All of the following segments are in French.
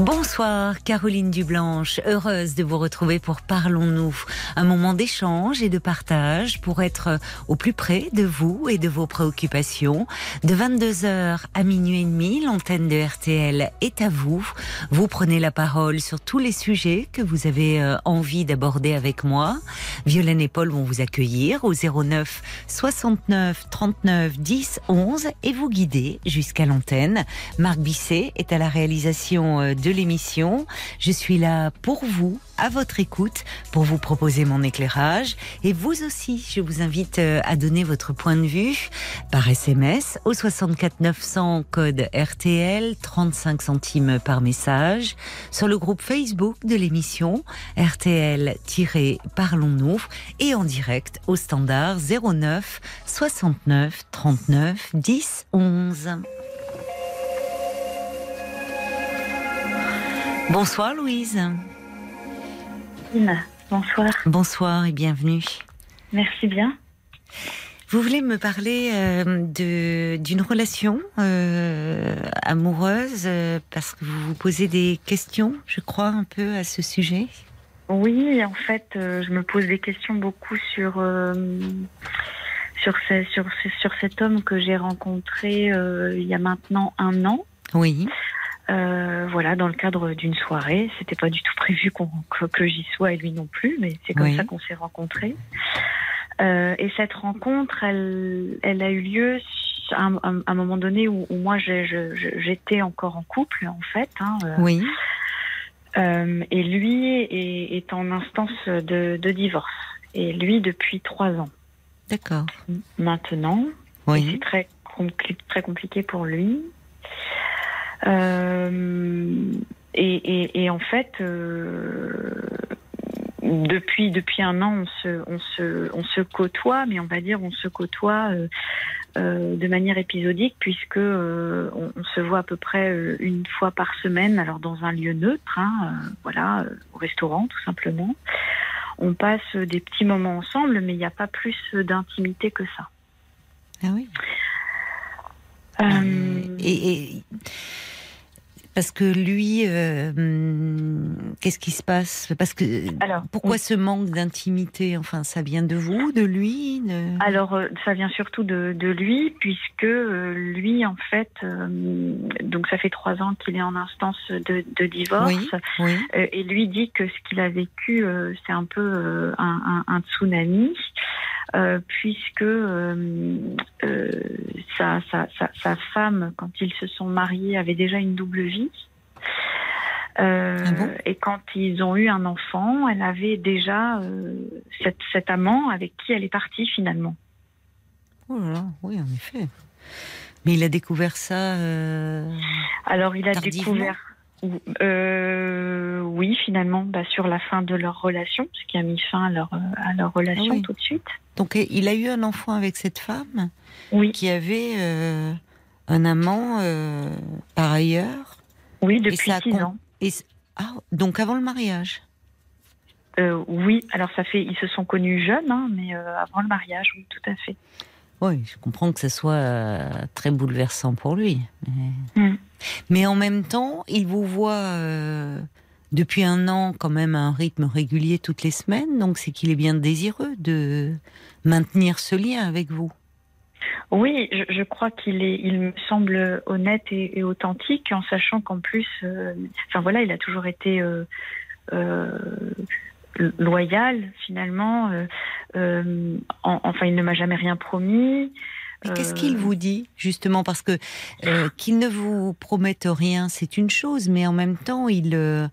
Bonsoir Caroline Dublanche, heureuse de vous retrouver pour Parlons-nous, un moment d'échange et de partage pour être au plus près de vous et de vos préoccupations. De 22h à minuit et demi, l'antenne de RTL est à vous. Vous prenez la parole sur tous les sujets que vous avez euh, envie d'aborder avec moi. Violaine et Paul vont vous accueillir au 09 69 39 10 11 et vous guider jusqu'à l'antenne. Marc Bisset est à la réalisation euh, de l'émission. Je suis là pour vous, à votre écoute, pour vous proposer mon éclairage. Et vous aussi, je vous invite euh, à donner votre point de vue par SMS au 64 900 code RTL, 35 centimes par message, sur le groupe Facebook de l'émission RTL-Parlons-nous et en direct au standard 09 69 39 10 11. Bonsoir Louise. Bonsoir. Bonsoir et bienvenue. Merci bien. Vous voulez me parler euh, d'une relation euh, amoureuse euh, parce que vous vous posez des questions, je crois, un peu à ce sujet? Oui, en fait, je me pose des questions beaucoup sur sur, ce- sur, ce- sur cet homme que j'ai rencontré il y a maintenant un an. Oui. Euh, voilà, dans le cadre d'une soirée. C'était pas du tout prévu que, que j'y sois et lui non plus, mais c'est comme Oui. ça qu'on s'est rencontrés. Euh, et cette rencontre, elle, elle a eu lieu à un, à un moment donné où, où moi j'étais encore en couple en fait. hein, euh, Oui. Et lui est, est en instance de, de divorce. Et lui depuis trois ans D'accord. maintenant. Oui. C'est très, compli- très compliqué pour lui. Euh, et, et- et en fait, euh, depuis, depuis un an, on se, on, se, on se côtoie, mais on va dire on se côtoie euh, euh, de manière épisodique, puisque euh, on, on se voit à peu près une fois par semaine, alors dans un lieu neutre, hein, voilà, au restaurant tout simplement. On passe des petits moments ensemble, mais il n'y a pas plus d'intimité que ça. Ah oui. Et, et- parce que lui, euh, hum, qu'est-ce qui se passe? Parce que alors, pourquoi oui. ce manque d'intimité? Enfin, ça vient de vous, de lui de- Alors, euh, ça vient surtout de, de lui, puisque euh, lui, en fait, euh, donc ça fait trois ans qu'il est en instance de, de divorce, Oui. Oui. euh, et lui dit que ce qu'il a vécu, c'est un peu un, un- un tsunami, euh, puisque euh, euh, sa, sa, sa, sa femme, quand ils se sont mariés, avait déjà une double vie. Ah bon? et quand ils ont eu un enfant, elle avait déjà cet, cet amant avec qui elle est partie finalement. Oh là là, oui, en effet. Mais il a découvert ça. Alors il a découvert, euh, oui finalement, bah, sur la fin de leur relation, ce qui a mis fin à leur, euh, à leur relation Ah oui. tout de suite. Donc, il a eu un enfant avec cette femme Oui, qui avait euh, un amant euh, par ailleurs. oui depuis six ans. Et ah, donc avant le mariage. Oui, alors ça fait, ils se sont connus jeunes, hein, mais avant le mariage, oui, tout à fait. Oui, je comprends que ce soit euh, très bouleversant pour lui. Mais, Mm. mais en même temps, il vous voit euh, depuis un an quand même à un rythme régulier toutes les semaines, donc c'est qu'il est bien désireux de maintenir ce lien avec vous. Oui, je, je crois qu'il est, il me semble honnête et, et authentique, en sachant qu'en plus, euh, enfin voilà, il a toujours été euh, loyal finalement. euh, euh, en- enfin, il ne m'a jamais rien promis. Mais qu'est-ce Euh, qu'il vous dit justement? Parce que euh, qu'il ne vous promette rien, c'est une chose, mais en même temps, il euh,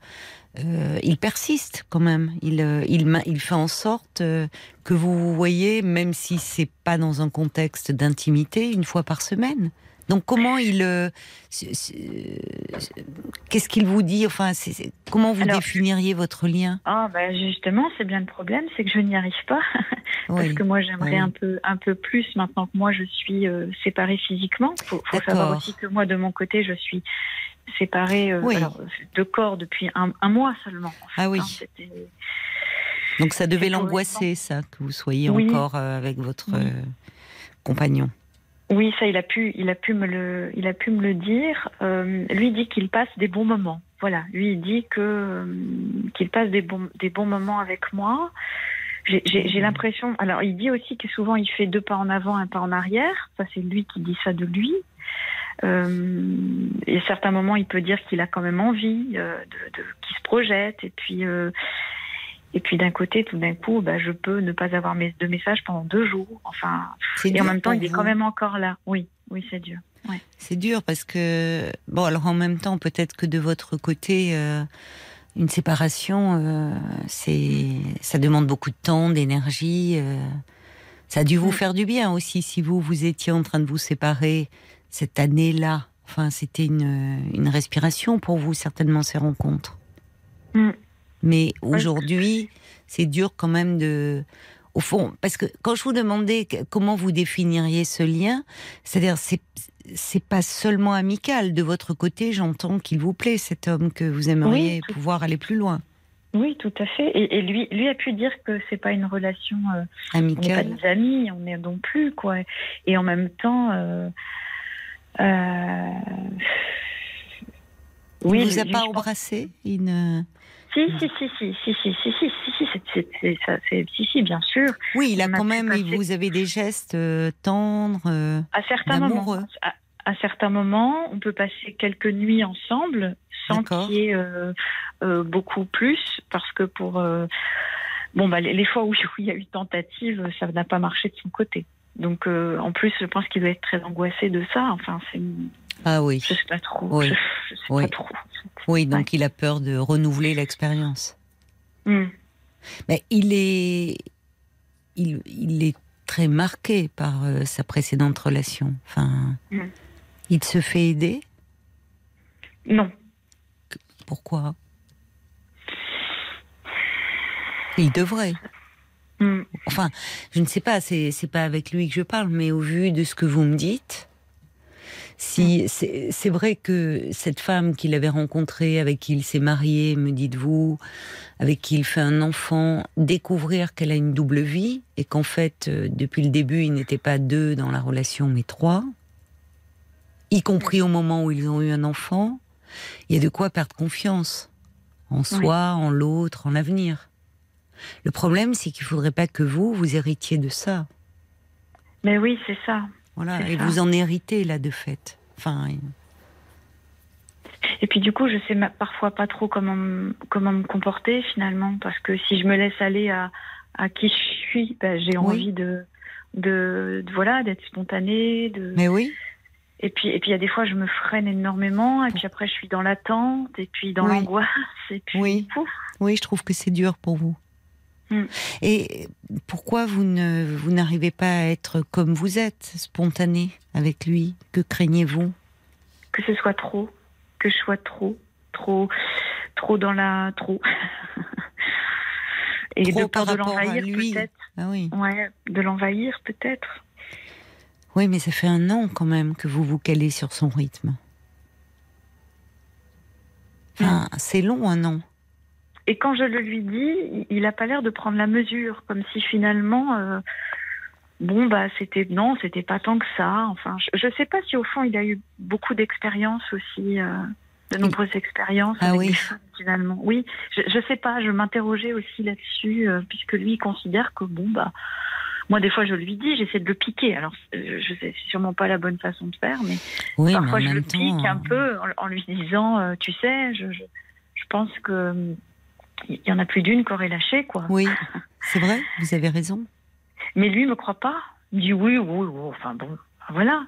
il persiste quand même. Il il il fait en sorte euh, que vous vous voyez, même si c'est pas dans un contexte d'intimité, une fois par semaine. Donc comment il, euh, qu'est-ce qu'il vous dit? Enfin, comment vous Alors, définiriez votre lien? Ah, bah justement, c'est bien le problème, c'est que je n'y arrive pas. Parce Oui. que moi, j'aimerais oui. un peu, un peu plus maintenant que moi, je suis euh, séparée physiquement. Faut, faut savoir aussi que moi, de mon côté, je suis séparée euh, Oui. alors, de corps depuis un, un mois seulement. en fait, Ah oui. hein. Donc ça devait l'angoisser, ça, que vous soyez encore avec votre compagnon. Oui, ça, il a pu, il a pu me le, il a pu me le dire. Euh, lui dit qu'il passe des bons moments. Voilà, lui il dit que euh, qu'il passe des bons, des bons moments avec moi. J'ai- l'impression. Alors, il dit aussi que souvent il fait deux pas en avant, un pas en arrière. Ça, c'est lui qui dit ça de lui. Euh, et à certains moments, il peut dire qu'il a quand même envie, euh, de, de qu'il se projette. Et puis, euh, et puis d'un côté, tout d'un coup, bah, je peux ne pas avoir mes, de messages pendant deux jours. Enfin, et en même temps, il est quand même encore là. Oui, oui, c'est dur. C'est dur parce que bon, alors en même temps, peut-être que de votre côté, euh, une séparation, euh, c'est, ça demande beaucoup de temps, d'énergie. euh, ça a dû vous Mm. faire du bien aussi si vous vous étiez en train de vous séparer cette année-là. Enfin, c'était une, une respiration pour vous certainement ces rencontres. Mm. Mais aujourd'hui, c'est dur quand même de, au fond, parce que quand je vous demandais comment vous définiriez ce lien, c'est-à-dire c'est c'est pas seulement amical de votre côté. J'entends qu'il vous plaît cet homme que vous aimeriez Oui, pouvoir aller plus loin, Oui, tout à fait. Et, et lui, lui a pu dire que c'est pas une relation. euh, on n'est pas des amis, on est non plus quoi. Et en même temps. Euh, euh, il vous a lui, pas je pense- embrassé une... Si, si, si, si, si, si, si, si, si, si, si, si, bien sûr. Oui, il a quand même. Vous avez des gestes euh, tendres. euh, À certains moments, à, certains moments, on peut passer quelques nuits ensemble sans qu'il y ait euh, beaucoup plus, parce que pour bon bah les, fois où il y a eu tentative, ça n'a pas marché de son côté. Donc en plus, je pense qu'il doit être très angoissé de ça. Enfin, c'est Ah oui, je sais pas trop. Oui. Je, je sais Oui. pas trop. oui. Donc il a peur de renouveler l'expérience. Hmm. Mais il est, il, il est très marqué par euh, sa précédente relation. Enfin, Mm. il se fait aider? Non. Pourquoi? Il devrait. Hmm. Enfin, je ne sais pas. C'est c'est pas avec lui que je parle, mais au vu de ce que vous me dites, si c'est vrai que cette femme qu'il avait rencontrée, avec qui il s'est marié, me dites-vous, avec qui il fait un enfant, découvrir qu'elle a une double vie et qu'en fait, euh, depuis le début, ils n'étaient pas deux dans la relation, mais trois, y compris au moment où ils ont eu un enfant, il y a de quoi perdre confiance en soi, en l'autre, en l'avenir. Le problème, c'est qu'il faudrait pas que vous, vous héritiez de ça. Mais oui, c'est ça. Voilà, et ça. vous en héritez là de fait. Enfin, Et puis du coup, je sais parfois pas trop comment comment me comporter finalement, parce que si je me laisse aller à, à qui je suis, ben, j'ai Oui. envie de, de, de- voilà d'être spontanée. De... mais oui, Et puis et puis il y a des fois je me freine énormément, et puis après je suis dans l'attente, et puis dans Oui. l'angoisse, et puis Oui. pouf. oui, je trouve que c'est dur pour vous. Mm. Et pourquoi vous ne vous n'arrivez pas à être comme vous êtes, spontané avec lui? Que craignez-vous? Que ce soit trop, que je sois trop, trop, trop dans la trop. et Trop de peur de l'envahir peut-être. Ah oui. Ouais, de l'envahir peut-être. Oui, mais ça fait un an quand même que vous vous calez sur son rythme. Enfin, c'est long un an. Et quand je le lui dis, il n'a pas l'air de prendre la mesure, comme si finalement, euh, bon bah c'était non, c'était pas tant que ça. Enfin, je ne sais pas si au fond il a eu beaucoup d'expériences aussi, euh, de nombreuses expériences Ah avec oui. des femmes, finalement. Oui, je, je sais pas, je m'interrogeais aussi là-dessus, euh, puisque lui il considère que bon bah. Moi, des fois, je lui dis, j'essaie de le piquer. Alors, je sais, sûrement pas la bonne façon de faire, mais Oui, parfois mais je le temps. pique un peu en, en lui disant, tu sais, je, je, je pense que il y en a plus d'une qui aurait lâché, quoi. Oui, c'est vrai, vous avez raison. Mais lui me croit pas. Il dit oui, oui, oui. Enfin bon, voilà.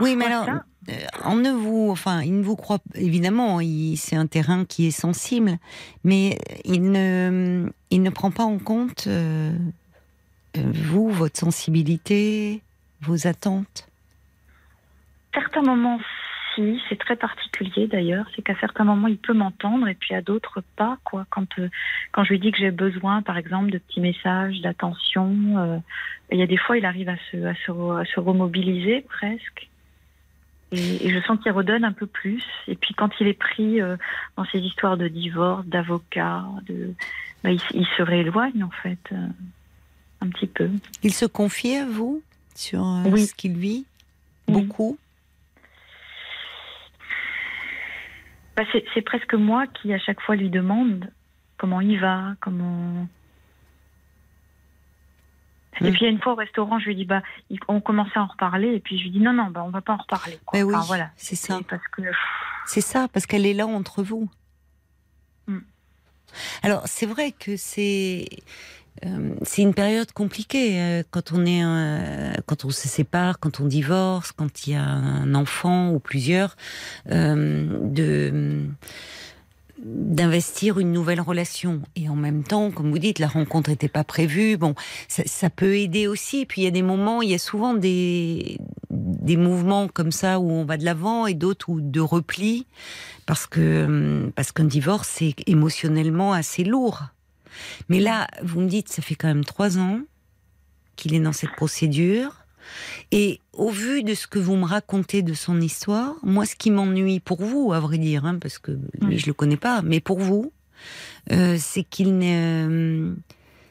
Oui, mais alors, ça. euh, en ne vous, enfin, il ne vous croit évidemment. C'est un terrain qui est sensible, mais il ne, il ne prend pas en compte euh, euh, vous, votre sensibilité, vos attentes. certains moments, si, c'est très particulier d'ailleurs. C'est qu'à certains moments, il peut m'entendre et puis à d'autres pas. Quoi. Quand, euh, quand je lui dis que j'ai besoin, par exemple, de petits messages, d'attention, euh, il y a des fois, il arrive à se, à se, re- à se remobiliser presque. Et, et je sens qu'il redonne un peu plus. Et puis quand il est pris euh, dans ces histoires de divorce, d'avocat, de, bah, il, se rééloigne en fait un petit peu. Il se confie à vous sur Oui. ce qu'il vit. Beaucoup? Bah, c'est presque moi qui à chaque fois lui demande comment il va, comment. Et Mm. puis une fois au restaurant, je lui dis bah on commençait à en reparler et puis je lui dis non non bah on va pas en reparler. quoi. Oui, Enfin, voilà. c'est ça. C'est parce que C'est ça, parce qu'elle est là entre vous. Mm. Alors, c'est vrai que c'est c'est une période compliquée euh, quand on est euh, quand on se sépare, quand on divorce, quand il y a un enfant ou plusieurs, euh, de d'investir une nouvelle relation. Et en même temps comme vous dites la rencontre n'était pas prévue. Bon ça, ça peut aider aussi. Puis il y a des moments il y a souvent des des mouvements comme ça où on va de l'avant et d'autres où de repli. Parce que parce qu'un divorce c'est émotionnellement assez lourd mais là vous me dites ça fait quand même trois ans qu'il est dans cette procédure et au vu de ce que vous me racontez de son histoire, moi, ce qui m'ennuie pour vous, à vrai dire, hein, parce que lui, je le connais pas, mais pour vous, euh, c'est qu'il ne,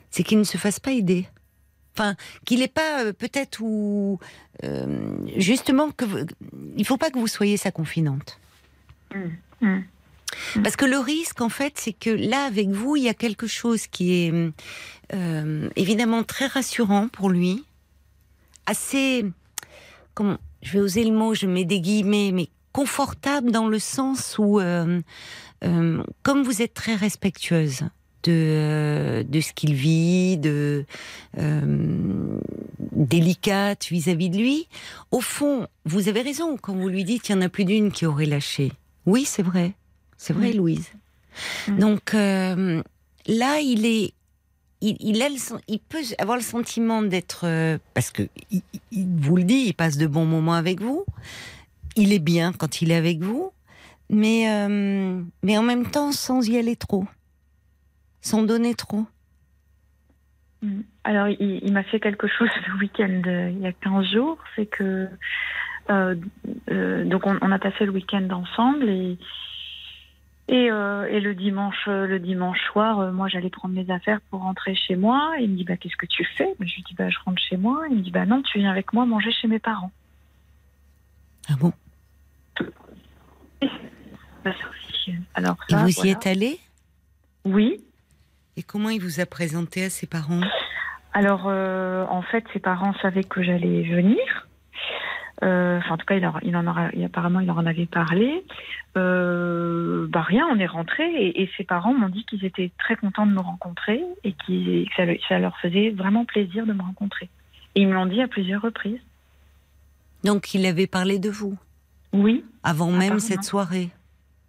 c'est qu'il ne se fasse pas aider. Enfin, qu'il n'ait pas euh, peut-être ou euh, justement que vous- il faut pas que vous soyez sa confidente. Mm. Parce que le risque, en fait, c'est que là, avec vous, il y a quelque chose qui est euh, évidemment très rassurant pour lui, assez, comment, je vais oser le mot, je mets des guillemets, mais confortable dans le sens où, euh, euh, comme vous êtes très respectueuse de, euh, de ce qu'il vit, euh, délicate vis-à-vis de lui, au fond, vous avez raison quand vous lui dites qu'il y en a plus d'une qui aurait lâché. Oui, c'est vrai. C'est vrai, Mm. Louise. Mm. Donc euh, là, il est, il, il a le il peut avoir le sentiment d'être, euh, parce que il, il vous le dit, il passe de bons moments avec vous. Il est bien quand il est avec vous, mais euh, mais en même temps sans y aller trop, sans donner trop. Mm. Alors, il, il m'a fait quelque chose le week-end, il y a 15 jours. C'est que. donc, on, on a passé le week-end ensemble et. Et, euh, et le dimanche, euh, le dimanche soir, euh, moi j'allais prendre mes affaires pour rentrer chez moi. Il me dit bah qu'est-ce que tu fais? Je lui dis bah je rentre chez moi. Il me dit bah non tu viens avec moi manger chez mes parents. Ah bon? Bah, ça Alors Et vous y êtes allé Oui. Et comment il vous a présenté à ses parents? Alors, euh, en fait, ses parents savaient que j'allais venir. Euh, enfin, en tout cas, il, en- il en aura, il- apparemment, il en avait parlé. Euh, bah rien, on est rentré et, et ses parents m'ont dit qu'ils étaient très contents de me rencontrer et que ça, le- ça leur faisait vraiment plaisir de me rencontrer. Et ils me l'ont dit à plusieurs reprises. Donc il avait parlé de vous? Oui, avant même cette soirée?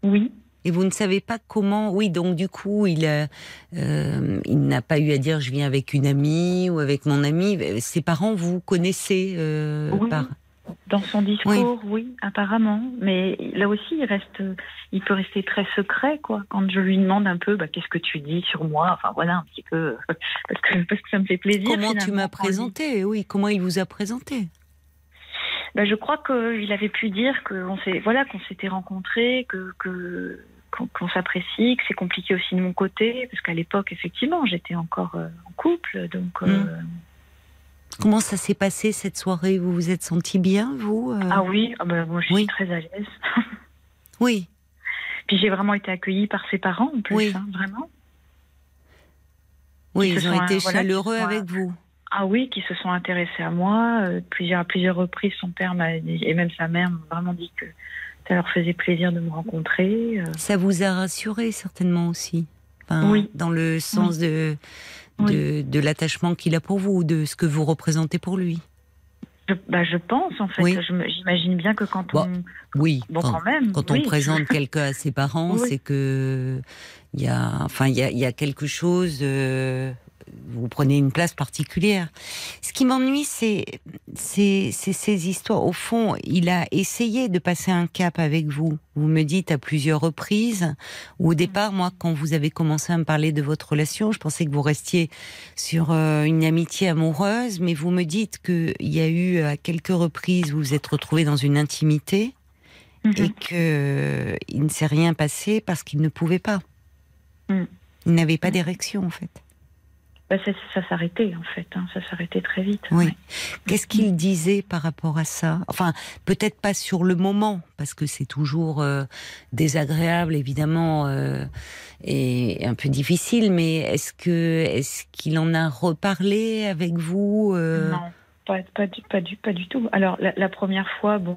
oui, Et vous ne savez pas comment Oui, donc du coup, il, a, euh, il n'a pas eu à dire je viens avec une amie ou avec mon ami. Ses parents, vous connaissez euh, Oui. par. Dans son discours, oui. apparemment. Mais là aussi, il reste, il peut rester très secret, quoi. Quand je lui demande un peu, bah, qu'est-ce que tu dis sur moi? Enfin voilà, un petit peu, parce que parce que ça me fait plaisir. Comment tu m'as présenté? Oui, comment il vous a présenté? Bah, je crois qu'il avait pu dire qu'on s'est, voilà, qu'on s'était rencontrés, que que qu'on s'apprécie, que c'est compliqué aussi de mon côté, parce qu'à l'époque, effectivement, j'étais encore euh, en couple, donc. euh, Comment ça s'est passé cette soirée? Vous vous êtes senti bien, vous euh? Ah oui, ah bah, moi je suis Oui. très à l'aise. Oui, Puis j'ai vraiment été accueillie par ses parents en plus, Oui. hein, vraiment. oui, Qui ils ont été euh, voilà, chaleureux sont, avec vous. Ah oui, qui se sont intéressés à moi. euh, plusieurs, à plusieurs reprises, son père m'a dit- et même sa mère m'ont vraiment dit que ça leur faisait plaisir de me rencontrer. euh. Ça vous a rassuré certainement aussi? Enfin, Oui. Dans le sens de de, de l'attachement qu'il a pour vous, de ce que vous représentez pour lui. Je, bah, je pense, en fait. Oui. J'imagine bien que quand Bon, on. Oui. Bon, quand- quand même. Quand oui. on présente quelqu'un à ses parents, Oui. c'est que il y a, enfin, il y a, il y a quelque chose euh, vous prenez une place particulière. Ce qui m'ennuie, c'est ces histoires. Au fond, il a essayé de passer un cap avec vous. Vous me dites à plusieurs reprises, ou au départ, moi, quand vous avez commencé à me parler de votre relation, je pensais que vous restiez sur euh, une amitié amoureuse, mais vous me dites qu'il y a eu à quelques reprises, vous vous êtes retrouvé dans une intimité Mhm. et que il ne s'est rien passé parce qu'il ne pouvait pas. Mm. Il n'avait pas d'érection en fait. Bah, ça, ça s'arrêtait en fait, hein. ça s'arrêtait très vite. Oui. ouais. Qu'est-ce qu'il disait par rapport à ça? Enfin, peut-être pas sur le moment, parce que c'est toujours euh, désagréable, évidemment, euh, et un peu difficile. Mais est-ce que est-ce qu'il en a reparlé avec vous euh, Non, pas, pas, du, pas, du, pas du tout. Alors la, la première fois, bon,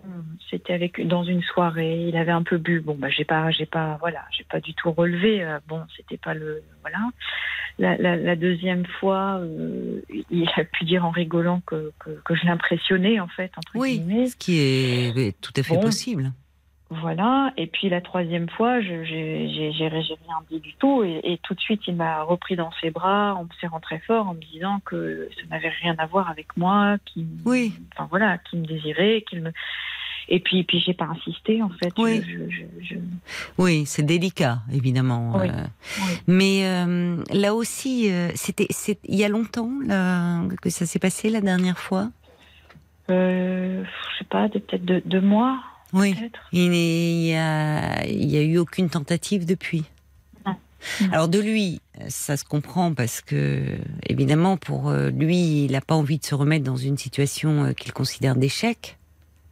c'était avec dans une soirée. Il avait un peu bu. Bon, bah j'ai pas, j'ai pas, voilà, j'ai pas du tout relevé. euh, bon, c'était pas le, voilà. La, la, la deuxième fois, euh, il a pu dire en rigolant que, que, que je l'impressionnais en fait entre Oui, guillemets. ce qui est tout à fait Bon. possible. Voilà. Et puis la troisième fois, je- j'ai rien dit du tout. Et, et tout de suite, il m'a repris dans ses bras en me serrant très fort, en me disant que ça n'avait rien à voir avec moi, qu'il Oui. enfin voilà, qu'il me désirait, qu'il me. Et puis, puis j'ai pas insisté en fait. Oui. Je- je- je- Oui, c'est délicat, évidemment. Oui, euh, oui. Mais euh, là aussi, euh, c'était il y a longtemps là, que ça s'est passé la dernière fois? Je sais pas, peut-être deux, deux mois, Oui. Il n'y a, il y a eu aucune tentative depuis. Non. Alors de lui, ça se comprend parce que évidemment pour euh, lui, il n'a pas envie de se remettre dans une situation euh, qu'il considère d'échec.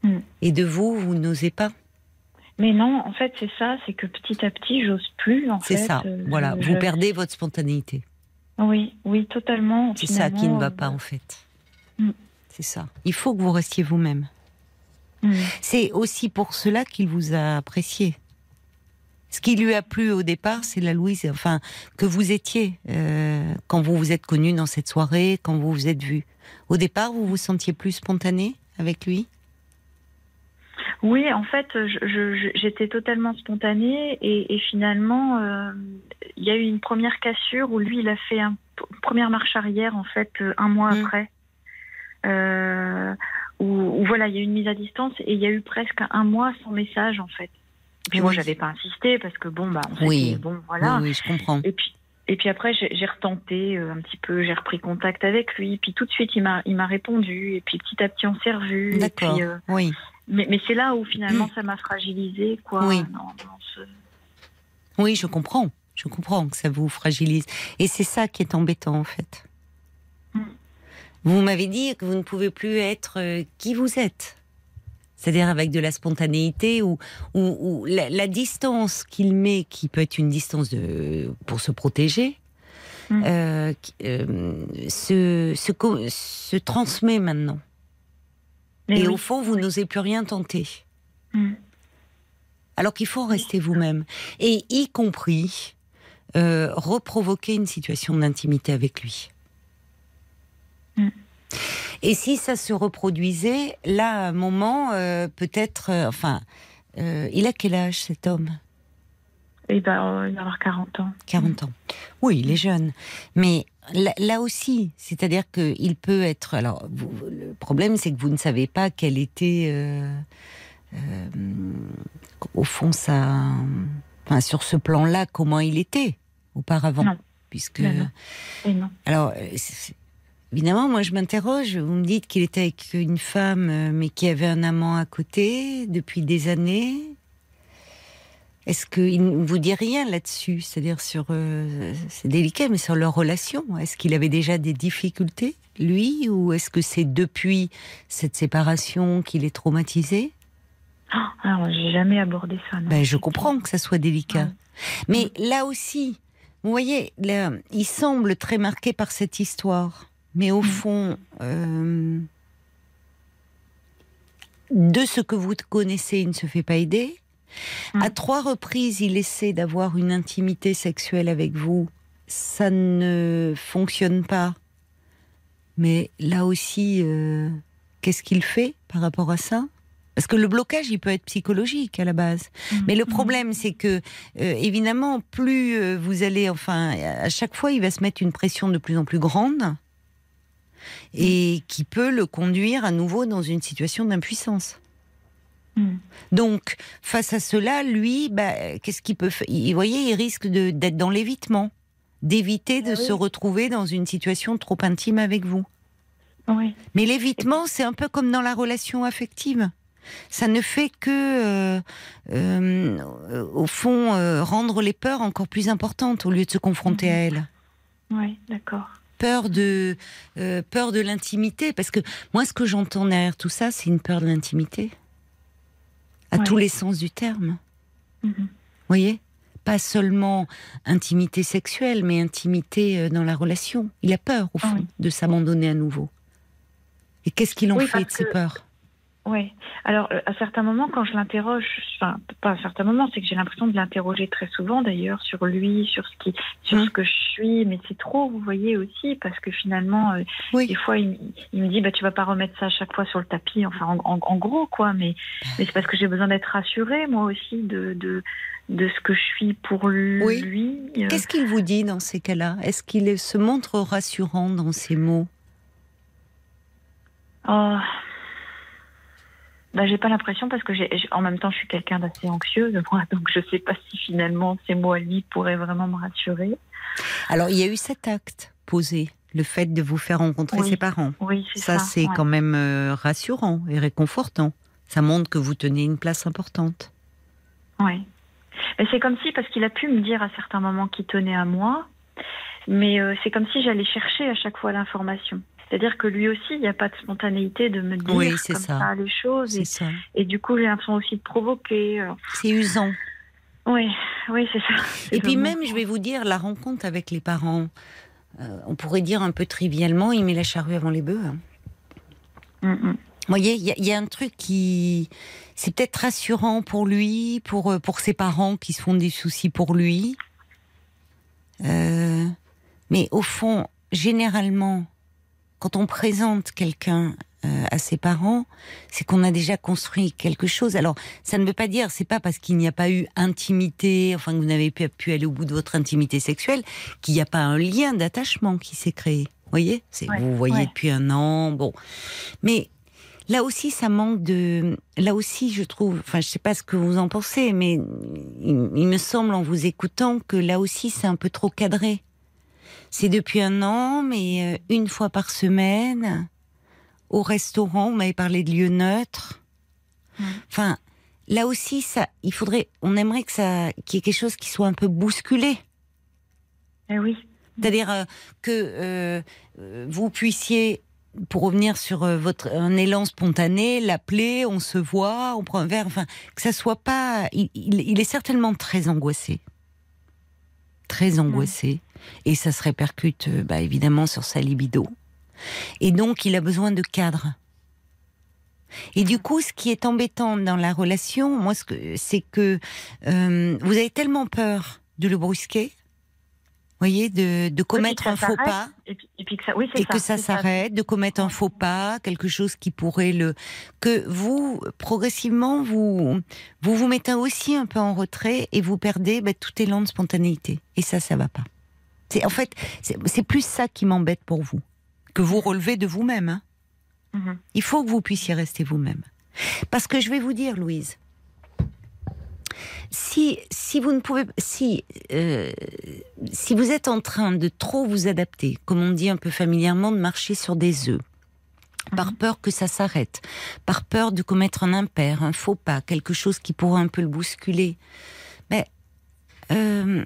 Mm. Et de vous, vous n'osez pas. Mais non, en fait, c'est ça, c'est que petit à petit, j'ose plus. C'est ça. Euh, voilà, je- vous perdez votre spontanéité. Oui, oui, totalement. C'est ça qui ne va pas en fait. Mm. C'est ça. Il faut que vous restiez vous-même. Mm. C'est aussi pour cela qu'il vous a apprécié. Ce qui lui a plu au départ, c'est la Louise, enfin, que vous étiez euh, quand vous vous êtes connu dans cette soirée, quand vous vous êtes vu. Au départ, vous vous sentiez plus spontané avec lui? Oui, en fait, j'étais totalement spontanée et, et finalement, euh, il y a eu une première cassure où lui, il a fait un- une première marche arrière, en fait, euh, un mois Mm. après. Euh, où, où, voilà, il y a eu une mise à distance et il y a eu presque un mois sans message, en fait. Et puis moi, j'avais pas insisté parce que bon, bah, Oui. bon, voilà. Oui, oui, je comprends. Et puis, et puis après, j'ai retenté euh, un petit peu, j'ai repris contact avec lui. Puis tout de suite, il m'a, il m'a répondu. Et puis petit à petit, on s'est revus. D'accord. euh, Oui. mais, mais c'est là où finalement ça m'a fragilisé, quoi. Oui. Non, non, ce- Oui, je comprends. Je comprends que ça vous fragilise. Et c'est ça qui est embêtant, en fait. Vous m'avez dit que vous ne pouvez plus être euh, qui vous êtes. C'est-à-dire avec de la spontanéité ou, ou, ou la, la distance qu'il met, qui peut être une distance de, pour se protéger, Mm. euh, euh, se, se, co- se transmet maintenant. Mais Et oui. au fond, vous n'osez plus rien tenter. Mm. Alors qu'il faut rester vous-même. Et y compris euh, reprovoquer une situation d'intimité avec lui. Mm. Et si ça se reproduisait, là, à un moment, euh, peut-être, euh, enfin, euh, il a quel âge cet homme? Et ben, il va avoir 40 ans. 40 ans. Oui, il est jeune. Mais là, là aussi, c'est-à-dire qu'il peut être. Alors, vous- le problème, c'est que vous ne savez pas quel était, au fond, ça. Enfin, sur ce plan-là, comment il était auparavant. Non. Puisque. Non. Et non. Alors, évidemment, moi, je m'interroge. Vous me dites qu'il était avec une femme, euh, mais qui avait un amant à côté depuis des années. Est-ce qu'il ne vous dit rien là-dessus? C'est-à-dire sur, euh, c'est délicat, mais sur leur relation. Est-ce qu'il avait déjà des difficultés, lui, ou est-ce que c'est depuis cette séparation qu'il est traumatisé? Ah, alors, j'ai jamais abordé ça. non. ben, Je comprends que ça soit délicat. Ouais. Mais là aussi, vous voyez, là, il semble très marqué par cette histoire. Mais au fond, euh, de ce que vous connaissez, il ne se fait pas aider. Mm. À trois reprises, il essaie d'avoir une intimité sexuelle avec vous. Ça ne fonctionne pas. Mais là aussi, euh, qu'est-ce qu'il fait par rapport à ça? Parce que le blocage, il peut être psychologique à la base. Mais le problème, c'est que, euh, évidemment, plus vous allez, enfin, à chaque fois, il va se mettre une pression de plus en plus grande et qui peut le conduire à nouveau dans une situation d'impuissance. Mm. Donc, face à cela, lui, bah, qu'est-ce qu'il peut faire Vous voyez, il risque d'être dans l'évitement, d'éviter de Ah se retrouver dans une situation trop intime avec vous. Oui. Mais l'évitement, c'est un peu comme dans la relation affective. Ça ne fait que, euh, euh, au fond, euh, rendre les peurs encore plus importantes au lieu de se confronter à elles. Oui, d'accord. Peur de, euh, peur de l'intimité, parce que moi, ce que j'entends derrière tout ça, c'est une peur de l'intimité, à Ouais. tous les sens du terme. Mhm. voyez? Pas seulement intimité sexuelle, mais intimité euh, dans la relation. Il a peur, au fond, Oui. de s'abandonner à nouveau. Et qu'est-ce qu'il en Oui, fait de parce ses que- peurs? Oui. Alors, euh, à certains moments, quand je l'interroge, enfin, pas à certains moments, c'est que j'ai l'impression de l'interroger très souvent, d'ailleurs, sur lui, sur ce qui, sur ce que je suis, mais c'est trop, vous voyez aussi, parce que finalement, euh, Oui. des fois, il, il me dit, bah, tu vas pas remettre ça à chaque fois sur le tapis, enfin, en, en- en gros, quoi, mais, mais c'est parce que j'ai besoin d'être rassurée, moi aussi, de, de, de ce que je suis pour lui. Euh, Qu'est-ce qu'il vous dit dans ces cas-là? Est-ce qu'il se montre rassurant dans ses mots? Oh. Bah, j'ai pas l'impression parce que j'ai, en même temps, je suis quelqu'un d'assez anxieuse, moi, donc je sais pas si finalement ces mots à lui pourraient vraiment me rassurer. Alors, il y a eu cet acte posé, le fait de vous faire rencontrer Oui. ses parents. Oui, c'est Ça, ça. c'est ouais. quand même euh, rassurant et réconfortant. Ça montre que vous tenez une place importante. Mais c'est comme si, parce qu'il a pu me dire à certains moments qu'il tenait à moi, mais euh, c'est comme si j'allais chercher à chaque fois l'information. C'est-à-dire que lui aussi, il n'y a pas de spontanéité de me dire Oui, comme ça. ça. les choses. Et, ça. et du coup, j'ai l'impression aussi de provoquer. Alors, C'est usant. oui, oui, c'est ça. Et puis même, je vais vous dire, la rencontre avec les parents, euh, on pourrait dire un peu trivialement, il met la charrue avant les bœufs. hein. Mm, mm. Vous voyez, il y, a- il y a un truc qui, c'est peut-être rassurant pour lui, pour euh, pour ses parents qui se font des soucis pour lui. Euh, mais au fond, généralement, quand on présente quelqu'un euh, à ses parents, c'est qu'on a déjà construit quelque chose. Alors, ça ne veut pas dire, c'est pas parce qu'il n'y a pas eu intimité, enfin que vous n'avez pas pu aller au bout de votre intimité sexuelle, qu'il n'y a pas un lien d'attachement qui s'est créé. Vous voyez, Ouais, vous vous voyez ouais. depuis un an, bon. Mais là aussi, ça manque de. Là aussi, je trouve. Enfin, je sais pas ce que vous en pensez, mais il, il me semble en vous écoutant que là aussi, c'est un peu trop cadré. C'est depuis un an, mais euh, une fois par semaine, au restaurant, vous m'avez parlé de lieu neutre. Mm. Enfin, là aussi, ça, il faudrait, on aimerait que ça, qu'il y ait quelque chose qui soit un peu bousculé. Eh oui. C'est-à-dire euh, que euh, euh, vous puissiez, pour revenir sur euh, votre un élan spontané, l'appeler, on se voit, on prend un verre, enfin que ça soit pas. Il, il- il est certainement très angoissé, très angoissé, et ça se répercute euh, bah, évidemment sur sa libido. Et donc il a besoin de cadre. Et du coup, ce qui est embêtant dans la relation, moi, ce que c'est que euh, vous avez tellement peur de le brusquer, voyez, de, de commettre Oui, un faux pas Et puis, et puis que ça, oui, que s'arrête, de commettre un faux pas, quelque chose qui pourrait le que vous progressivement vous vous vous mettez aussi un peu en retrait et vous perdez bah, tout élan de spontanéité et ça ça va pas. C'est en fait c'est plus ça qui m'embête pour vous que vous relevez de vous-même. hein. Mhm. Il faut que vous puissiez rester vous-même. Parce que je vais vous dire, Louise, si, si vous ne pouvez, si, euh, si vous êtes en train de trop vous adapter, comme on dit un peu familièrement, de marcher sur des œufs, par peur que ça s'arrête, par peur de commettre un impair, un faux pas, quelque chose qui pourrait un peu le bousculer, ben, euh,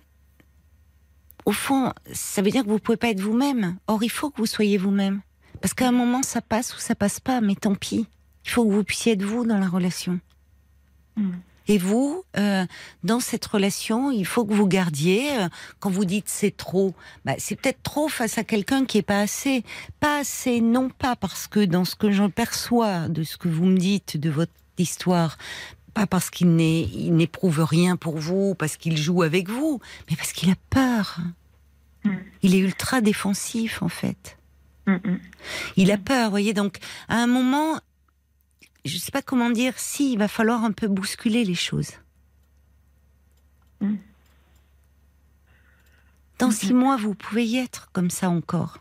au fond, ça veut dire que vous pouvez pas être vous-même. Or, il faut que vous soyez vous-même. Parce qu'à un moment, ça passe ou ça passe pas, mais tant pis. Il faut que vous puissiez être vous dans la relation. Mm. Et vous, euh, dans cette relation, il faut que vous gardiez, euh, quand vous dites c'est trop, bah, c'est peut-être trop face à quelqu'un qui est pas assez. Pas assez, non pas parce que dans ce que j'en perçois de ce que vous me dites de votre histoire, pas parce qu'il n'éprouve rien pour vous, parce qu'il joue avec vous, mais parce qu'il a peur. Mm. Il est ultra défensif en fait. Mm, mm. Il a peur, voyez. Donc, à un moment, je ne sais pas comment dire, si, il va falloir un peu bousculer les choses. Mm. Dans six mois, vous pouvez y être comme ça encore.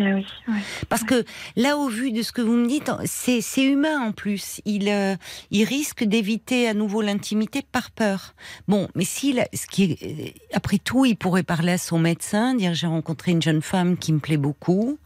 Ah. Parce que là, au vu de ce que vous me dites, c'est humain en plus. Il, euh, il risque d'éviter à nouveau l'intimité par peur. Bon, mais s'il, ce qui est, après tout, il pourrait parler à son médecin, dire j'ai rencontré une jeune femme qui me plaît beaucoup,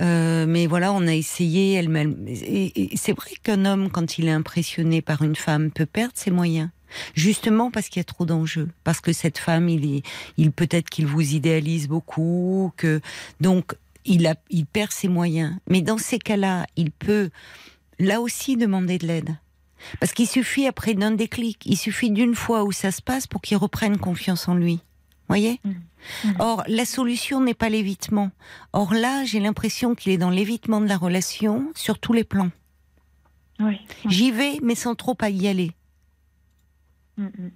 Euh, mais voilà, on a essayé. Elle, m'a- et, et c'est vrai qu'un homme, quand il est impressionné par une femme, peut perdre ses moyens. Justement parce qu'il y a trop d'enjeux, parce que cette femme, il, est, il peut-être qu'il vous idéalise beaucoup, que donc il, a, il perd ses moyens. Mais dans ces cas-là, il peut là aussi demander de l'aide. Parce qu'il suffit après d'un déclic, il suffit d'une fois où ça se passe pour qu'il reprenne confiance en lui. Voyez? Mhm. Mhm. Or, la solution n'est pas l'évitement. Or là, j'ai l'impression qu'il est dans l'évitement de la relation sur tous les plans. Oui. J'y vais, mais sans trop à y aller. Mm, mm.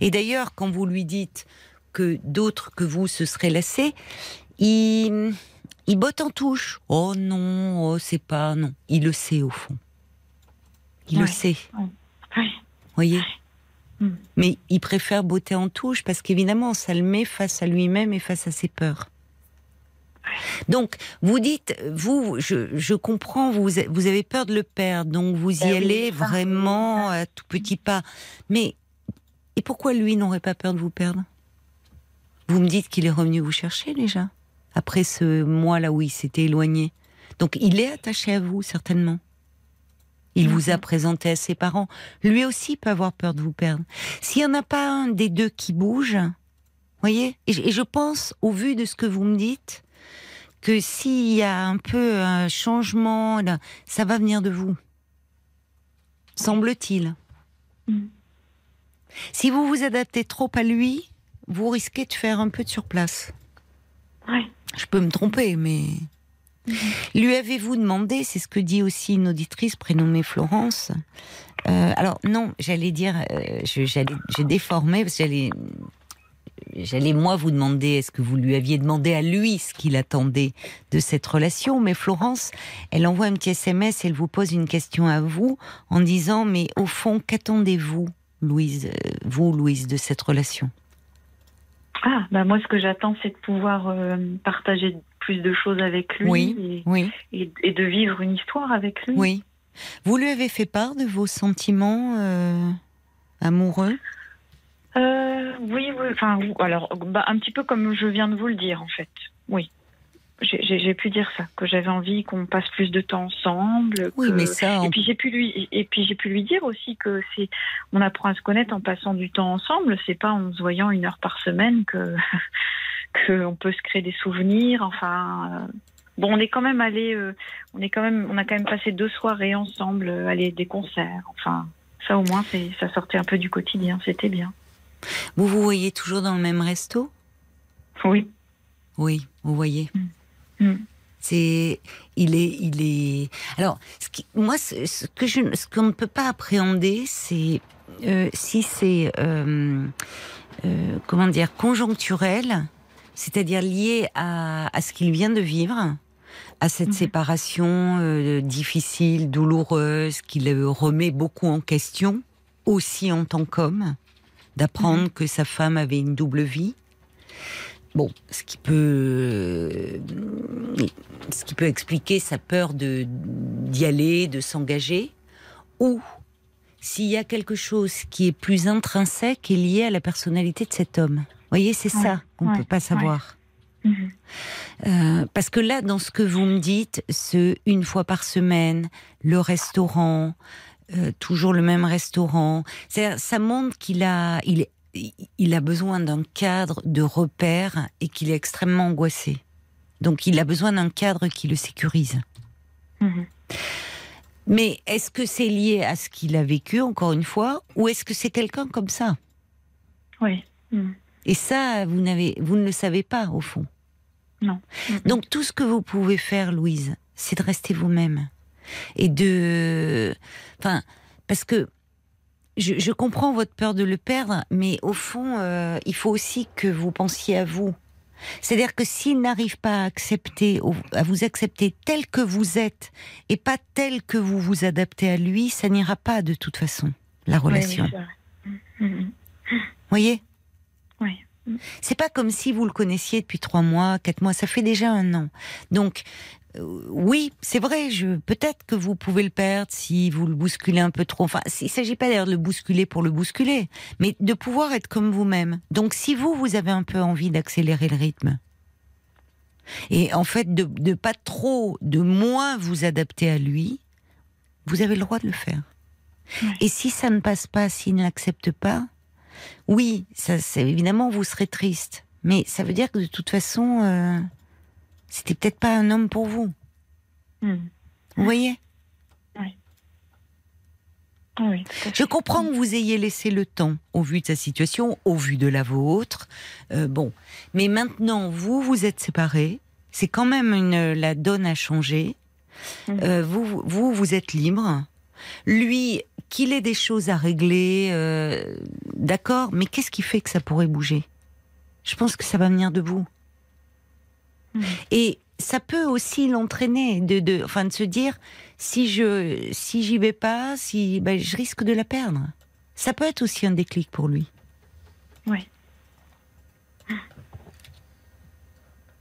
Et d'ailleurs, quand vous lui dites que d'autres que vous se seraient lassés, il, il botte en touche. Oh non, oh c'est pas non. Il le sait au fond. Il le sait, Ouais. voyez. Mm. Mais il préfère botter en touche parce qu'évidemment, ça le met face à lui-même et face à ses peurs. Donc, vous dites, vous, je, je comprends, vous, vous avez peur de le perdre, donc vous y Ben allez vraiment à tout petit pas. Mais, et pourquoi lui n'aurait pas peur de vous perdre? Vous me dites qu'il est revenu vous chercher déjà, après ce mois-là où il s'était éloigné. Donc, il est attaché à vous, certainement. Il vous a présenté à ses parents. Lui aussi peut avoir peur de vous perdre. S'il n'y en a pas un des deux qui bouge, voyez, et, je- pense, au vu de ce que vous me dites, que s'il y a un peu un changement, là, ça va venir de vous. Semble-t-il. Mm. Si vous vous adaptez trop à lui, vous risquez de faire un peu de surplace. Ouais. Je peux me tromper, mais. Lui avez-vous demandé, c'est ce que dit aussi une auditrice prénommée Florence. euh, alors non, j'allais dire, euh, j'ai déformé parce que j'allais, j'allais moi vous demander, est-ce que vous lui aviez demandé à lui ce qu'il attendait de cette relation? Mais Florence, elle envoie un petit SMS, elle vous pose une question à vous en disant, mais au fond, qu'attendez-vous, Louise, euh, vous, Louise, de cette relation? Ah, bah moi, ce que j'attends, c'est de pouvoir euh, partager plus de choses avec lui Oui. Oui, et, de vivre une histoire avec lui. oui. Vous lui avez fait part de vos sentiments euh, amoureux? Euh, oui, oui. Enfin, oui, alors, bah, un petit peu comme je viens de vous le dire, en fait. Oui. J'ai- pu dire ça, que j'avais envie qu'on passe plus de temps ensemble. Oui, que- mais ça, on Et puis j'ai pu lui et puis j'ai pu lui dire aussi que c'est on apprend à se connaître en passant du temps ensemble. C'est pas en se voyant une heure par semaine que que on peut se créer des souvenirs. Enfin, euh, bon, on est quand même allé, euh, on est quand même, on a quand même passé deux soirées ensemble, euh, aller des concerts. Enfin, ça au moins, c'est ça sortait un peu du quotidien. C'était bien. Vous vous voyez toujours dans le même resto? Oui. Oui, vous voyez. Mm. C'est, il est, il est. Alors, ce qui, moi, ce, ce que je, ce qu'on ne peut pas appréhender, c'est euh, si c'est, euh, euh, comment dire, conjoncturel, c'est-à-dire lié à, à ce qu'il vient de vivre, à cette Mhm. séparation difficile, douloureuse, qui le remet beaucoup en question, aussi en tant qu'homme, d'apprendre que sa femme avait une double vie. Bon, ce qui peut, euh, ce qui peut expliquer sa peur de d'y aller, de s'engager, ou s'il y a quelque chose qui est plus intrinsèque et lié à la personnalité de cet homme. Vous voyez, c'est Ouais, ça qu'on ne ouais, peut pas savoir. Mhm. Euh, parce que là, dans ce que vous me dites, ce une fois par semaine, le restaurant, euh, toujours le même restaurant, ça montre qu'il a, il, il a besoin d'un cadre de repère et qu'il est extrêmement angoissé. Donc, il a besoin d'un cadre qui le sécurise. Mhm. Mais est-ce que c'est lié à ce qu'il a vécu, encore une fois, ou est-ce que c'est quelqu'un comme ça? Oui. Mhm. Et ça, vous, n'avez, vous ne le savez pas, au fond. Mhm. Donc tout ce que vous pouvez faire, Louise, c'est de rester vous-même et de, enfin, parce que je, je comprends votre peur de le perdre, mais au fond, euh, il faut aussi que vous pensiez à vous. C'est-à-dire que s'il n'arrive pas à accepter, à vous accepter tel que vous êtes et pas tel que vous vous adaptez à lui, ça n'ira pas de toute façon, la relation. Vous voyez? Oui. C'est pas comme si vous le connaissiez depuis trois mois, quatre mois, ça fait déjà un an. Donc, oui, c'est vrai, je, peut-être que vous pouvez le perdre si vous le bousculez un peu trop. Enfin, il s'agit pas d'ailleurs de le bousculer pour le bousculer, mais de pouvoir être comme vous-même. Donc, si vous, vous avez un peu envie d'accélérer le rythme, et en fait, de, de pas trop, de moins vous adapter à lui, vous avez le droit de le faire. Et si ça ne passe pas, s'il ne l'accepte pas, oui, ça, c'est évidemment vous serez triste, mais ça veut dire que de toute façon, euh, c'était peut-être pas un homme pour vous. Hmm. Vous voyez? Oui. Oui, Je comprends que vous ayez laissé le temps, au vu de sa situation, au vu de la vôtre. Euh, bon, mais maintenant, vous, vous êtes séparés. C'est quand même une, la donne a changé. Mhm. Euh, vous, vous, vous êtes libre. Lui, qu'il ait des choses à régler, euh, d'accord, mais qu'est-ce qui fait que ça pourrait bouger? Je pense que ça va venir de vous. Mhm. Et ça peut aussi l'entraîner, de, de, enfin, de se dire si je, si j'y vais pas, si, ben, je risque de la perdre. Ça peut être aussi un déclic pour lui. Oui.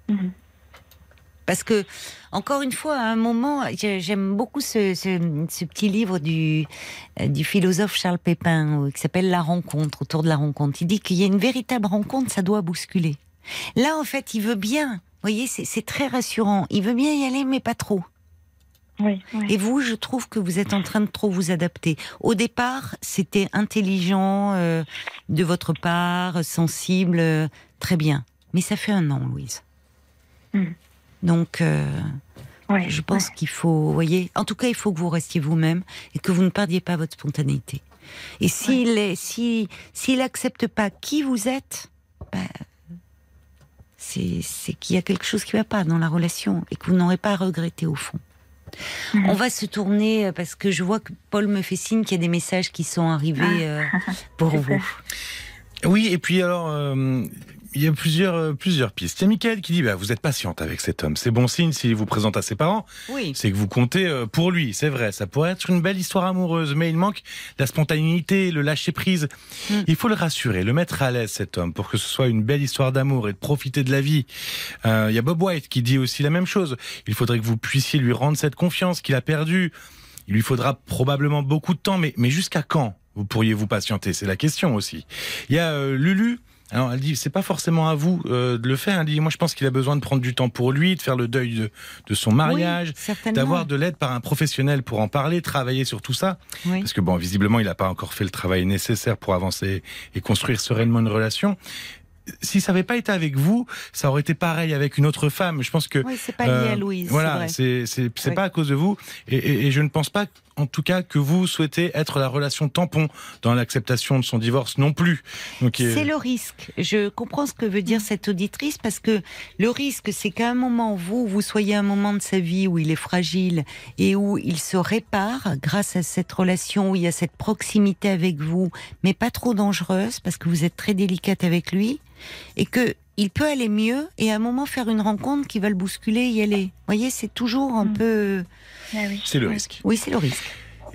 Mhm. Parce que, encore une fois, à un moment, j'ai- j'aime beaucoup ce, ce- ce petit livre du, euh, du philosophe Charles Pépin euh, qui s'appelle La rencontre, autour de la rencontre. Il dit qu'il y a une véritable rencontre, ça doit bousculer. Là, en fait, il veut bien. Vous voyez, c'est très rassurant. Il veut bien y aller, mais pas trop. Oui, oui. Et vous, je trouve que vous êtes en train de trop vous adapter. Au départ, c'était intelligent euh, de votre part, sensible, euh, très bien. Mais ça fait un an, Louise. Mm. Donc, euh, je pense qu'il faut, vous voyez, en tout cas, il faut que vous restiez vous-même et que vous ne perdiez pas votre spontanéité. Et s'il est, si, s'il accepte pas qui vous êtes, ben, c'est, qu'il y a quelque chose qui va pas dans la relation et que vous n'aurez pas à regretter au fond. On va se tourner euh, parce que je vois que Paul me fait signe qu'il y a des messages qui sont arrivés euh, pour vous. Oui, et puis alors, euh, il y a plusieurs, euh, plusieurs pistes. Il y a Mickaël qui dit bah, Vous êtes patiente avec cet homme. C'est bon signe s'il vous présente à ses parents. Oui. C'est que vous comptez euh, pour lui, c'est vrai. Ça pourrait être une belle histoire amoureuse, mais il manque la spontanéité, le lâcher prise. Mm. Il faut le rassurer, le mettre à l'aise, cet homme, pour que ce soit une belle histoire d'amour et de profiter de la vie. Euh, Il y a Bob White qui dit aussi la même chose. Il faudrait que vous puissiez lui rendre cette confiance qu'il a perdue. Il lui faudra probablement beaucoup de temps, mais, mais jusqu'à quand vous pourriez vous patienter? C'est la question aussi. Il y a euh, Lulu. Alors elle dit c'est pas forcément à vous euh, de le faire. Elle dit moi je pense qu'il a besoin de prendre du temps pour lui, de faire le deuil de, de son mariage, Oui, d'avoir de l'aide par un professionnel pour en parler, travailler sur tout ça. Oui. Parce que bon, visiblement, il n'a pas encore fait le travail nécessaire pour avancer et construire sereinement une relation. Si ça n'avait pas été avec vous, ça aurait été pareil avec une autre femme. Je pense que Oui, c'est pas lié euh, à Louise. c'est voilà, c'est c'est Oui. pas à cause de vous, et, et- et je ne pense pas, en tout cas, que vous souhaitez être la relation tampon dans l'acceptation de son divorce non plus. C'est le risque. Je comprends ce que veut dire cette auditrice parce que le risque, c'est qu'à un moment, vous, vous soyez à un moment de sa vie où il est fragile et où il se répare grâce à cette relation où il y a cette proximité avec vous, mais pas trop dangereuse parce que vous êtes très délicate avec lui et que il peut aller mieux et à un moment faire une rencontre qui va le bousculer, y aller. Vous voyez, c'est toujours un Mm. peu. Ah oui. c'est le Oui. risque. Oui, c'est le risque.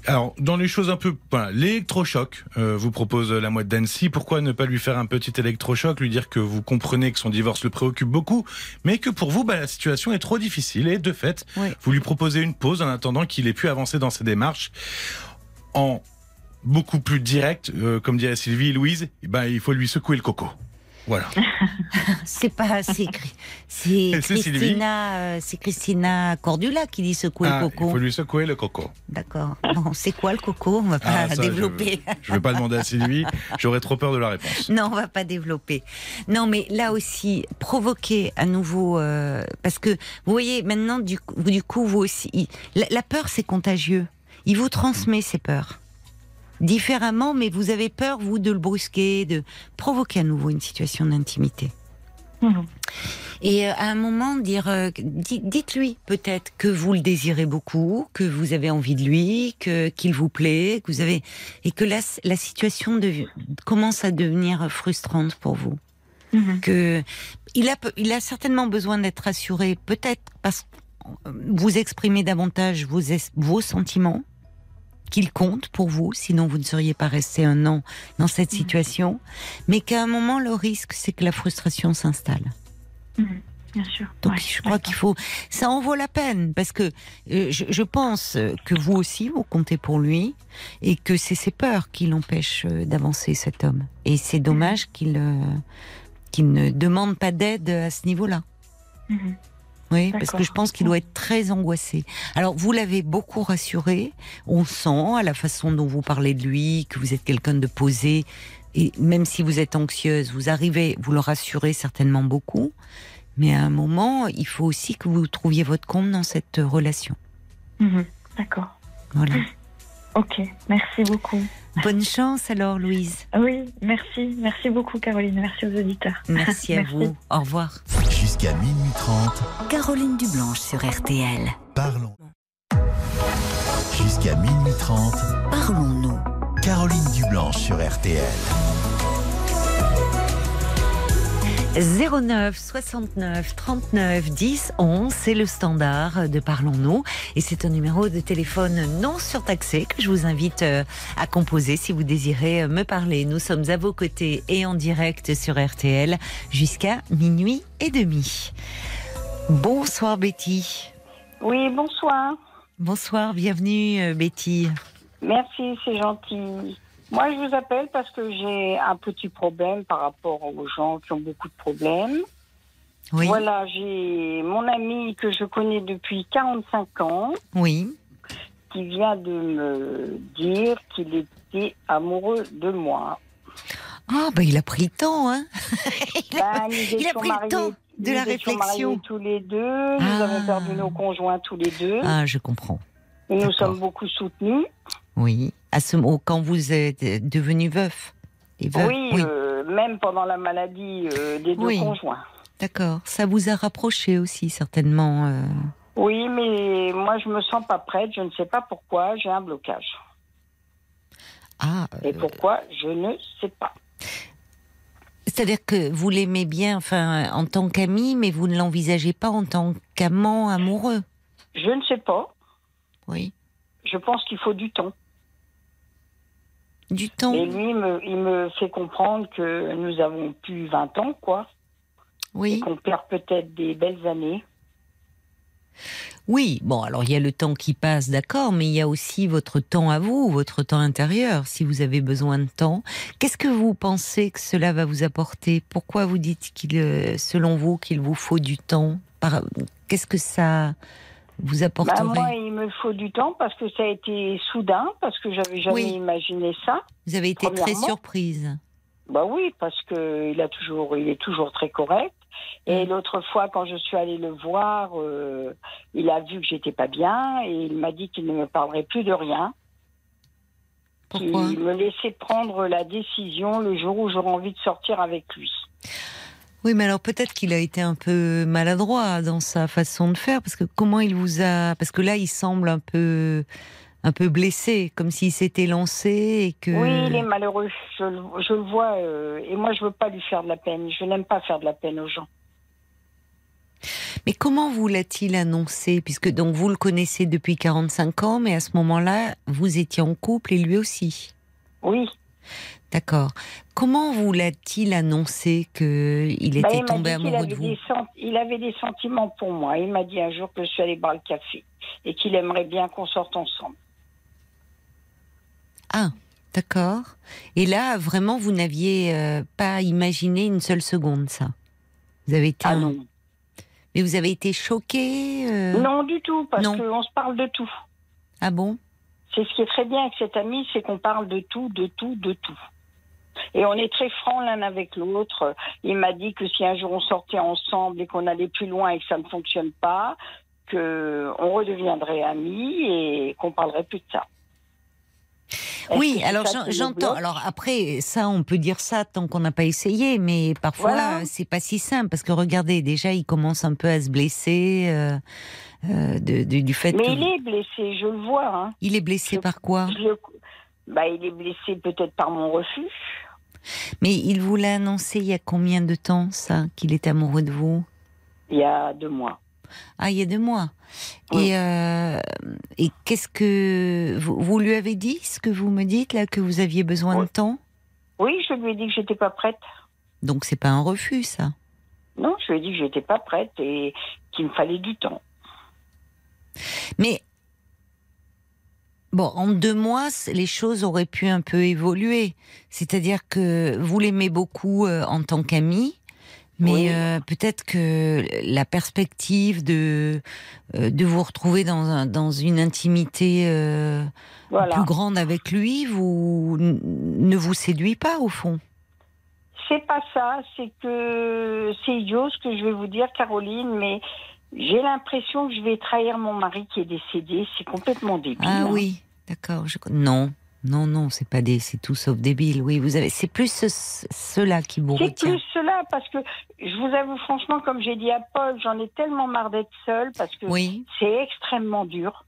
Alors, dans les choses un peu, voilà, l'électrochoc, euh, vous propose la mouette d'Annecy. Pourquoi ne pas lui faire un petit électrochoc, lui dire que vous comprenez que son divorce le préoccupe beaucoup, mais que pour vous, bah, la situation est trop difficile et de fait, Oui. vous lui proposez une pause en attendant qu'il ait pu avancer dans ses démarches en beaucoup plus direct, euh, comme dirait Sylvie et Louise, eh ben, il faut lui secouer le coco. Voilà. C'est pas, c'est, c'est. Christina, euh, c'est Christina Cordula qui dit secouer Ah, le il coco. faut lui secouer le coco. D'accord. Bon, c'est quoi le coco? On va pas Ah, ça, développer. Je ne vais pas demander à Sylvie, j'aurais trop peur de la réponse. Non, on va pas développer. Non, mais là aussi, provoquer à nouveau, euh, parce que vous voyez maintenant, du, coup- du coup, vous aussi, la, la peur, c'est contagieux. Il vous transmet ses peurs différemment, mais vous avez peur vous de le brusquer, de provoquer à nouveau une situation d'intimité. Mhm. Et euh, à un moment, dire, euh, di- dites-lui peut-être que vous le désirez beaucoup, que vous avez envie de lui, que qu'il vous plaît, que vous avez et que la, la situation de- commence à devenir frustrante pour vous. Mhm. que il a, il a certainement besoin d'être rassuré, peut-être parce que vous exprimez davantage vos sentiments qu'il compte pour vous, sinon vous ne seriez pas resté un an dans cette situation, mais qu'à un moment, le risque, c'est que la frustration s'installe. Mhm. Bien sûr. Donc Ouais, je crois qu'il faut, ça en vaut la peine parce que euh, je, je pense que vous aussi vous comptez pour lui et que c'est ses peurs qui l'empêchent euh, d'avancer cet homme. Et c'est dommage qu'il euh, qu'il ne demande pas d'aide à ce niveau-là. Oui, parce que je pense qu'il doit être très angoissé. Alors, vous l'avez beaucoup rassuré. On sent à la façon dont vous parlez de lui que vous êtes quelqu'un de posé. Et même si vous êtes anxieuse, vous arrivez, vous le rassurez certainement beaucoup. Mais à un moment, il faut aussi que vous trouviez votre compte dans cette relation. Mhm. D'accord. Voilà. Ok. Merci beaucoup. Bonne chance alors, Louise. Oui, merci. Merci beaucoup, Caroline. Merci aux auditeurs. Merci à Merci. vous. Au revoir. Jusqu'à minuit 30, Caroline Dublanche sur RTL. parlons. Jusqu'à minuit 30, Parlons-nous. Caroline Dublanche sur RTL. 09 69 39 10 11, c'est le standard de Parlons-nous et c'est un numéro de téléphone non surtaxé que je vous invite euh, à composer si vous désirez euh, me parler. Nous sommes à vos côtés et en direct sur RTL jusqu'à minuit et demi. Bonsoir Betty. Oui, bonsoir. Bonsoir, bienvenue euh, Betty. Merci, c'est gentil. Moi, je vous appelle parce que j'ai un petit problème par rapport aux gens qui ont beaucoup de problèmes. Oui, Voilà, j'ai mon ami que je connais depuis 45 ans oui. qui vient de me dire qu'il était amoureux de moi. Ah bah il a pris le temps hein. il, a, Ben, il a pris le mariés- temps de la réflexion. mariés tous les deux, nous Ah. avons perdu nos conjoints tous les deux. Ah, je comprends. et nous sommes beaucoup soutenus. Oui, à ce quand vous êtes devenu veuf. Et Oui, euh, même pendant la maladie euh, des deux Oui. conjoints. d'accord. Ça vous a rapproché aussi certainement. euh. Oui, mais moi, je me sens pas prête. Je ne sais pas pourquoi. J'ai un blocage. Ah, Et pourquoi Je ne sais pas. c'est-à-dire que vous l'aimez bien, enfin, en tant qu'ami, mais vous ne l'envisagez pas en tant qu'amant amoureux. Je ne sais pas. Oui, Je pense qu'il faut du temps. Du temps. Et lui, me, il me fait comprendre que nous avons plus 20 ans, quoi. Et Oui, qu'on perd peut-être des belles années. oui. Bon, alors il y a le temps qui passe, d'accord, mais il y a aussi votre temps à vous, votre temps intérieur, si vous avez besoin de temps. Qu'est-ce que vous pensez que cela va vous apporter? Pourquoi vous dites qu'il, euh, selon vous, qu'il vous faut du temps? Par- Qu'est-ce que ça vous Bah, apporterait moi, il me faut du temps parce que ça a été soudain, parce que j'avais jamais Oui. imaginé ça. Vous avez été très surprise. Bah oui, parce que il a toujours, il est toujours très correct. Et Mm. l'autre fois, quand je suis allée le voir, euh, il a vu que j'étais pas bien et il m'a dit qu'il ne me parlerait plus de rien. Pourquoi? Qu'il me laissait prendre la décision le jour où j'aurais envie de sortir avec lui. Oui, mais alors peut-être qu'il a été un peu maladroit dans sa façon de faire, parce que comment il vous a, parce que là, il semble un peu, un peu blessé, comme s'il s'était lancé et que. Oui, il est malheureux. Je, le- je le vois. euh, et moi, je veux pas lui faire de la peine. Je n'aime pas faire de la peine aux gens. Mais comment vous l'a-t-il annoncé? Puisque donc vous le connaissez depuis 45 ans, mais à ce moment-là, vous étiez en couple et lui aussi? Oui. D'accord. Comment vous l'a-t-il annoncé que il Bah, était tombé qu'il amoureux de vous des Il avait des sentiments pour moi. Il m'a dit un jour que je suis allée boire le café et qu'il aimerait bien qu'on sorte ensemble. Ah, d'accord. Et là, vraiment, vous n'aviez euh, pas imaginé une seule seconde ça? Vous avez été, Ah un- non. mais vous avez été choqué. euh? Non, du tout, parce qu'on se parle de tout. Ah bon? C'est ce qui est très bien avec cet ami, c'est qu'on parle de tout, de tout, de tout. Et on est très francs l'un avec l'autre. Il m'a dit que si un jour on sortait ensemble et qu'on allait plus loin et que ça ne fonctionne pas, que on redeviendrait amis et qu'on parlerait plus de ça. Oui, alors j'entends. Alors après, ça, on peut dire ça tant qu'on n'a pas essayé, mais parfois Voilà. c'est pas si simple parce que regardez, déjà, il commence un peu à se blesser euh, euh, de- de- du fait Mais que il est blessé, je le vois. Hein. il est blessé Je- par quoi? Je bah, il est blessé peut-être par mon refus. Mais il vous l'a annoncé il y a combien de temps, ça, qu'il est amoureux de vous? Il y a deux mois. Ah, il y a deux mois. Oui. Et, euh, et qu'est-ce que vous, vous lui avez dit ce que vous me dites là que vous aviez besoin de temps? Oui, je lui ai dit que j'étais pas prête. Donc c'est pas un refus ça? Non, je lui ai dit que j'étais pas prête et qu'il me fallait du temps. Mais bon, en deux mois, les choses auraient pu un peu évoluer. C'est-à-dire que vous l'aimez beaucoup euh, en tant qu'ami, mais Oui. euh, peut-être que la perspective de euh, de vous retrouver dans un, dans une intimité euh, Voilà. plus grande avec lui, vous ne vous séduit pas au fond? C'est pas ça, c'est que c'est idiot ce que je vais vous dire, Caroline, mais j'ai l'impression que je vais trahir mon mari qui est décédé. C'est complètement débile. Ah hein. oui, d'accord. Je... Non, non, non, c'est pas des, c'est tout sauf débile. Oui, vous avez, c'est plus ce- cela qui vous C'est plus cela, parce que je vous avoue franchement, comme j'ai dit à Paul, j'en ai tellement marre d'être seule, parce que Oui. c'est extrêmement dur,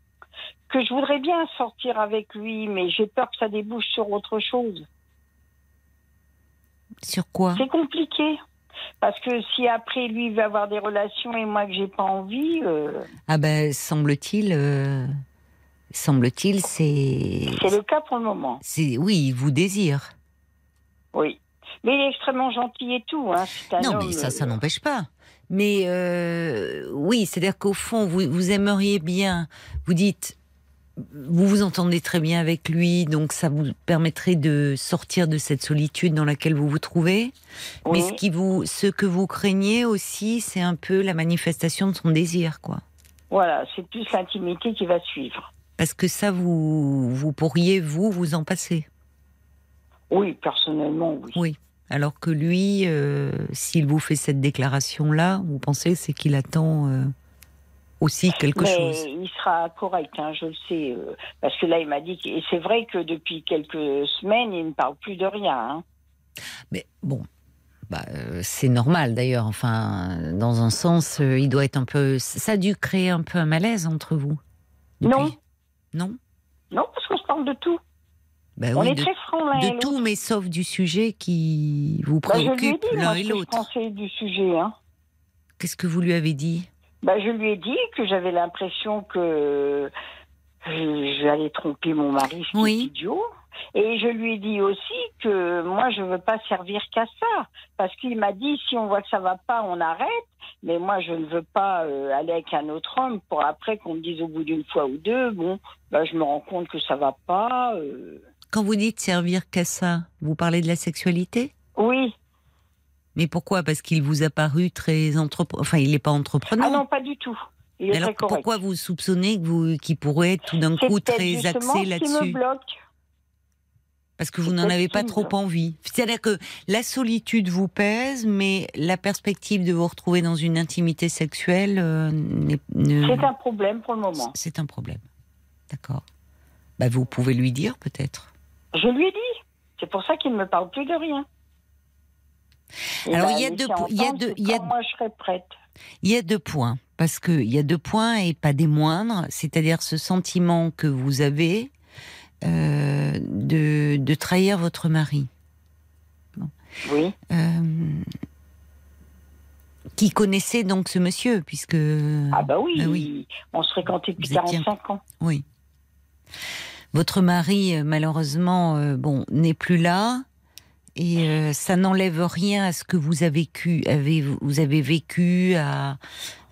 que je voudrais bien sortir avec lui, mais j'ai peur que ça débouche sur autre chose. Sur quoi? C'est compliqué. Parce que si après lui il veut avoir des relations et moi que j'ai pas envie, euh, Ah ben, semble-t-il, euh, semble-t-il, c'est, c'est le cas pour le moment. c'est, oui, il vous désire. Oui. Mais il est extrêmement gentil et tout. Hein. Un non, homme, mais ça, ça euh, n'empêche pas. Mais euh, oui, c'est-à-dire qu'au fond, vous, vous aimeriez bien. Vous dites, vous vous entendez très bien avec lui, donc ça vous permettrait de sortir de cette solitude dans laquelle vous vous trouvez. Mais ce qui vous, ce que vous craignez aussi, c'est un peu la manifestation de son désir, quoi. Voilà, c'est plus l'intimité qui va suivre. Parce que ça, vous, vous pourriez vous vous en passer. Oui, personnellement, oui. Oui. Alors que lui, euh, s'il vous fait cette déclaration-là, vous pensez c'est qu'il attend euh, aussi quelque Mais chose? il sera correct, hein, je le sais. euh, parce que là, il m'a dit. que- Et c'est vrai que depuis quelques semaines, il ne parle plus de rien. hein. Mais bon, bah, c'est normal d'ailleurs. Enfin, dans un sens, il doit être un peu. Ça a dû créer un peu un malaise entre vous. depuis? Non. Non. Non, parce qu'on se parle de tout. Bah On oui, est de, très francs l'un de tout, mais sauf du sujet qui vous je ai préoccupe l'un et je l'autre. pensais du sujet. Hein. Qu'est-ce que vous lui avez dit? Bah, je lui ai dit que j'avais l'impression que je- j'allais tromper mon mari, ce qui Oui. idiot. Et je lui ai dit aussi que moi, je veux pas servir qu'à ça. Parce qu'il m'a dit, si on voit que ça va pas, on arrête. Mais moi, je ne veux pas euh, aller avec un autre homme pour après qu'on me dise au bout d'une fois ou deux, bon, bah, je me rends compte que ça va pas. euh. Quand vous dites servir qu'à ça, vous parlez de la sexualité? Oui. Mais pourquoi? Parce qu'il vous a paru très entrepreneur. Enfin, il n'est pas entrepreneur. Ah non, pas du tout. Il est Alors très pourquoi vous soupçonnez qu'il pourrait être tout d'un coup très axé là-dessus? bloque. Parce que vous n'en avez pas trop envie. C'est-à-dire que la solitude vous pèse, mais la perspective de vous retrouver dans une intimité sexuelle euh, ne- C'est un problème pour le moment. c'est un problème. D'accord. Bah, vous pouvez lui dire peut-être. Je lui ai dit. C'est pour ça qu'il ne me parle plus de rien. Alors, m'a il y a deux il y a entendre deux- que il y a- moi je serais prête. Il y a deux points, parce que il y a deux points et pas des moindres, c'est-à-dire ce sentiment que vous avez euh, de, de trahir votre mari, Oui. euh, qui connaissait donc ce monsieur, puisque Ah bah oui, Ah oui. on se fréquentait depuis Vous étiez- 45 ans. oui, votre mari euh, malheureusement bon n'est plus là. Et euh, ça n'enlève rien à ce que vous avez vécu, avez, vous avez vécu, à,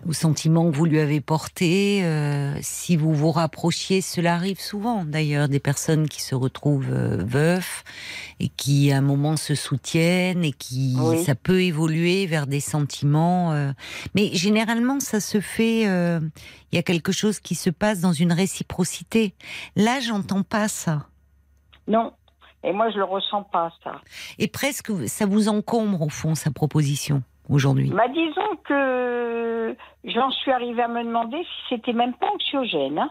au sentiment que vous lui avez porté. euh, si vous vous rapprochiez, cela arrive souvent d'ailleurs, des personnes qui se retrouvent euh, veufs et qui à un moment se soutiennent et qui Oui. ça peut évoluer vers des sentiments. euh, mais généralement, ça se fait. Il y a quelque chose qui se passe dans une réciprocité. Là, j'entends pas ça. Non. Et moi, je le ressens pas, ça. Et presque, ça vous encombre au fond sa proposition aujourd'hui. Bah, disons que j'en suis arrivée à me demander si c'était même pas anxiogène. hein.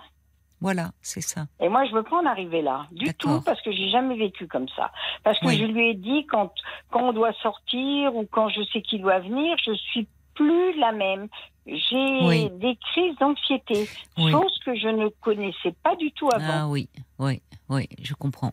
Voilà, c'est ça. Et moi, je veux pas en arriver là, du tout, parce que j'ai jamais vécu comme ça. Parce que Oui. je lui ai dit quand quand on doit sortir ou quand je sais qu'il doit venir, je suis plus la même. J'ai Oui. des crises d'anxiété, Oui. chose que je ne connaissais pas du tout avant. Ah oui, oui, oui, je comprends.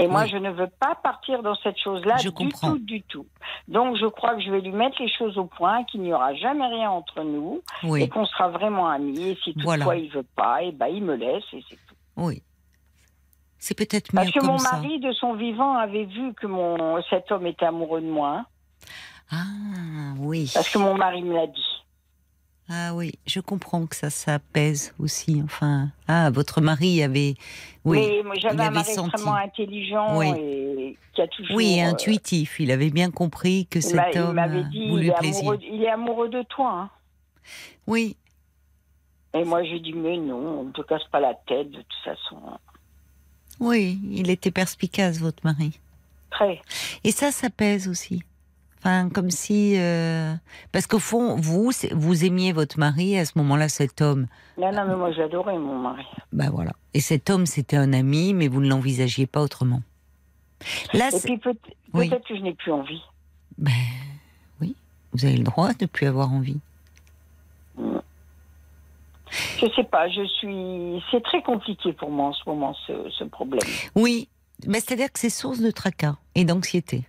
Et moi, Oui. je ne veux pas partir dans cette chose-là du comprends. tout, du tout. Donc, je crois que je vais lui mettre les choses au point, qu'il n'y aura jamais rien entre nous et qu'on sera vraiment amis. Et si toutefois Voilà. il veut pas, et ben il me laisse et c'est tout. oui. C'est peut-être mieux Parce que comme mon ça. mari, de son vivant, avait vu que mon cet homme était amoureux de moi, hein, Ah oui. parce que mon mari me l'a dit. Ah oui, je comprends que ça, ça pèse aussi. Enfin, ah, votre mari avait, oui, moi, il j'avais un mari senti. extrêmement intelligent Oui. et qui a toujours. oui, euh, intuitif. Il avait bien compris que cet il homme m'avait dit, il voulait est, plaisir. amoureux, il est amoureux de toi. hein. Oui, Et moi, j'ai dit, mais non, on ne te casse pas la tête, de toute façon. oui, il était perspicace, votre mari. Très. Et ça, ça pèse aussi. Enfin, comme si, euh, parce qu'au fond, vous, vous aimiez votre mari à ce moment-là, cet homme. Non, non, mais moi, j'adorais mon mari. Ben voilà. Et cet homme, c'était un ami, mais vous ne l'envisagiez pas autrement. Là, Et puis, peut- peut-être Oui. que je n'ai plus envie. ben oui, vous avez le droit de ne plus avoir envie. Je sais pas, je suis. C'est très compliqué pour moi en ce moment, ce, ce problème. Oui, ben, c'est-à-dire que c'est source de tracas et d'anxiété.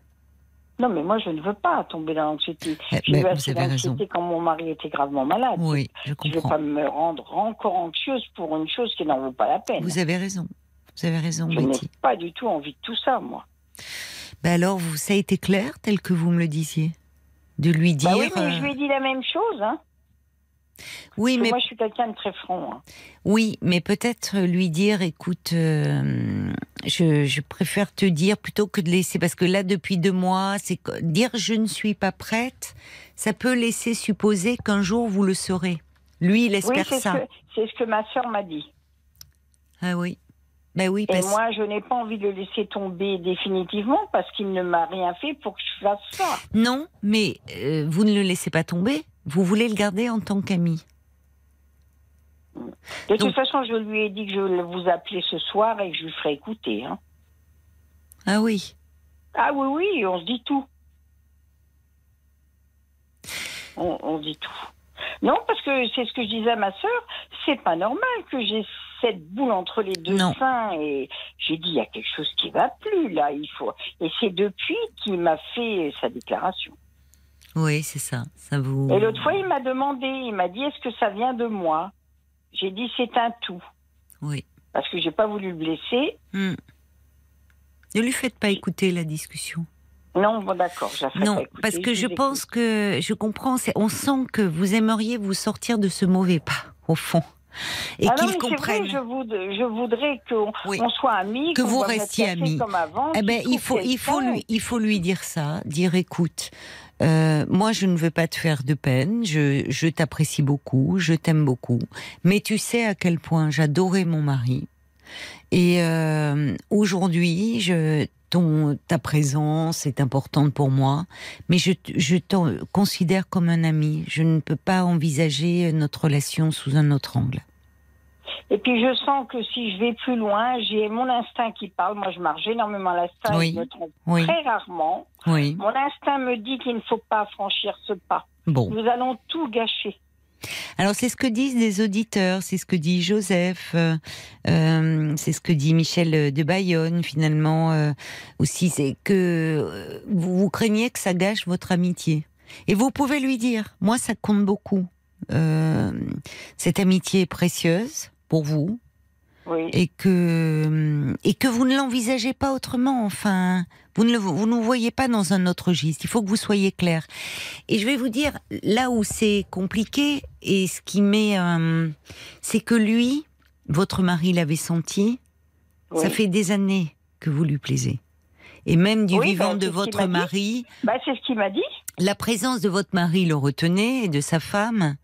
Non, mais moi, je ne veux pas tomber dans l'anxiété. Eh eu vous assez avez raison. d'anxiété quand mon mari était gravement malade. Oui, je Je ne veux comprends. pas me rendre encore anxieuse pour une chose qui n'en vaut pas la peine. Vous avez raison. Vous avez raison, Je n'ai pas du tout envie de tout ça, moi. Ben alors, vous, ça a été clair, tel que vous me le disiez? De lui dire. Bah oui, mais euh, je lui ai dit la même chose. Hein. Oui, mais Moi, je suis quelqu'un de très franc. hein. Oui, mais peut-être lui dire, écoute, euh, je, je préfère te dire plutôt que de laisser, parce que là, depuis deux mois, c'est dire je ne suis pas prête, ça peut laisser supposer qu'un jour vous le serez. Lui, il espère ça. c'est ce que ma sœur m'a dit. Ah oui. Ben oui, Et moi, je n'ai pas envie de le laisser tomber définitivement parce qu'il ne m'a rien fait pour que je fasse ça. non, mais euh, vous ne le laissez pas tomber. Vous voulez le garder en tant qu'ami. De Donc- toute façon, je lui ai dit que je vous appelais ce soir et que je lui ferais écouter. hein. Ah oui. Ah oui, oui, on se dit tout. On, on dit tout. Non, parce que c'est ce que je disais à ma sœur, c'est pas normal que j'ai cette boule entre les deux Non. seins et j'ai dit il y a quelque chose qui va plus là, il faut. Et c'est depuis qu'il m'a fait sa déclaration. Oui, c'est ça. Ça vous. Et l'autre fois, il m'a demandé, il m'a dit est-ce que ça vient de moi? J'ai dit c'est un tout Oui. parce que j'ai pas voulu le blesser. Hmm. Ne lui faites pas écouter la discussion. Non, bon d'accord, pas Non, écouter, parce que je pense que je comprends. On sent que vous aimeriez vous sortir de ce mauvais pas au fond, et Ah non, qu'il mais c'est vrai, comprenne. je, voud- je voudrais qu'on Oui. soit amis, Que vous restiez amis. comme avant. Eh ben, il faut, il faut lui, il faut lui dire ça, dire écoute, euh, moi je ne veux pas te faire de peine, je, t'apprécie beaucoup, je t'aime beaucoup, mais tu sais à quel point j'adorais mon mari. Et euh, aujourd'hui, je, ton, ta présence est importante pour moi, mais je, je t'en considère comme un ami. Je ne peux pas envisager notre relation sous un autre angle. Et puis je sens que si je vais plus loin, j'ai mon instinct qui parle. Moi, je marche énormément l'instinct Oui. je me trompe Oui, très rarement. oui. Mon instinct me dit qu'il ne faut pas franchir ce pas. Bon. Nous allons tout gâcher. Alors c'est ce que disent des auditeurs, c'est ce que dit Joseph, euh, euh, c'est ce que dit Michel de Bayonne finalement euh, aussi, c'est que vous, vous craignez que ça gâche votre amitié. Et vous pouvez lui dire, moi ça compte beaucoup. Cette amitié est précieuse pour vous Oui. et que et que vous ne l'envisagez pas autrement. Enfin, vous ne le, vous ne voyez pas dans un autre registre. Il faut que vous soyez clair. Et je vais vous dire là où c'est compliqué et ce qui met, euh, c'est que lui, votre mari l'avait senti. Ça fait des années que vous lui plaisez. Et même du Oui, vivant bah, de qu'il votre mari, Bah, c'est ce qu'il m'a dit. la présence de votre mari le retenait et de sa femme,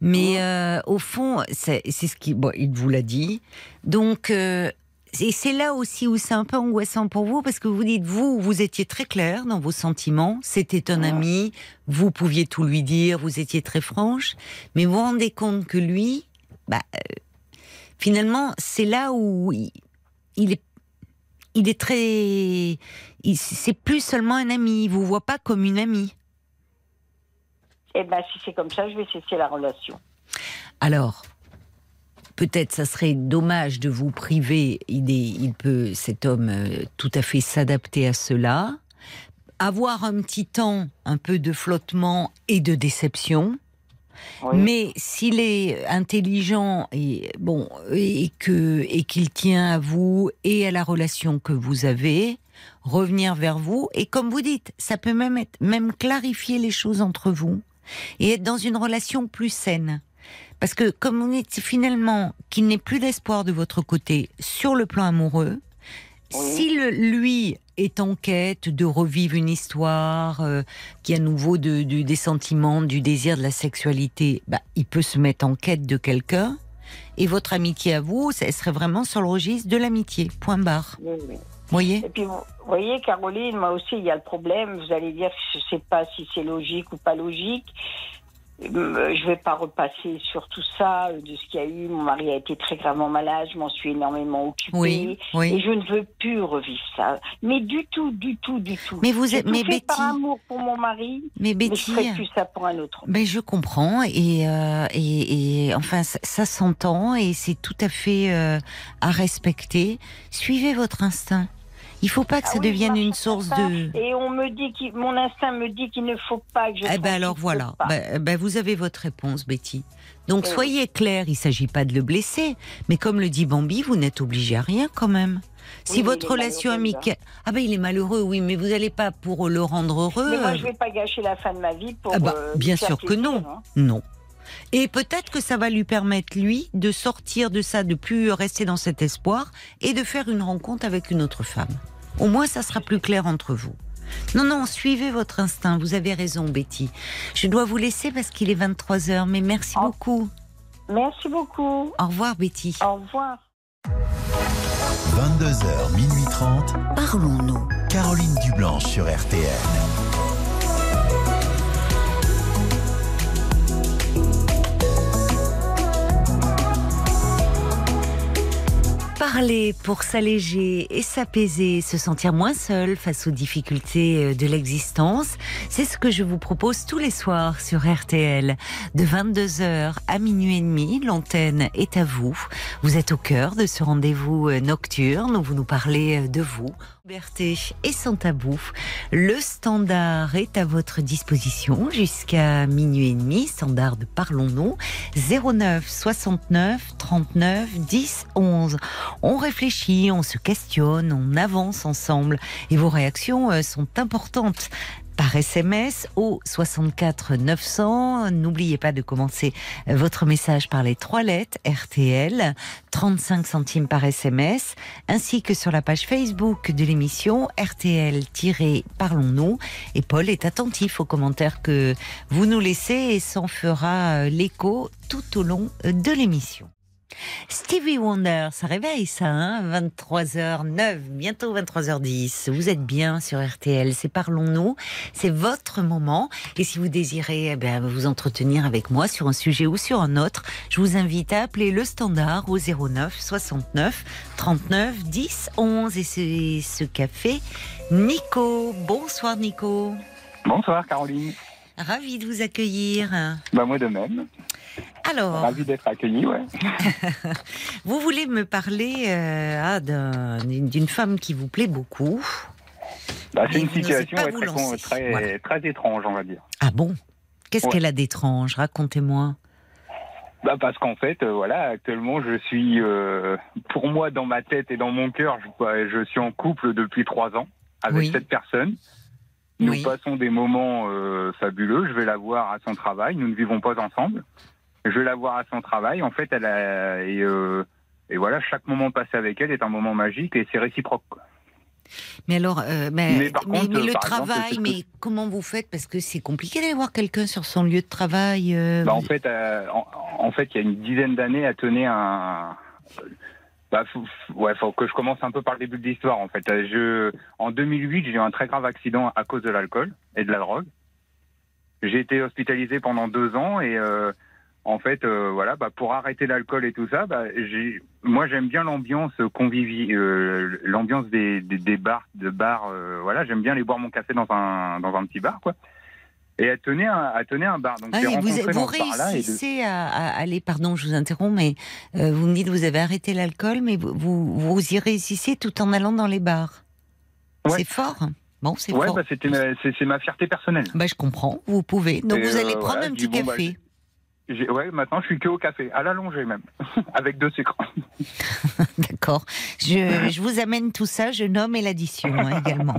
mais euh, au fond, c'est ce qui, bon, il vous l'a dit. Donc, euh, et c'est là aussi où c'est un peu angoissant pour vous parce que vous dites vous, vous étiez très clair dans vos sentiments. C'était un Ouais. ami, vous pouviez tout lui dire, vous étiez très franche, mais vous vous rendez compte que lui, bah, euh, finalement, c'est là où il, il est il est très. C'est plus seulement un ami. Il vous voit pas comme une amie. Eh ben, si c'est comme ça, je vais cesser la relation. Alors, peut-être ça serait dommage de vous priver. Il, est, il peut, cet homme, euh, tout à fait s'adapter à cela. Avoir un petit temps, un peu de flottement et de déception. Mais s'il est intelligent et bon et que et qu'il tient à vous et à la relation que vous avez, revenir vers vous et comme vous dites, ça peut même être même clarifier les choses entre vous et être dans une relation plus saine. Parce que comme vous dites finalement qu'il n'est plus d'espoir de votre côté sur le plan amoureux, Oui. si le- lui est en quête de revivre une histoire euh, qui à nouveau de, des sentiments, du désir, de la sexualité, bah, il peut se mettre en quête de quelqu'un. Et votre amitié à vous, ça serait vraiment sur le registre de l'amitié. Point barre. Oui, oui. Voyez? Et puis, vous voyez, Caroline, moi aussi, il y a le problème. Vous allez dire que je ne sais pas si c'est logique ou pas logique. Euh, Je ne vais pas repasser sur tout ça, euh, de ce qu'il y a eu. Mon mari a été très gravement malade, je m'en suis énormément occupée. Oui, Et je ne veux plus revivre ça. Mais du tout, du tout, du tout. Mais vous êtes- mais fait par Betty- amour pour mon mari, Mais mais je Betty, plus ça pour un autre. Ben je comprends et, euh, et, et enfin ça, ça s'entend et c'est tout à fait euh, à respecter. Suivez votre instinct. Il faut pas que ça Ah oui, devienne une source comprends de. pas. Et on me dit qu'il, mon instinct me dit qu'il ne faut pas que je. Eh ben alors voilà. pas. Ben, ben, vous avez votre réponse, Betty. Donc Oui. soyez clair. Il s'agit pas de le blesser, mais comme le dit Bambi, vous n'êtes obligé à rien quand même. Si Oui, votre relation amicale, ah ben il est malheureux, oui, mais vous n'allez pas pour le rendre heureux. Mais moi, euh, je vais pas gâcher la fin de ma vie pour. Ah bah, euh, bien sûr que non. hein. Non. Et peut-être que ça va lui permettre, lui, de sortir de ça, de plus rester dans cet espoir et de faire une rencontre avec une autre femme. Au moins, ça sera plus clair entre vous. Non, non, suivez votre instinct. Vous avez raison, Betty. Je dois vous laisser parce qu'il est 23h, mais merci Oh. beaucoup. Merci beaucoup. Au revoir, Betty. Au revoir. 22h, minuit 30. Parlons-nous. Caroline Dublanche sur RTN. Parler pour s'alléger et s'apaiser, se sentir moins seul face aux difficultés euh, de l'existence, c'est ce que je vous propose tous les soirs sur RTL. De 22h à minuit et demi, l'antenne est à vous. Vous êtes au cœur de ce rendez-vous euh, nocturne où vous nous parlez euh, de vous. Liberté et sans tabou. Le standard est à votre disposition jusqu'à minuit et demi. Standard de Parlons-nous. 09 69 39 10 11. On réfléchit, on se questionne, on avance ensemble et vos réactions euh, sont importantes. Par SMS au 64 900. N'oubliez pas de commencer votre message par les trois lettres RTL, 35 centimes par SMS, ainsi que sur la page Facebook de l'émission RTL-Parlons-nous. Et Paul est attentif aux commentaires que vous nous laissez et s'en fera euh, l'écho tout au long euh, de l'émission. Stevie Wonder, ça réveille ça, hein 23h09, bientôt 23h10. Vous êtes bien sur RTL, c'est Parlons-nous, c'est votre moment. Et si vous désirez eh bien, vous entretenir avec moi sur un sujet ou sur un autre, je vous invite à appeler le standard au 09 69 39 10 11. Et c'est ce café Nico. Bonsoir Nico. Bonsoir Caroline. Ravi de vous accueillir. Bah moi de même. Alors, Ravi d'être accueilli, ouais. Vous voulez me parler euh, ah, d'un- d'une femme qui vous plaît beaucoup. Bah, c'est une situation ouais, très, très, Voilà. très étrange, on va dire. Ah bon? Qu'est-ce Ouais. qu'elle a d'étrange? Racontez-moi. Bah, parce qu'en fait, euh, voilà, actuellement, je suis, euh, pour moi, dans ma tête et dans mon cœur, je, bah, je suis en couple depuis trois ans avec Oui. cette personne. Nous Oui. passons des moments euh, fabuleux. Je vais la voir à son travail. Nous ne vivons pas ensemble. Je vais la voir à son travail. En fait, elle a, et, euh, et voilà, chaque moment passé avec elle est un moment magique et c'est réciproque. quoi. Mais alors, euh, mais, Mais par mais- contre, mais le exemple, travail, mais comment vous faites? Parce que c'est compliqué d'aller voir quelqu'un sur son lieu de travail. euh, Bah, en fait, euh, en, en fait, il y a une dizaine d'années, elle tenait un. Bah, faut, ouais, faut que je commence un peu par le début de l'histoire. En fait, je, en 2008, j'ai eu un très grave accident à cause de l'alcool et de la drogue. J'ai été hospitalisé pendant deux ans et en fait, euh, voilà, bah, pour arrêter l'alcool et tout ça, bah, j'ai, moi, j'aime bien l'ambiance conviviale, euh, l'ambiance des, des, des bars, de bars. euh, voilà, j'aime bien aller boire mon café dans un dans un petit bar, quoi. Et elle tenait un, elle tenait un bar. Donc, Ah oui, vous, vous dans de- réussissez à, à aller, pardon, je vous interromps, mais vous me dites que vous avez arrêté l'alcool, mais vous, vous, vous y réussissez tout en allant dans les bars. Ouais. C'est fort. Bon, c'est Ouais, fort. bah, c'était ma- c'est c'est ma fierté personnelle. Bah, je comprends, vous pouvez. Donc Et, vous allez prendre voilà, un petit bon, bah, café. Ouais, maintenant je suis que au café, à l'allongée même, avec deux sucres. D'accord. Je, je vous amène tout ça, je nomme et l'addition hein, également.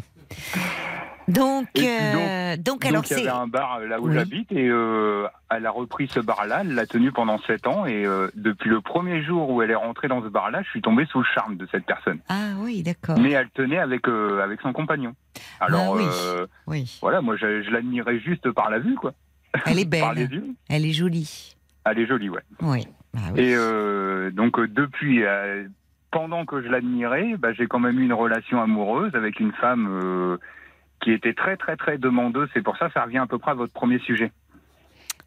Donc, puis euh, donc, alors Donc il y c'est. avait un bar euh, là où Oui. j'habite et euh, elle a repris ce bar-là, elle l'a tenu pendant sept ans et euh, depuis le premier jour où elle est rentrée dans ce bar-là, je suis tombé sous le charme de cette personne. Ah oui, d'accord. Mais elle tenait avec avec son compagnon. Alors Ah oui. euh, Oui, voilà, moi je, je l'admirais juste par la vue quoi, elle est belle, elle est jolie. Elle est jolie ouais. Oui. Ah oui. Et euh, donc euh, depuis, euh, pendant que je l'admirais, bah, j'ai quand même eu une relation amoureuse avec une femme euh, qui était très très très demandeuse. C'est pour ça, ça revient à peu près à votre premier sujet.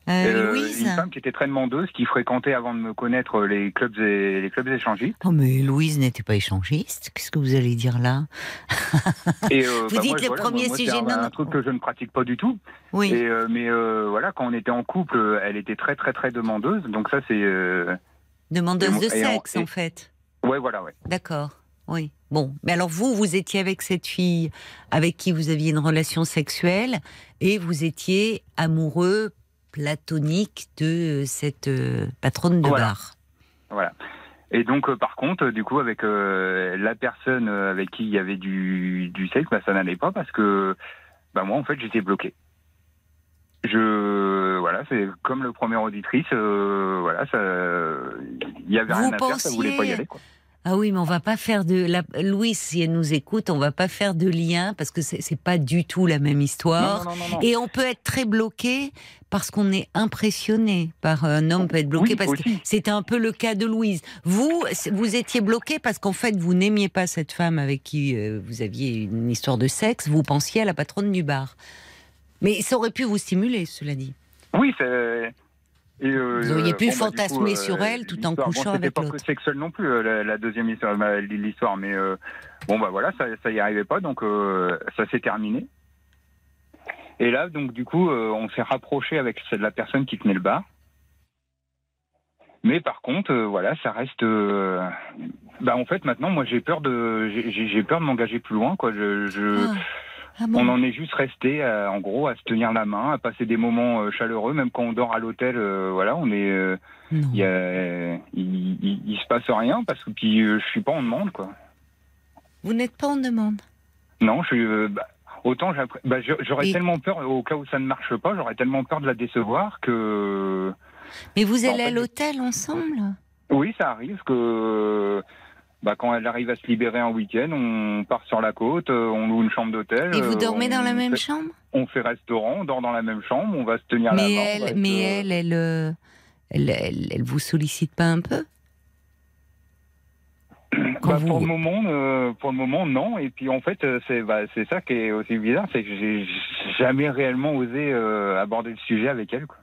Euh, Euh, Louise une femme qui était très demandeuse, qui fréquentait avant de me connaître les clubs et les clubs échangistes. Oh, mais Louise n'était pas échangiste. Qu'est-ce que vous allez dire là Et, euh, Vous bah, dites moi, le voilà, premier moi, sujet, c'est un, non, non. un truc que je ne pratique pas du tout. Oui. Et, euh, mais voilà, quand on était en couple, elle était très très très demandeuse. Donc ça c'est, Demandeuse de en- sexe, et- en fait. ouais voilà ouais. D'accord. Oui. Bon. Mais alors, vous, vous étiez avec cette fille avec qui vous aviez une relation sexuelle et vous étiez amoureux platonique de euh, cette euh, patronne de Voilà. bar. Voilà. Et donc, euh, par contre, euh, du coup, avec euh, la personne avec qui il y avait du, du sexe, bah, ça n'allait pas parce que bah, moi, en fait, j'étais bloqué. Je voilà, c'est comme le premier auditrice, voilà, ça, il y avait Vous rien à faire, ça voulait pas y aller. Quoi. Ah oui, mais on va pas faire de la Louise, si elle nous écoute, on va pas faire de lien parce que c'est pas du tout la même histoire. Non, non, non. Et on peut être très bloqué parce qu'on est impressionné par un homme peut être bloqué Oui, parce que c'était un peu le cas de Louise. Vous, vous étiez bloqué parce qu'en fait vous n'aimiez pas cette femme avec qui euh, vous aviez une histoire de sexe. Vous pensiez à la patronne du bar. Mais ça aurait pu vous stimuler, cela dit. Oui, c'est. Et, euh, Vous auriez pu bon, bah, fantasmer coup, sur elle tout en couchant bon, c'était avec pas l'autre. que sexuel non plus, euh, la, la deuxième histoire, l'histoire, mais euh, bon bah voilà, ça, ça y arrivait pas, donc euh, ça s'est terminé. Et là, donc du coup, euh, on s'est rapproché avec la personne qui tenait le bar. Mais par contre, euh, voilà, ça reste. euh, bah en fait, maintenant, moi, j'ai peur de, j'ai- peur de m'engager plus loin, quoi. Je, je, Ah. Ah bon on en est juste resté, euh, en gros, à se tenir la main, à passer des moments euh, chaleureux, même quand on dort à l'hôtel. euh, voilà, on est, euh, il il se passe rien parce que puis euh, je suis pas en demande, quoi. Vous n'êtes pas en demande. Non, je suis. euh, bah, autant bah, j'aurais Et- tellement peur au cas où ça ne marche pas, j'aurais tellement peur de la décevoir que. Mais vous En allez à l'hôtel ensemble? Oui, ça arrive que. Bah, quand elle arrive à se libérer un week-end, on part sur la côte, euh, on loue une chambre d'hôtel. Et vous euh, dormez dans la même fait- chambre? On fait restaurant, on dort dans la même chambre, on va se tenir la main. Mais va elle, être, mais euh, elle, elle, elle, elle, elle vous sollicite pas un peu? Bah, vous- Pour le moment, euh, pour le moment, non. Et puis en fait, c'est bah, c'est ça qui est aussi bizarre, c'est que j'ai jamais réellement osé euh, aborder le sujet avec elle. Quoi.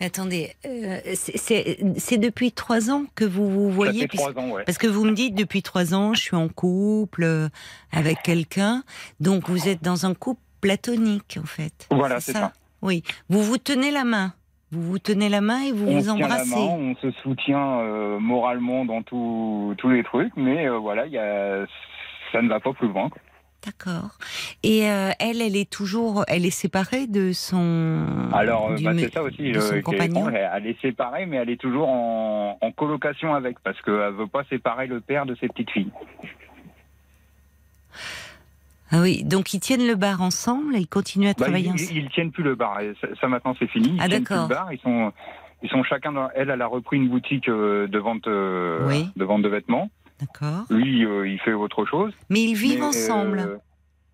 Mais attendez, euh, c'est- depuis trois ans que vous vous ça voyez fait puis- trois ans, ouais. Parce que vous me dites depuis trois ans, je suis en couple euh, avec quelqu'un, donc vous êtes dans un couple platonique en fait. Voilà, c'est ça. Oui, vous vous tenez la main, vous vous tenez la main et vous On vous la embrassez. main, on se soutient euh, moralement dans tout- tous les trucs, mais euh, voilà, il y a, ça ne va pas plus loin. quoi. D'accord. Et euh, elle, elle est toujours, elle est séparée de son. Alors, euh, bah, c'est ça aussi. de son euh, est compagnon. elle, elle est séparée, mais elle est toujours en, en colocation avec, parce qu'elle veut pas séparer le père de ses petites filles. Ah oui, donc ils tiennent le bar ensemble et ils continuent à Bah, travailler ils, ensemble. ils, tiennent plus le bar. Ça, ça, maintenant c'est fini. Ils Ah, tiennent plus le bar. Ils sont, ils sont chacun. Dans, elle, elle a repris une boutique de vente, Oui. de vente de vêtements. D'accord. Lui, euh, il fait autre chose. Mais ils vivent Mais, ensemble. euh,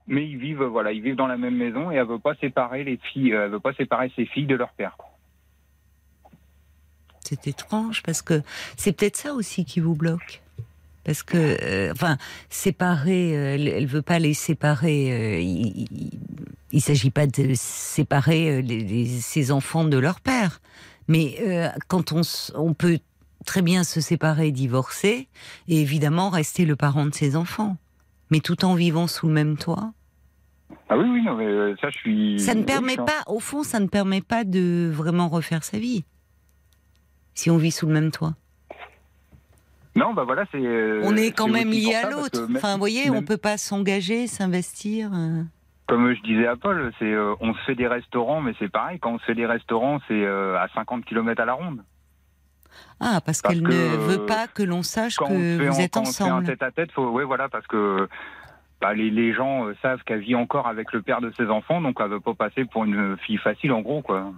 mais ils vivent, voilà, ils vivent dans la même maison et elle veut pas séparer les filles. Elle veut pas séparer ses filles de leur père. C'est étrange parce que c'est peut-être ça aussi qui vous bloque. Parce que, euh, enfin, séparer, euh, elle, elle veut pas les séparer. euh, il il s'agit pas de séparer euh, les- les- ses enfants de leur père. Mais euh, quand on peut très bien se séparer, divorcer, et évidemment rester le parent de ses enfants. Mais tout en vivant sous le même toit. Ah oui, oui, non, mais euh, ça, je suis. Ça ne permet pas, au fond, ça ne permet pas de vraiment refaire sa vie. Si on vit sous le même toit. Non, bah voilà, c'est. euh, on est quand même lié à l'autre. Enfin, vous voyez, on même- peut pas s'engager, s'investir. euh. Comme je disais à Paul, c'est euh, on se fait des restaurants, mais c'est pareil. Quand on se fait des restaurants, c'est euh, à 50 km à la ronde. Ah, parce, Parce qu'elle que, ne veut pas que l'on sache Quand on que vous en- êtes quand on se fait un ensemble. tête à tête, faut, ouais, voilà, parce que bah, les, les gens euh, savent qu'elle vit encore avec le père de ses enfants, donc elle veut pas passer pour une fille facile, en gros, quoi.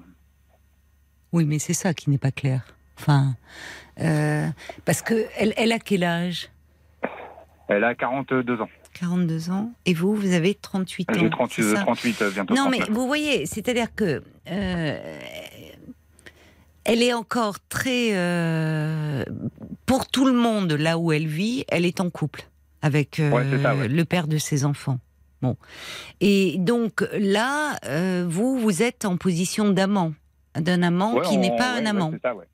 Oui, mais c'est ça qui n'est pas clair. Enfin, euh, parce que elle, elle a quel âge? Elle a 42 ans. 42 ans. Et vous, vous avez 38 ans. J'ai 38, c'est ça? 38 euh, bientôt. Non, mais 39. vous voyez, c'est-à-dire que euh, elle est encore très euh, pour tout le monde là où elle vit, elle est en couple avec euh, Ouais, c'est ça, ouais. le père de ses enfants. Bon, et donc là, euh, vous vous êtes en position d'amant, d'un amant Ouais, qui n'est pas un amant. ça, ouais.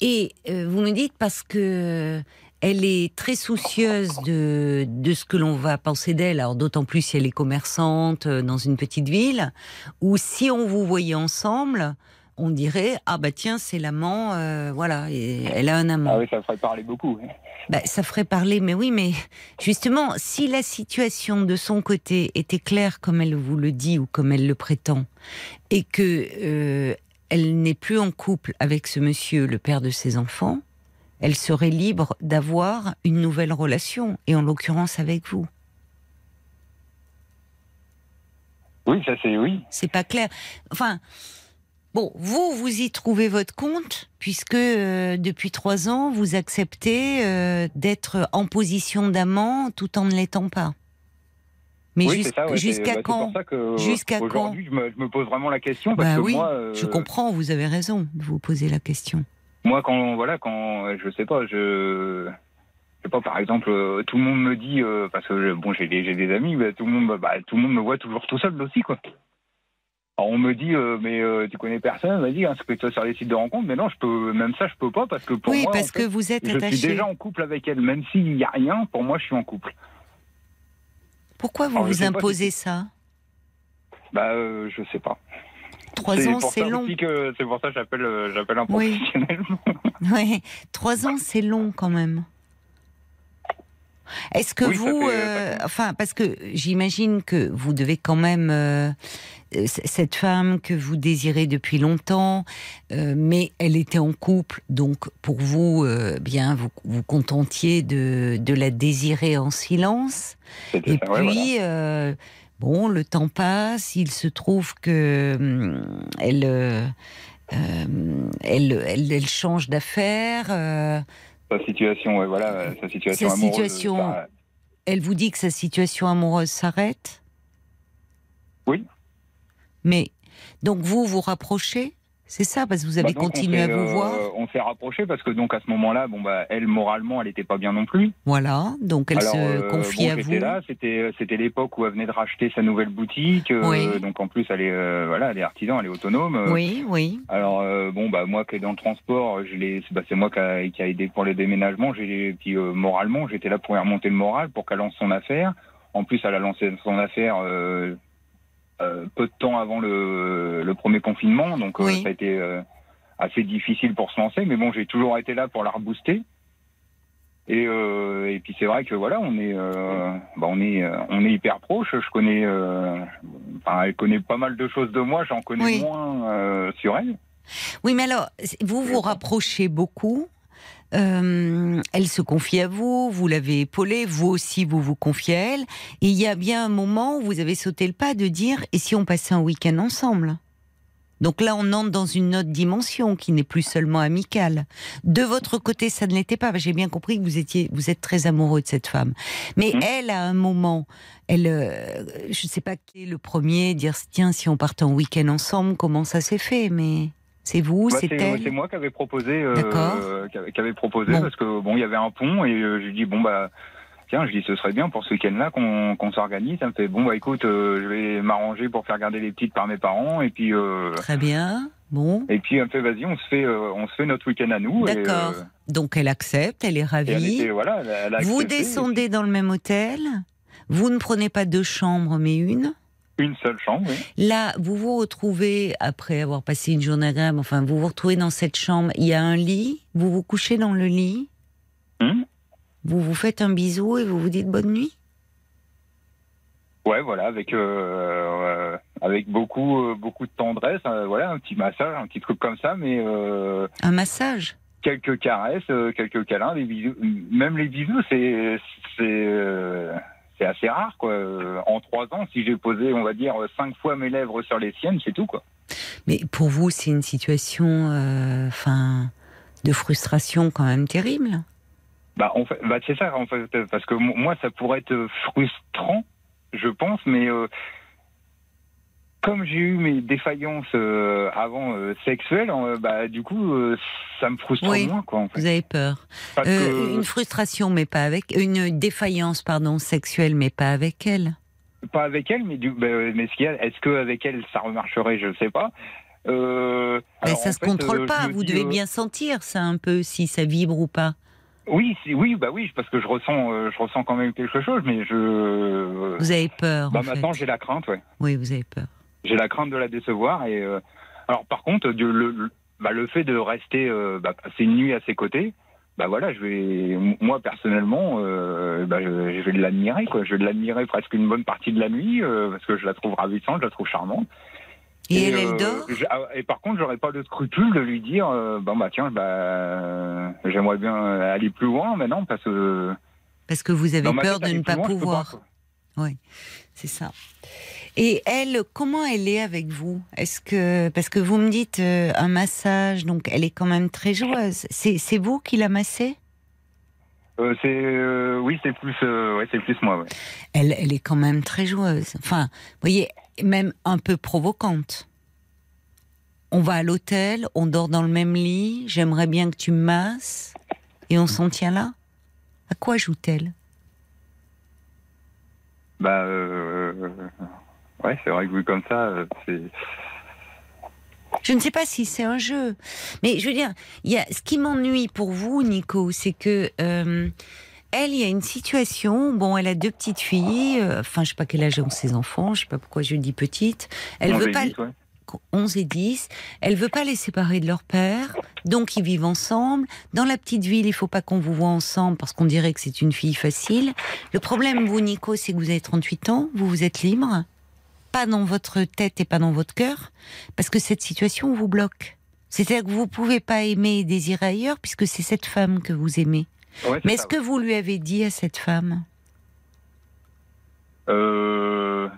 Et euh, vous me dites parce que elle est très soucieuse de, de ce que l'on va penser d'elle, alors d'autant plus si elle est commerçante dans une petite ville, ou si on vous voyait ensemble, on dirait ah bah tiens c'est l'amant, euh, voilà, et elle a un amant. Ah oui, ça ferait parler beaucoup. Bah, ça ferait parler, mais oui, mais justement, si la situation de son côté était claire comme elle vous le dit ou comme elle le prétend, et que euh, elle n'est plus en couple avec ce monsieur, le père de ses enfants, elle serait libre d'avoir une nouvelle relation, et en l'occurrence avec vous. Oui, ça c'est oui. C'est pas clair. Enfin, bon, vous, vous y trouvez votre compte, puisque euh, depuis trois ans, vous acceptez euh, d'être en position d'amant tout en ne l'étant pas. Mais oui, ouais, jusqu'à bah, c'est quand? pour ça que, Jusqu'à quand? je me, je me pose vraiment la question parce Bah que oui, moi, euh, je comprends, vous avez raison de vous poser la question. Moi, quand voilà, quand je sais pas, je je sais pas, par exemple, euh, tout le monde me dit euh, parce que euh, bon, j'ai des j'ai des amis, bah, tout le monde, bah, tout le monde me voit toujours tout seul aussi, quoi. Alors on me dit, euh, mais euh, tu connais personne, vas-y, inscris-toi sur les sites de rencontres. Mais non, je peux, même ça, je peux pas parce que pour oui, moi, parce en que vous êtes je suis déjà en couple avec elle, même s'il y a rien, pour moi, je suis en couple. Pourquoi vous Alors, vous imposez si- ça? Bah, euh, je sais pas. Trois ans, c'est long. c'est pour ça que j'appelle euh, j'appelle un professionnel. Oui, trois ans, c'est long quand même. Est-ce que Oui, vous, fait- euh, enfin, parce que j'imagine que vous devez quand même euh, cette femme que vous désirez depuis longtemps, euh, mais elle était en couple, donc pour vous, euh, bien, vous vous contentiez de, de la désirer en silence. Et ça, ouais, voilà. puis, euh, bon, le temps passe, il se trouve que hum, elle, euh, euh, elle, elle, elle change d'affaires. euh, Sa situation, ouais, voilà, euh, sa situation Sa amoureuse. situation- elle vous dit que sa situation amoureuse s'arrête? Oui. Mais, donc vous vous rapprochez C'est ça, parce que vous avez Bah, donc, continué à vous euh, voir On s'est rapprochés parce que donc à ce moment-là, bon bah elle moralement, elle était pas bien non plus. Voilà, donc elle Alors, se euh, confie bon, à vous. là, c'était c'était l'époque où elle venait de racheter sa nouvelle boutique. euh, Oui. Donc en plus, elle est euh, voilà, elle est artisan, elle est autonome. euh, Oui, oui. Alors euh, bon bah moi qui est dans le transport, je l'ai, c'est bah, c'est moi qui a, qui a aidé pour le déménagement. J'ai puis euh, moralement, j'étais là pour lui remonter le moral pour qu'elle lance son affaire. En plus, elle a lancé son affaire euh, euh, peu de temps avant le, le premier confinement, donc euh, Oui. ça a été euh, assez difficile pour se lancer. Mais bon, j'ai toujours été là pour la rebooster. Et, euh, et puis c'est vrai que voilà, on est, euh, bah, on est, euh, on est hyper proche. Je connais, euh, enfin, elle connaît pas mal de choses de moi. J'en connais Oui. moins euh, sur elle. Oui, mais alors, vous vous rapprochez beaucoup. Euh, elle se confie à vous, vous l'avez épaulée, vous aussi vous vous confiez à elle. Et il y a bien un moment où vous avez sauté le pas de dire et si on passait un week-end ensemble? Donc là, on entre dans une autre dimension qui n'est plus seulement amicale. De votre côté, ça ne l'était pas. J'ai bien compris que vous étiez, vous êtes très amoureux de cette femme. Mais Mhm. elle, à un moment, elle, euh, je ne sais pas qui est le premier à dire tiens, si on partait en week-end ensemble, comment ça s'est fait? Mais c'est vous, Bah, c'est elle c'est moi qui avais proposé, euh, qui avait- proposé Bon. parce que bon, il y avait un pont et euh, j'ai dit bon bah tiens, je dis ce serait bien pour ce week-end-là qu'on qu'on s'organise. Ça me fait bon bah écoute, euh, je vais m'arranger pour faire garder les petites par mes parents et puis euh, Très bien. Bon, et puis elle me fait vas-y, on se fait on se fait notre week-end à nous. d'accord. Donc elle accepte, elle est et elle ravie. était voilà, elle a Vous descendez dans le même hôtel. Vous ne prenez pas deux chambres, mais une. Une seule chambre, oui. Là, vous vous retrouvez, après avoir passé une journée agréable, enfin, vous vous retrouvez dans cette chambre, il y a un lit, vous vous couchez dans le lit, Hum vous vous faites un bisou et vous vous dites bonne nuit. Ouais, voilà, avec euh, euh, avec beaucoup euh, beaucoup de tendresse, voilà, un petit massage, un petit truc comme ça, mais Un massage? quelques caresses, quelques câlins, des bisous, même les bisous, c'est c'est c'est assez rare, quoi. Euh, En trois ans, si j'ai posé, on va dire, cinq fois mes lèvres sur les siennes, c'est tout, quoi. Mais pour vous, c'est une situation, euh, enfin, de frustration quand même terrible. Bah, en fait, bah c'est ça, en fait, parce que mo- moi, ça pourrait être frustrant, je pense, mais euh, comme j'ai eu mes défaillances euh, avant euh, sexuelles, euh, bah du coup, ça me frustre Oui. moins, quoi. En fait. Vous avez peur. Que- Une frustration, mais pas avec. Une défaillance, pardon, sexuelle, mais pas avec elle. pas avec elle, mais du, bah, mais ce qu'il y a, est-ce que avec elle ça remarcherait, je ne sais pas. Mais alors, ça en se fait, contrôle pas. Vous devez bien sentir ça un peu, si ça vibre ou pas. Oui, oui, bah oui, parce que je ressens, euh, je ressens quand même quelque chose, mais je. Vous avez peur. bah en fait. maintenant, j'ai la crainte, ouais. Oui, vous avez peur. J'ai la crainte de la décevoir et euh, alors par contre, de- le, le, bah, le fait de rester, euh, bah, passer une nuit à ses côtés, bah voilà, je vais, moi personnellement, euh, bah, je, je vais l'admirer, quoi. Je vais l'admirer presque une bonne partie de la nuit euh, parce que je la trouve ravissante, je la trouve charmante. Et, elle, euh, elle dort? je- ah, Et par contre, j'aurais pas de scrupule de lui dire, bon bah tiens, bah j'aimerais bien aller plus loin maintenant parce que Parce que vous avez peur tête, de ne pas loin, pouvoir. quoi. C'est ça. Et elle, comment elle est avec vous? Est-ce que parce que vous me dites euh, un massage, donc elle est quand même très joueuse. C'est vous qui la massez? Euh, c'est euh, oui, c'est plus, euh, ouais, c'est plus moi. Ouais. elle, elle est quand même très joueuse. Enfin, vous voyez, même un peu provocante. On va à l'hôtel, on dort dans le même lit. J'aimerais bien que tu me masses, et on s'en tient là. À quoi joue-t-elle? Bah, euh, ouais, c'est vrai que vu comme ça, euh, c'est. Je ne sais pas si c'est un jeu, mais je veux dire, il y a ce qui m'ennuie pour vous, Nico, c'est que euh, elle, il y a une situation. Bon, elle a deux petites filles. euh, Enfin, je sais pas quel âge ont ses enfants. Je sais pas pourquoi je dis petite. Elle on veut pas. dit, ouais. 11 et 10. Elle veut pas les séparer de leur père, donc ils vivent ensemble. Dans la petite ville, il faut pas qu'on vous voit ensemble parce qu'on dirait que c'est une fille facile. Le problème, vous, Nico, c'est que vous avez 38 ans, vous vous êtes libre, pas dans votre tête et pas dans votre cœur, parce que cette situation vous bloque. C'est-à-dire que vous pouvez pas aimer et désirer ailleurs puisque c'est cette femme que vous aimez. Ouais, Mais est-ce que vous lui avez dit à cette femme? Euh...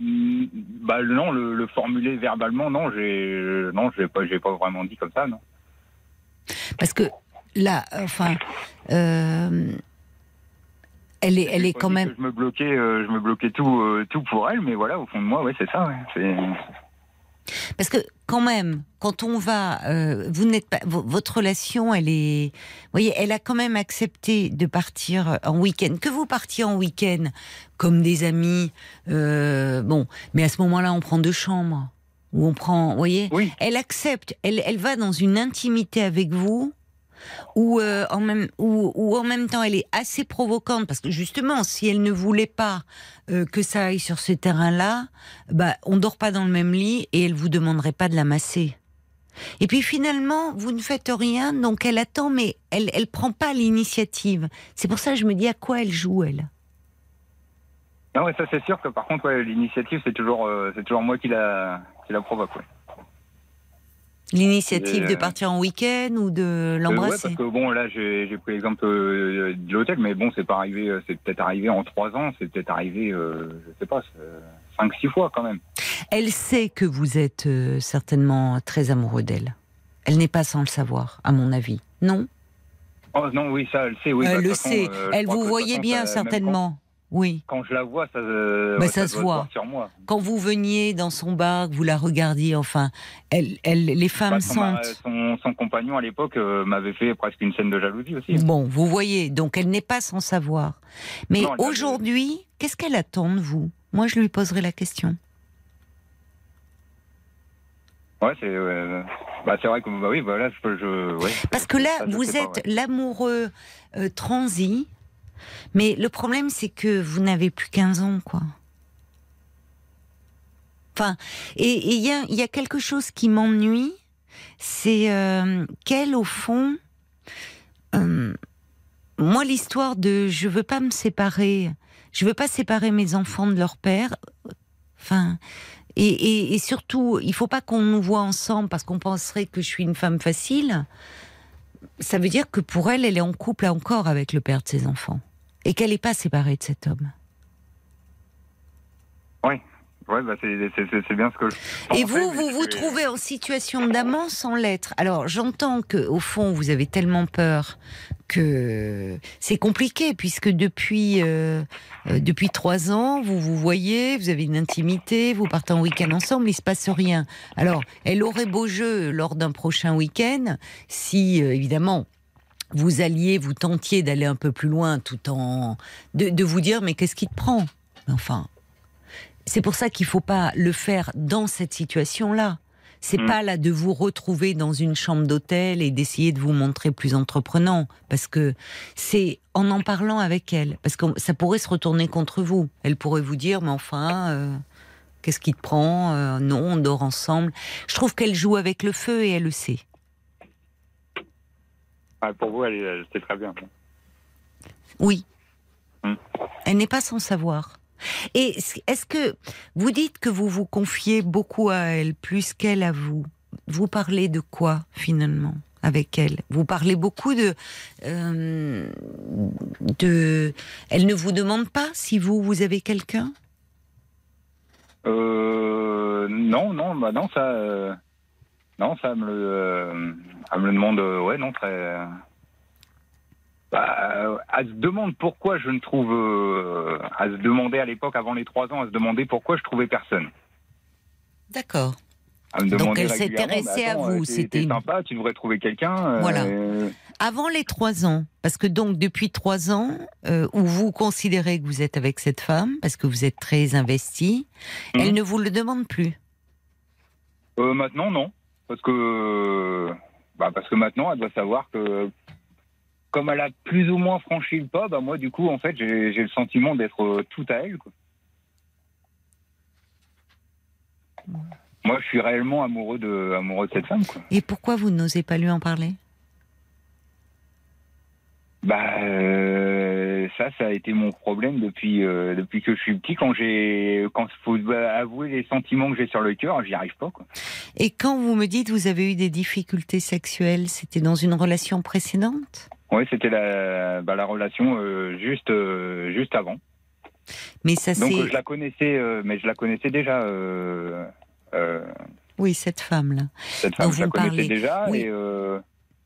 Bah non, le, le formuler verbalement, non, j'ai, non, j'ai pas, j'ai pas vraiment dit comme ça, non. Parce que là, enfin, euh, elle est, elle est quand même. Je me bloquais, euh, je me bloquais tout, euh, tout pour elle, mais voilà, au fond de moi, ouais, c'est ça, ouais. Parce que quand même, quand on va, euh, vous n'êtes pas, vo- votre relation, elle est, vous voyez, elle a quand même accepté de partir en week-end. Que vous partiez en week-end comme des amis, euh, bon, mais à ce moment-là, on prend deux chambres ou on prend, vous voyez, Oui. elle accepte, elle, elle va dans une intimité avec vous. Ou euh, en même ou, ou en même temps elle est assez provocante parce que justement si elle ne voulait pas euh, que ça aille sur ce terrain-là, bah on dort pas dans le même lit et elle vous demanderait pas de la masser. Et puis finalement vous ne faites rien donc elle attend mais elle elle prend pas l'initiative. C'est pour ça que je me dis à quoi elle joue elle? Non, ouais, ça c'est sûr que par contre, l'initiative, c'est toujours, euh, c'est toujours moi qui la, qui la provoque. L'initiative de euh, partir en week-end ou de Euh, ouais, l'embrasser. parce que bon, là, j'ai pris l'exemple euh, de l'hôtel, mais bon, c'est pas arrivé, euh, c'est peut-être arrivé en trois ans, c'est peut-être arrivé, euh, je sais pas, euh, cinq, six fois quand même. Elle sait que vous êtes euh, certainement très amoureux d'elle. Elle n'est pas sans le savoir, à mon avis. Non? Oh non, oui, ça, elle sait, oui. bah, Elle de le façon, sait. euh, Elle vous voyez façon, bien, ça- certainement. Oui. Quand, je la vois, ça, euh, Bah, ouais, ça se voit. sur moi. Quand vous veniez dans son bar, que vous la regardiez, enfin, elle, elle, les femmes Bah, son, ma- sentent. son, son compagnon à l'époque euh, m'avait fait presque une scène de jalousie aussi. Bon, vous voyez, donc elle n'est pas sans savoir. Mais aujourd'hui, qu'est-ce qu'elle attend de vous? Moi, je lui poserai la question. Ouais, c'est, euh, bah, c'est vrai que bah oui, bah là, je, je ouais. Parce que là, vous êtes l'amoureux euh, transi Mais le problème, c'est que vous n'avez plus 15 ans, quoi. Enfin, et il y a, quelque chose qui m'ennuie, c'est euh, qu'elle, au fond, euh, moi, l'histoire de je veux pas me séparer, je veux pas séparer mes enfants de leur père. Enfin, et, et, et surtout, il faut pas qu'on nous voit ensemble parce qu'on penserait que je suis une femme facile. Ça veut dire que pour elle, elle est en couple encore avec le père de ses enfants et qu'elle n'est pas séparée de cet homme. Oui. Ouais, bah c'est bien ce que. Je Et vous, vous vous trouvez en situation d'amant sans l'être. Alors, j'entends que au fond, vous avez tellement peur que c'est compliqué puisque depuis euh, euh, depuis trois ans, vous vous voyez, vous avez une intimité, vous partez en week-end ensemble, il se passe rien. Alors, elle aurait beau jeu lors d'un prochain week-end si euh, évidemment vous alliez, vous tentiez d'aller un peu plus loin, tout en de, de vous dire mais qu'est-ce qui te prend? Enfin, c'est pour ça qu'il faut pas le faire dans cette situation-là. C'est Mm. pas là de vous retrouver dans une chambre d'hôtel et d'essayer de vous montrer plus entreprenant, parce que c'est en en parlant avec elle, parce que ça pourrait se retourner contre vous. Elle pourrait vous dire, mais enfin, euh, qu'est-ce qui te prend? Euh, Non, on dort ensemble. Je trouve qu'elle joue avec le feu et elle le sait. Ah, pour vous, elle, c'est très bien. Oui. Mm. Elle n'est pas sans savoir. Et est-ce que vous dites que vous vous confiez beaucoup à elle, plus qu'elle à vous? Vous parlez de quoi finalement avec elle? Vous parlez beaucoup de, euh, de. Elle ne vous demande pas si vous vous avez quelqu'un? Euh, non, non, bah non, ça, euh, non, ça me elle me le demande, euh, ouais, non, très. Bah, euh, elle se demande pourquoi je ne trouve, euh, elle se demandait à l'époque, avant les trois ans, elle se demandait pourquoi je trouvais personne. D'accord. Donc, elle s'intéressait bah, à attends, vous, euh, c'était sympa, tu devrais trouver quelqu'un. Voilà. euh, Avant les trois ans, parce que donc depuis trois ans, euh, où vous considérez que vous êtes avec cette femme, parce que vous êtes très investi, Mhm. elle ne vous le demande plus. Euh, maintenant, non. Parce que, bah, parce que maintenant, elle doit savoir que, comme elle a plus ou moins franchi le pas, bah, moi, du coup, en fait, j'ai j'ai le sentiment d'être euh, tout à elle. Quoi. Moi, je suis réellement amoureux de, amoureux de cette femme. Quoi. Et pourquoi vous n'osez pas lui en parler? Bah, euh, ça, ça a été mon problème depuis, euh, depuis que je suis petit. Quand j'ai, quand faut avouer les sentiments que j'ai sur le cœur, j'y arrive pas. Quoi. Et quand vous me dites vous avez eu des difficultés sexuelles, c'était dans une relation précédente? Ouais, c'était la, bah, la relation euh, juste, euh, juste avant. Mais ça Donc je la connaissais, mais je la connaissais déjà. Oui cette femme là. cette femme, je la parlez. déjà. Oui. Et,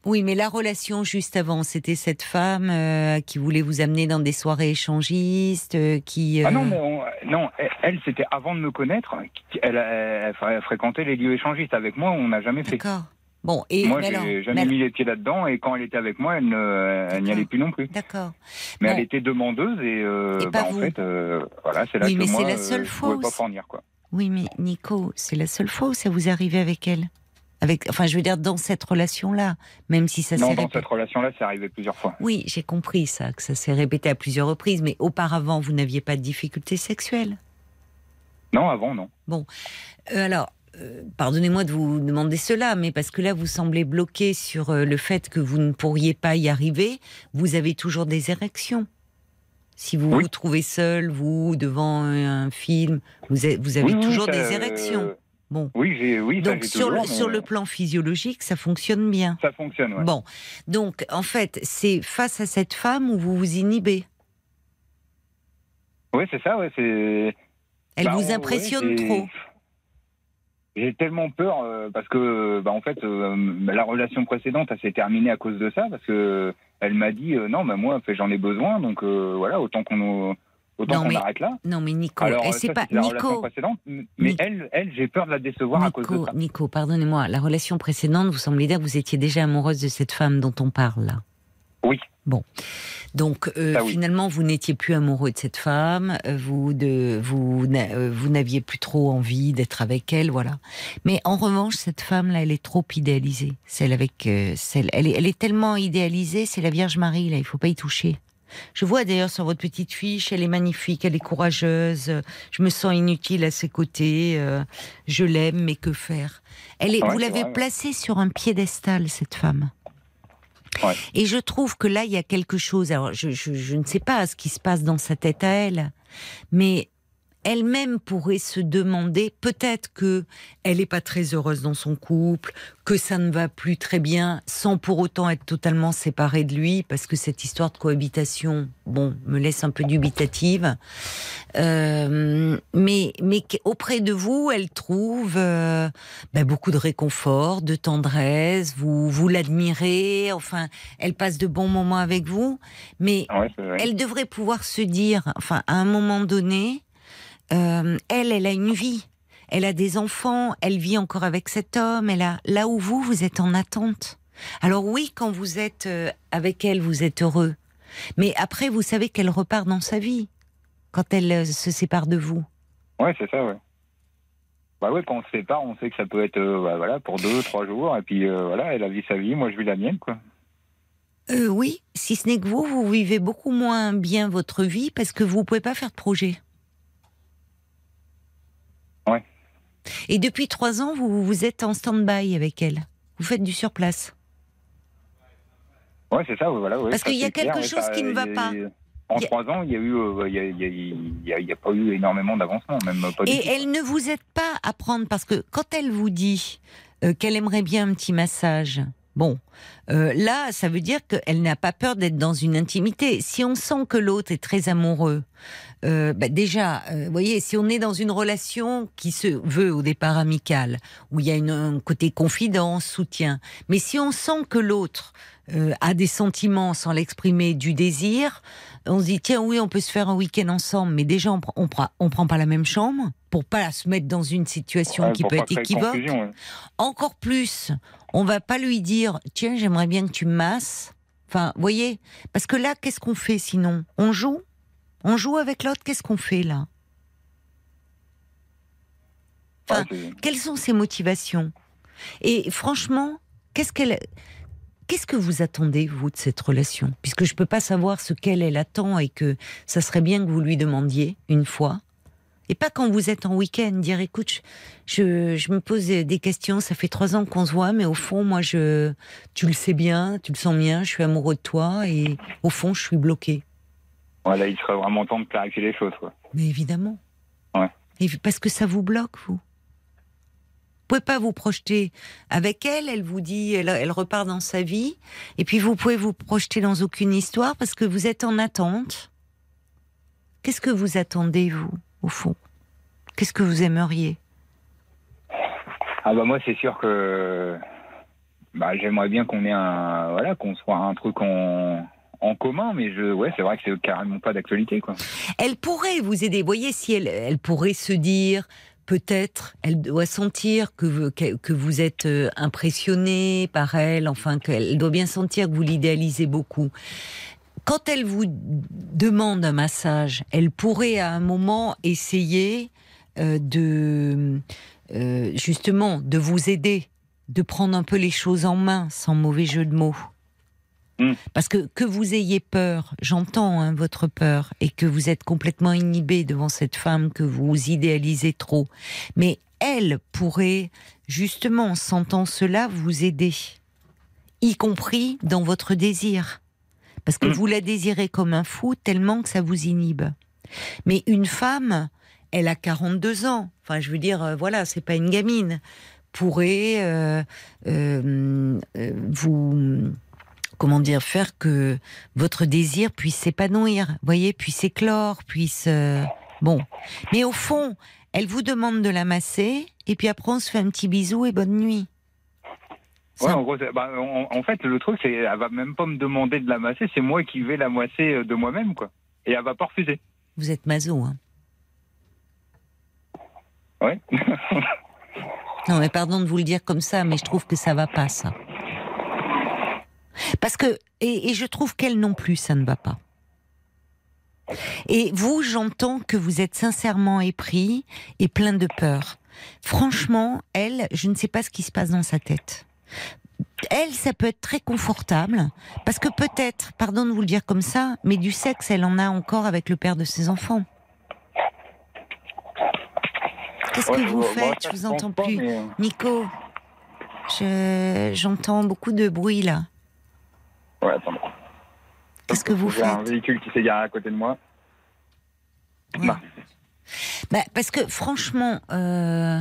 Oui, mais la relation juste avant, c'était cette femme euh, qui voulait vous amener dans des soirées échangistes, euh, qui. Ah non, euh, mais on- non, elle, c'était avant de me connaître. Elle, elle, elle fréquentait les lieux échangistes avec moi. On n'a jamais fait. D'accord. Bon, et Moi, j'ai jamais mais mis les pieds là-dedans. Et quand elle était avec moi, elle n'y allait plus non plus. D'accord. Mais Bon. elle était demandeuse et, euh, Et bah, en fait, euh, voilà, c'est là Oui, que mais moi, c'est la euh, seule je fois pouvais pas fournir quoi. Oui, mais Nico, c'est la seule fois où ça vous est arrivé avec elle? Avec, enfin, je veux dire dans cette relation-là, même si ça s'est Non, dans répété. cette relation-là, c'est arrivé plusieurs fois. Oui, j'ai compris ça, que ça s'est répété à plusieurs reprises, mais auparavant, vous n'aviez pas de difficultés sexuelles. Non, avant, non. Euh, alors, euh, pardonnez-moi de vous demander cela, mais parce que là, vous semblez bloqué sur euh, le fait que vous ne pourriez pas y arriver. Vous avez toujours des érections. Si vous Oui. vous trouvez seul, vous, devant un film, vous avez, vous avez Oui, oui, toujours ça, des érections. Bon. Oui, j'ai, oui, Donc, sur, le, mais sur le plan physiologique, ça fonctionne bien. ça fonctionne. Ouais. Bon. Donc, en fait, c'est face à cette femme où vous vous inhibez. Oui, c'est ça, ouais, c'est. Elle Bah, vous impressionne trop. J'ai tellement peur euh, parce que, bah, en fait, euh, la relation précédente, elle s'est terminée à cause de ça parce que elle m'a dit euh, non, mais moi, en fait, j'en ai besoin, donc voilà, autant qu'on autant Non, qu'on mais arrête là. Non, mais Nico, et euh, c'est pas la Nico. précédente, mais Nico. elle, elle, j'ai peur de la décevoir à cause de Nico, ça. Nico, pardonnez-moi, la relation précédente, vous semblez dire que vous étiez déjà amoureuse de cette femme dont on parle là. Oui. Bon. Donc euh, oui. finalement, vous n'étiez plus amoureux de cette femme, euh, vous de vous vous n'aviez plus trop envie d'être avec elle, voilà. Mais en revanche, cette femme là, elle est trop idéalisée. Celle avec euh, celle, elle est, elle est tellement idéalisée, c'est la Vierge Marie là, il faut pas y toucher. Je vois d'ailleurs sur votre petite fiche, elle est magnifique, elle est courageuse. Je me sens inutile à ses côtés. euh, Je l'aime, mais que faire? Elle est, Ouais, Vous l'avez placée sur un piédestal, cette femme. Ouais. Et je trouve que là, il y a quelque chose. Alors, je, je- je ne sais pas ce qui se passe dans sa tête à elle, mais elle-même pourrait se demander peut-être que elle n'est pas très heureuse dans son couple, que ça ne va plus très bien, sans pour autant être totalement séparée de lui, parce que cette histoire de cohabitation, bon, me laisse un peu dubitative. Euh, mais mais auprès de vous, elle trouve euh, ben, beaucoup de réconfort, de tendresse. Vous vous l'admirez. Enfin, elle passe de bons moments avec vous, mais Ouais, vrai. elle devrait pouvoir se dire, enfin, à un moment donné, euh, elle, elle a une vie. Elle a des enfants, elle vit encore avec cet homme, elle a là où vous, vous êtes en attente. Alors oui, quand vous êtes euh, avec elle, vous êtes heureux. Mais après, vous savez qu'elle repart dans sa vie quand elle euh, se sépare de vous. Ouais, c'est ça, ouais. Bah ouais, quand on se sépare, on sait que ça peut être euh, bah, voilà, pour deux, trois jours, et puis euh, voilà, elle a vu sa vie, moi je vis la mienne, quoi. Euh, oui, si ce n'est que vous, vous vivez beaucoup moins bien votre vie parce que vous pouvez pas faire de projet. Ouais. Et depuis trois ans, vous, vous êtes en stand-by avec elle. Vous faites du surplace. Ouais, c'est ça, voilà. ouais, Parce qu'il y a clair, quelque chose ça, qui ne va pas. En trois ans, il y a eu, euh, il y a, il y a- il y a- il y a pas eu énormément d'avancement, même pas du Et tout. elle ne vous aide pas à prendre parce que quand elle vous dit euh, qu'elle aimerait bien un petit massage, bon, euh, là, ça veut dire qu'elle n'a pas peur d'être dans une intimité. Si on sent que l'autre est très amoureux, euh, bah déjà, euh, voyez, si on est dans une relation qui se veut au départ amicale, où il y a un côté confidence, soutien, mais si on sent que l'autre a des sentiments sans l'exprimer, du désir, on se dit tiens oui on peut se faire un week-end ensemble, mais déjà on, on prend pas la même chambre pour pas se mettre dans une situation Ouais, qui peut être équivoque. ouais. Encore plus, on va pas lui dire tiens j'aimerais bien que tu me masses. Enfin, vous voyez, parce que là qu'est-ce qu'on fait sinon? On joue? On joue avec l'autre Qu'est-ce qu'on fait là? Enfin, Ouais, c'est- quelles sont ses motivations? Et franchement, qu'est-ce qu'elle, qu'est-ce que vous attendez vous de cette relation? Puisque je peux pas savoir ce qu'elle elle attend et que ça serait bien que vous lui demandiez une fois. Et pas quand vous êtes en week-end, dire écoute, je, je me pose des questions, ça fait trois ans qu'on se voit, mais au fond, moi, je, tu le sais bien, tu le sens bien, je suis amoureux de toi et au fond, je suis bloqué. Voilà, il serait vraiment temps de clarifier les choses, quoi. Mais évidemment. Ouais. Et parce que ça vous bloque, vous. Vous pouvez pas vous projeter avec elle. Elle vous dit, elle, elle repart dans sa vie. Et puis vous pouvez vous projeter dans aucune histoire parce que vous êtes en attente. Qu'est-ce que vous attendez, vous, au fond Qu'est-ce que vous aimeriez? Ah bah moi c'est sûr que bah j'aimerais bien qu'on ait un voilà qu'on soit un truc en en commun mais je ouais c'est vrai que c'est carrément pas d'actualité quoi. Elle pourrait vous aider. Vous voyez, si elle, elle pourrait se dire, peut-être, elle doit sentir que, vous- que, que vous êtes euh, impressionné par elle, enfin, qu'elle doit bien sentir que vous l'idéalisez beaucoup. Quand elle vous demande un massage, elle pourrait à un moment essayer euh, de, euh, justement, de vous aider, de prendre un peu les choses en main, sans mauvais jeu de mots. Mm. Parce que que vous ayez peur, j'entends hein, votre peur, et que vous êtes complètement inhibé devant cette femme que vous idéalisez trop. Mais elle pourrait, justement, en sentant cela, vous aider, y compris dans votre désir. Parce que Mm. vous la désirez comme un fou tellement que ça vous inhibe. Mais une femme, elle a 42 ans. Enfin, je veux dire, euh, voilà, c'est pas une gamine. Pourrait euh, euh, euh, vous comment dire, faire que votre désir puisse s'épanouir, voyez, puisse éclore, puisse... euh, bon. Mais au fond, elle vous demande de la masser, et puis après on se fait un petit bisou et bonne nuit. Ouais en gros bah, en, en fait le truc c'est elle va même pas me demander de la masser c'est moi qui vais la masser euh, de moi-même quoi et elle va pas refuser. Vous êtes maso, hein Ouais. Non, mais pardon de vous le dire comme ça, mais je trouve que ça va pas, ça. Parce que, et, et je trouve qu'elle non plus, ça ne va pas. Et vous, j'entends que vous êtes sincèrement épris et plein de peur. Franchement, elle, je ne sais pas ce qui se passe dans sa tête. Elle, ça peut être très confortable, parce que peut-être, pardon de vous le dire comme ça, mais du sexe, elle en a encore avec le père de ses enfants. Qu'est-ce Ouais, que vous moi, faites? Ça, Je vous entends plus. mais- Nico, je- j'entends beaucoup de bruit là. Ouais, attendez. Qu'est-ce que vous J'ai un faites? véhicule qui s'est garé à côté de moi. Ouais. Bah. Bah, parce que franchement, euh,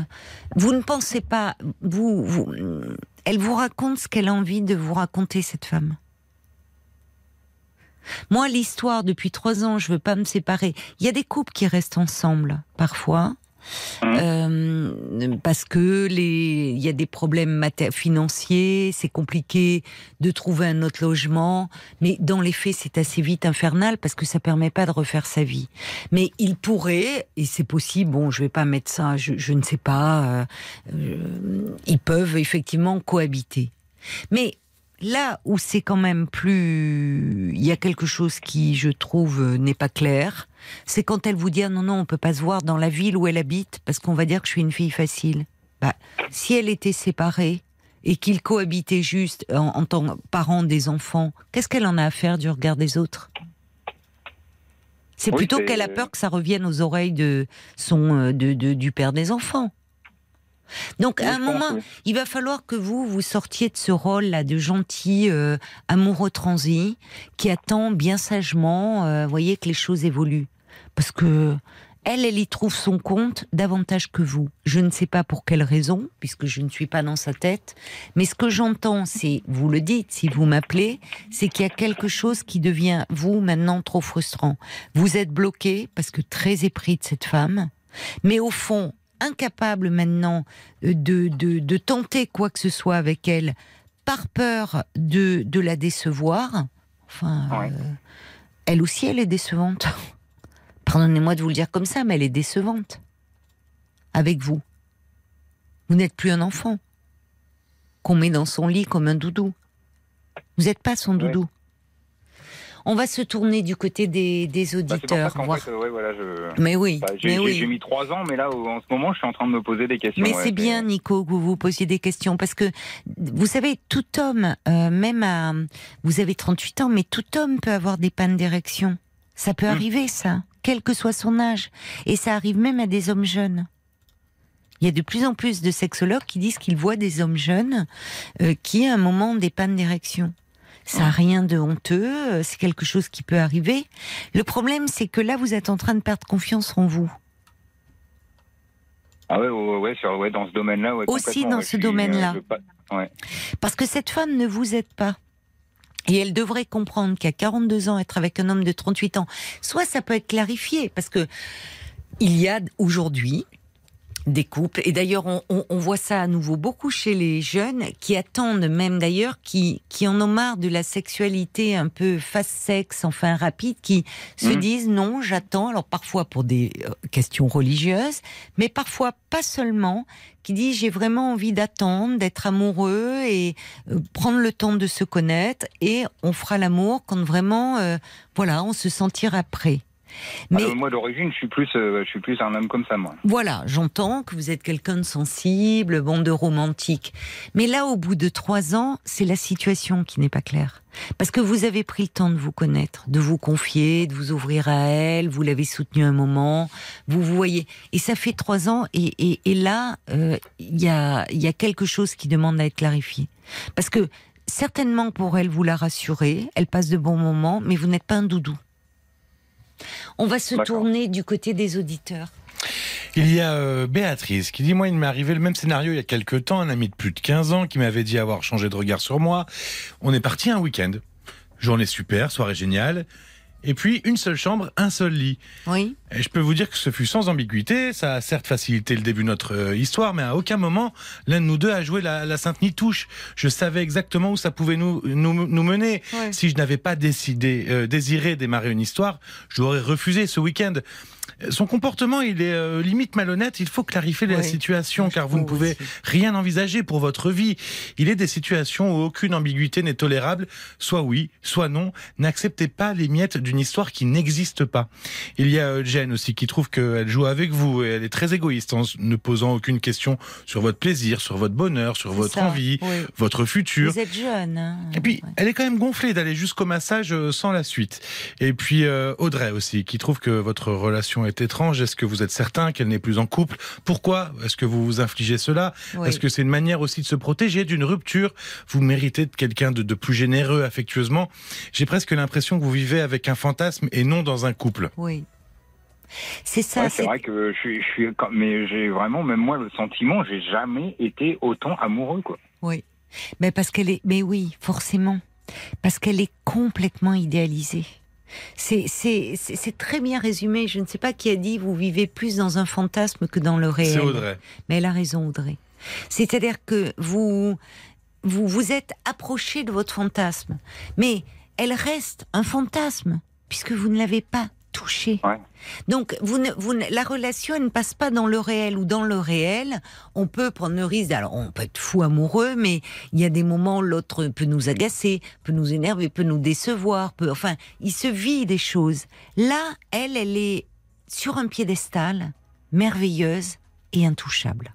vous ne pensez pas, vous, vous, elle vous raconte ce qu'elle a envie de vous raconter cette femme. Moi, l'histoire depuis trois ans, je veux pas me séparer. Il y a des couples qui restent ensemble parfois. Euh, parce que les, il y a des problèmes financiers, c'est compliqué de trouver un autre logement, mais dans les faits, c'est assez vite infernal parce que ça permet pas de refaire sa vie. Mais il pourrait, et c'est possible, bon, je vais pas mettre ça, je, je ne sais pas, euh, euh, ils peuvent effectivement cohabiter. Mais là où c'est quand même plus, il y a quelque chose qui, je trouve, n'est pas clair, c'est quand elle vous dit ah non non, on peut pas se voir dans la ville où elle habite parce qu'on va dire que je suis une fille facile. Bah, si elle était séparée et qu'ils cohabitaient juste en, en tant que parents des enfants, qu'est-ce qu'elle en a à faire du regard des autres? C'est Oui, plutôt qu'elle a peur que ça revienne aux oreilles de son euh, de, de- du père des enfants. Donc Oui, à un moment, il va falloir que vous vous sortiez de ce rôle là de gentil euh, amoureux transi qui attend bien sagement, euh, voyez que les choses évoluent, parce que elle, elle y trouve son compte davantage que vous. Je ne sais pas pour quelle raison, puisque je ne suis pas dans sa tête, mais ce que j'entends, c'est, vous le dites, si vous m'appelez, c'est qu'il y a quelque chose qui devient, vous, maintenant, trop frustrant. Vous êtes bloqué, parce que très épris de cette femme, mais au fond, incapable maintenant euh, de, de, de tenter quoi que ce soit avec elle, par peur de, de la décevoir. Enfin, Ouais. euh, elle aussi, elle est décevante. Pardonnez-moi de vous le dire comme ça, mais elle est décevante. Avec vous. Vous n'êtes plus un enfant qu'on met dans son lit comme un doudou. Vous n'êtes pas son Ouais. doudou. On va se tourner du côté des, des Bah, auditeurs. qu'en voir- fait, ouais, voilà, je. Mais oui, bah, j'ai oui. mis trois ans, mais là, en ce moment, je suis en train de me poser des questions. Mais ouais, c'est bien, Nico, que vous vous posiez des questions parce que vous savez, tout homme, euh, même à, vous avez 38 ans, mais tout homme peut avoir des pannes d'érection. Ça peut Mm. arriver, ça, quel que soit son âge, et ça arrive même à des hommes jeunes. Il y a de plus en plus de sexologues qui disent qu'ils voient des hommes jeunes euh, qui, à un moment, ont des pannes d'érection. Ça n'a rien de honteux, euh, c'est quelque chose qui peut arriver. Le problème, c'est que là, vous êtes en train de perdre confiance en vous. Ah ouais, ouais, ouais, sur- ouais, dans ce domaine-là. Ouais, Aussi dans ce domaine-là. euh, pas- Ouais. Parce que cette femme ne vous aide pas. Et elle devrait comprendre qu'à 42 ans, être avec un homme de 38 ans, soit ça peut être clarifié, parce que il y a aujourd'hui des couples, et d'ailleurs on, on- on voit ça à nouveau beaucoup chez les jeunes, qui attendent même d'ailleurs, qui, qui en ont marre de la sexualité un peu fast-sex, enfin rapide, qui se Mhm. disent non, j'attends, alors parfois pour des euh, questions religieuses, mais parfois pas seulement, qui disent j'ai vraiment envie d'attendre, d'être amoureux et euh, prendre le temps de se connaître et on fera l'amour quand vraiment, euh, voilà, on se sentira prêt. Mais Ah, moi, d'origine, je suis plus, euh, je suis plus un homme comme ça, moi. voilà, j'entends que vous êtes quelqu'un de sensible, bon, de romantique. Mais là, au bout de trois ans, c'est la situation qui n'est pas claire. Parce que vous avez pris le temps de vous connaître, de vous confier, de vous ouvrir à elle, vous l'avez soutenue un moment, vous vous voyez. Et ça fait trois ans, et, et, et là, euh, il y, a, il y a quelque chose qui demande à être clarifié. Parce que certainement pour elle, vous la rassurez, elle passe de bons moments, mais vous n'êtes pas un doudou. On va se tourner du côté des auditeurs. Il y a euh, Béatrice qui dit Moi, il m'est arrivé le même scénario il y a quelques temps, un ami de plus de 15 ans qui m'avait dit avoir changé de regard sur moi. On est parti un week-end. Journée super, soirée géniale. Et puis, une seule chambre, un seul lit. Oui. Et je peux vous dire que ce fut sans ambiguïté. Ça a certes facilité le début de notre euh, histoire, mais à aucun moment, l'un de nous deux a joué la, la sainte nitouche. Je savais exactement où ça pouvait nous, nous, nous mener. Si je n'avais pas décidé, euh, désiré démarrer une histoire, je l'aurais refusé ce week-end. Son comportement, il est euh, limite malhonnête. Il faut clarifier la situation, car vous ne pouvez aussi. rien envisager pour votre vie. Il est des situations où aucune ambiguïté n'est tolérable. Soit oui, soit non. N'acceptez pas les miettes d'une histoire qui n'existe pas. Il y a euh, Jen aussi qui trouve qu'elle joue avec vous et elle est très égoïste en ne posant aucune question sur votre plaisir, sur votre bonheur, sur votre ça, envie, oui. votre futur. Vous êtes jeune. hein. Et puis, Ouais. elle est quand même gonflée d'aller jusqu'au massage euh, sans la suite. Et puis, euh, Audrey aussi, qui trouve que votre relation est étrange. Est-ce que vous êtes certain qu'elle n'est plus en couple? Pourquoi Est-ce que vous vous infligez cela? Oui. Est-ce que c'est une manière aussi de se protéger d'une rupture? Vous méritez de quelqu'un de, de plus généreux affectueusement. J'ai presque l'impression que vous vivez avec un fantasme et non dans un couple. Oui. C'est ça. Ouais, c'est vrai que je suis, je suis, quand- mais j'ai vraiment, même moi, le sentiment, j'ai jamais été autant amoureux, quoi. Oui. Mais parce qu'elle est. Mais oui, forcément. Parce qu'elle est complètement idéalisée. C'est très bien résumé. Je ne sais pas qui a dit vous vivez plus dans un fantasme que dans le réel. C'est Audrey. Mais elle a raison, Audrey. C'est-à-dire que vous, vous vous êtes approché de votre fantasme, mais elle reste un fantasme puisque vous ne l'avez pas touché. Ouais. Donc, vous ne, vous ne- la relation elle ne passe pas dans le réel ou dans le réel. On peut prendre le risque. Alors, on peut être fou amoureux, mais il y a des moments où l'autre peut nous agacer, peut nous énerver, peut nous décevoir. Peut, enfin, il se vit des choses. Là, elle, elle est sur un piédestal, merveilleuse et intouchable.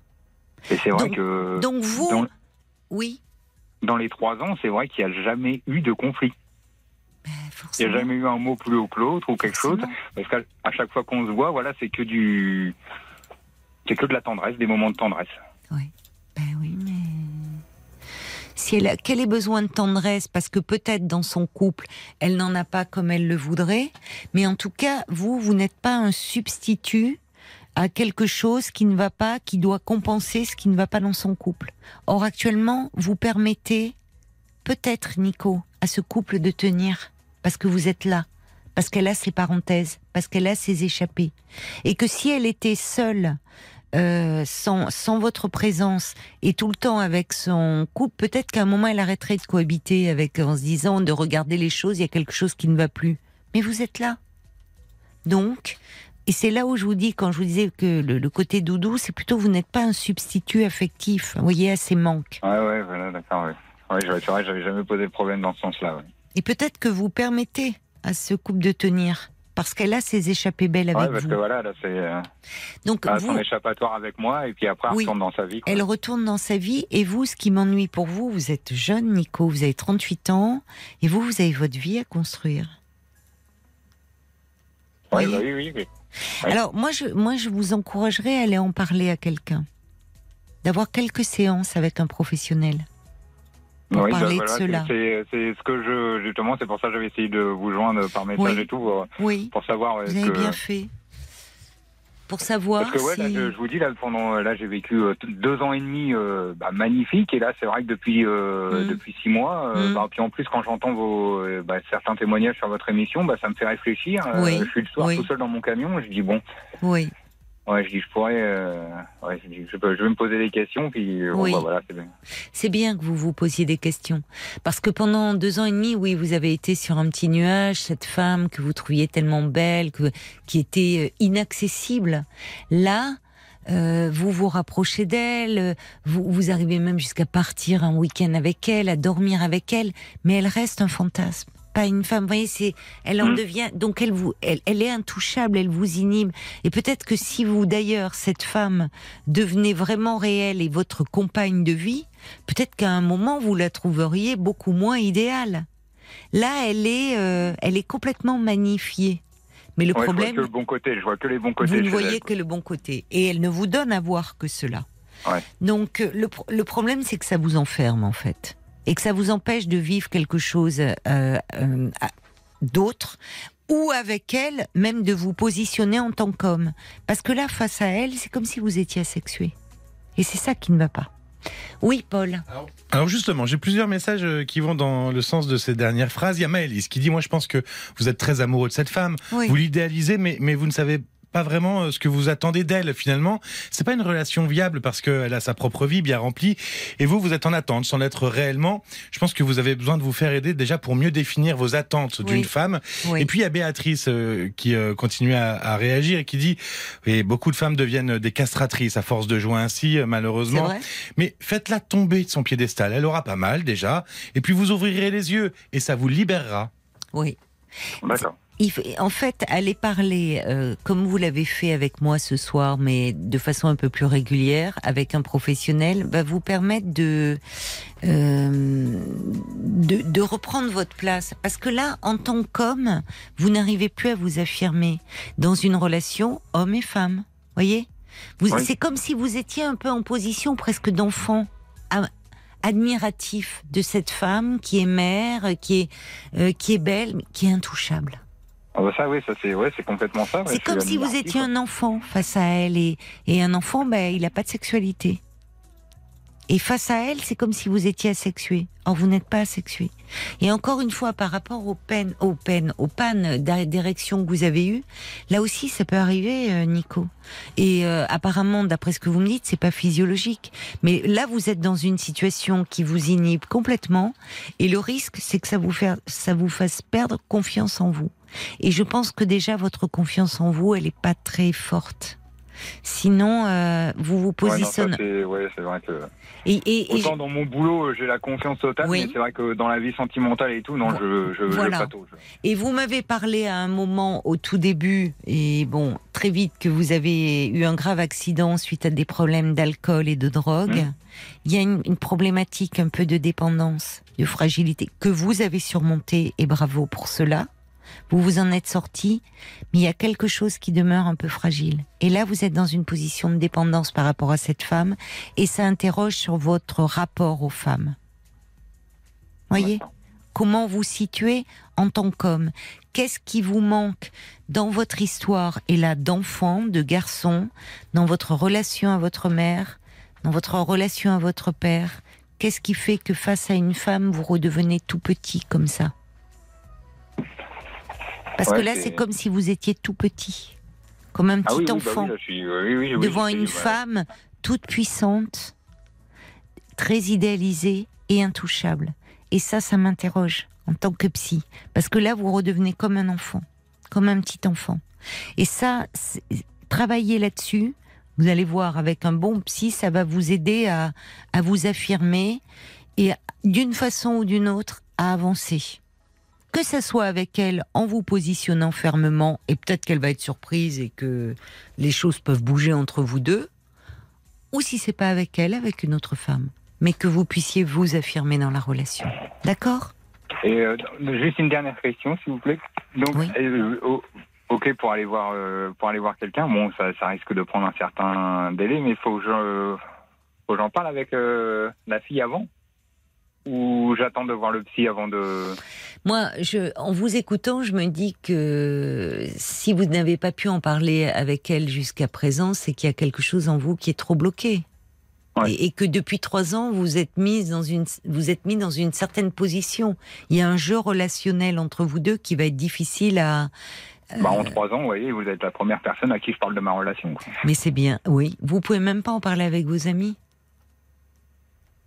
Et c'est vrai Donc- que Donc vous, dans, oui, dans les trois ans, c'est vrai qu'il n'y a jamais eu de conflit. Ben, Il n'y a jamais eu un mot plus haut que l'autre ou quelque chose. Parce qu'à chaque fois qu'on se voit, voilà, c'est que du, c'est que de la tendresse, des moments de tendresse. Ben oui, mais si elle a, qu'elle ait besoin de tendresse, parce que peut-être dans son couple, elle n'en a pas comme elle le voudrait, mais en tout cas, vous, vous n'êtes pas un substitut à quelque chose qui ne va pas, qui doit compenser ce qui ne va pas dans son couple. Or, actuellement, vous permettez, peut-être, Nico, à ce couple de tenir, parce que vous êtes là, parce qu'elle a ses parenthèses, parce qu'elle a ses échappées. Et que si elle était seule, euh, sans, sans votre présence et tout le temps avec son couple, peut-être qu'à un moment elle arrêterait de cohabiter avec en se disant de regarder les choses, il y a quelque chose qui ne va plus. Mais vous êtes là. Donc, et c'est là où je vous dis, quand je vous disais que le, le côté doudou, c'est plutôt vous n'êtes pas un substitut affectif, vous voyez, à ces manques. Ouais, ouais, voilà, d'accord, ouais. Ouais, je- c'est vrai, j'avais jamais posé le problème dans ce sens-là, ouais. Et peut-être que vous permettez à ce couple de tenir, parce qu'elle a ses échappées belles avec Ouais, parce vous. que voilà, là, c'est, euh, Donc bah, vous, son échappatoire avec moi, et puis après, elle Oui. retourne dans sa vie, quoi. Elle retourne dans sa vie et vous, ce qui m'ennuie pour vous, vous êtes jeune, Nico, vous avez 38 ans et vous, vous avez votre vie à construire. Ouais, bah oui, oui, oui. Ouais. Alors moi, je, moi, je vous encouragerais à aller en parler à quelqu'un, d'avoir quelques séances avec un professionnel pour Oui, parler voilà, de cela. C'est, ce que je, justement, c'est pour ça que j'avais essayé de vous joindre par message Oui. et tout, pour, Oui, pour savoir. vous avez que... bien fait. Pour savoir Parce que ouais, là, je, je vous dis là, pendant là, j'ai vécu euh, deux ans et demi euh, bah, magnifiques, et là, c'est vrai que depuis euh, Mm. depuis six mois, euh, Mm. bah, puis en plus, quand j'entends vos euh, bah, certains témoignages sur votre émission, bah, ça me fait réfléchir. Euh. Je suis le soir tout seul dans mon camion, je dis bon, Oui, ouais, je dis je pourrais, euh, ouais, je, peux- je vais me poser des questions, puis euh, bon, Oui. bah, voilà, c'est bien. c'est bien que vous vous posiez des questions. Parce que pendant deux ans et demi, oui, vous avez été sur un petit nuage, cette femme que vous trouviez tellement belle, que, qui était euh, inaccessible. Là, euh, vous vous rapprochez d'elle, euh, vous, vous arrivez même jusqu'à partir un week-end avec elle, à dormir avec elle, mais elle reste un fantasme. Pas une femme, vous voyez, c'est, elle en Mhm. devient, donc elle vous, elle, elle est intouchable, elle vous inhibe. Et peut-être que si vous, d'ailleurs, cette femme devenait vraiment réelle et votre compagne de vie, peut-être qu'à un moment vous la trouveriez beaucoup moins idéale. Là, elle est, euh, elle est complètement magnifiée. Mais le Ouais, je vois problème, que le bon côté, je vois que les bons côtés. vous ne voyez que le bon côté. Et elle ne vous donne à voir que cela. Ouais. Donc euh, le, le problème, c'est que ça vous enferme en fait. Et que ça vous empêche de vivre quelque chose euh, euh, d'autre. Ou avec elle, même de vous positionner en tant qu'homme. Parce que là, face à elle, c'est comme si vous étiez asexué. Et c'est ça qui ne va pas. Oui, Paul. Alors justement, j'ai plusieurs messages euh, qui vont dans le sens de ces dernières phrases. Il y a Maëlys qui dit, moi je pense que vous êtes très amoureux de cette femme, Oui. vous l'idéalisez, mais, mais vous ne savez pas vraiment euh, ce que vous attendez d'elle finalement. C'est pas une relation viable parce qu'elle a sa propre vie bien remplie et vous vous êtes en attente sans l'être réellement. Je pense que vous avez besoin de vous faire aider déjà pour mieux définir vos attentes Oui. d'une femme. Oui. Et puis il y a Béatrice euh, qui euh, continue à, à réagir et qui dit et beaucoup de femmes deviennent des castratrices à force de jouer ainsi malheureusement. vrai Mais faites-la tomber de son piédestal. Elle aura pas mal déjà. Et puis vous ouvrirez les yeux et ça vous libérera. Oui. D'accord. Il faut- en fait, aller parler, euh, comme vous l'avez fait avec moi ce soir, mais de façon un peu plus régulière, avec un professionnel, va vous permettre de, euh, de, de reprendre votre place. Parce que là, en tant qu'homme, vous n'arrivez plus à vous affirmer dans une relation homme et femme. Voyez? Vous, Oui. C'est comme si vous étiez un peu en position presque d'enfant. admiratif de cette femme qui est mère, qui est, euh, qui est belle, mais qui est intouchable. Ah bah ça, oui, ça c'est ouais, complètement ça. ouais, C'est comme si vous étiez quoi. un enfant face à elle et, et un enfant, ben, il n'a pas de sexualité. Et face à elle, c'est comme si vous étiez asexué. Or, vous n'êtes pas asexué. Et encore une fois, par rapport aux peines, aux peines, aux pannes d'é- d'érection que vous avez eues, là aussi, ça peut arriver, euh, Nico. Et euh, apparemment, d'après ce que vous me dites, c'est pas physiologique. Mais là, vous êtes dans une situation qui vous inhibe complètement. Et le risque, c'est que ça vous, fait, ça vous fasse perdre confiance en vous. Et je pense que déjà, votre confiance en vous, elle n'est pas très forte. Sinon, euh, vous vous positionnez. ouais, c'est vrai que et, et- et autant dans mon boulot euh, j'ai la confiance totale, Oui. mais c'est vrai que dans la vie sentimentale et tout, non, Vo- je je, voilà. je patauge. Et vous m'avez parlé à un moment au tout début, et bon, très vite, que vous avez eu un grave accident suite à des problèmes d'alcool et de drogue. Mhm. Il y a une, une problématique un peu de dépendance, de fragilité, que vous avez surmontée, et bravo pour cela. Vous vous en êtes sorti, mais il y a quelque chose qui demeure un peu fragile. Et là, vous êtes dans une position de dépendance par rapport à cette femme, et ça interroge sur votre rapport aux femmes. Voyez? Comment vous situez en tant qu'homme? Qu'est-ce qui vous manque dans votre histoire et là d'enfant, de garçon, dans votre relation à votre mère, dans votre relation à votre père? Qu'est-ce qui fait que face à une femme, vous redevenez tout petit comme ça? Parce Ouais, que là, c'est- comme si vous étiez tout petit, comme un petit Ah oui, oui, bah enfant oui, là, suis, devant une femme toute puissante, très idéalisée et intouchable. Et ça, ça m'interroge en tant que psy. Parce que là, vous redevenez comme un enfant, comme un petit enfant. Et ça, travailler là-dessus, vous allez voir, avec un bon psy, ça va vous aider à, à vous affirmer et d'une façon ou d'une autre à avancer. Que ça soit avec elle en vous positionnant fermement, et peut-être qu'elle va être surprise et que les choses peuvent bouger entre vous deux, ou si c'est pas avec elle, avec une autre femme, mais que vous puissiez vous affirmer dans la relation. D'accord? Et euh, juste une dernière question, s'il vous plaît. Donc, Oui. euh, oh, ok pour aller voir euh, pour aller voir quelqu'un. Bon, ça, ça risque de prendre un certain délai, mais faut que je faut que j'en parle avec euh, la fille avant? Ou j'attends de voir le psy avant de. Moi, je, en vous écoutant, je me dis que si vous n'avez pas pu en parler avec elle jusqu'à présent, c'est qu'il y a quelque chose en vous qui est trop bloqué. Ouais. Et, et que depuis trois ans, vous êtes mise dans une, vous êtes mis dans une certaine position. Il y a un jeu relationnel entre vous deux qui va être difficile à. Bah, Euh. en trois ans, vous voyez, vous êtes la première personne à qui je parle de ma relation. quoi. Mais c'est bien, oui. Vous pouvez même pas en parler avec vos amis.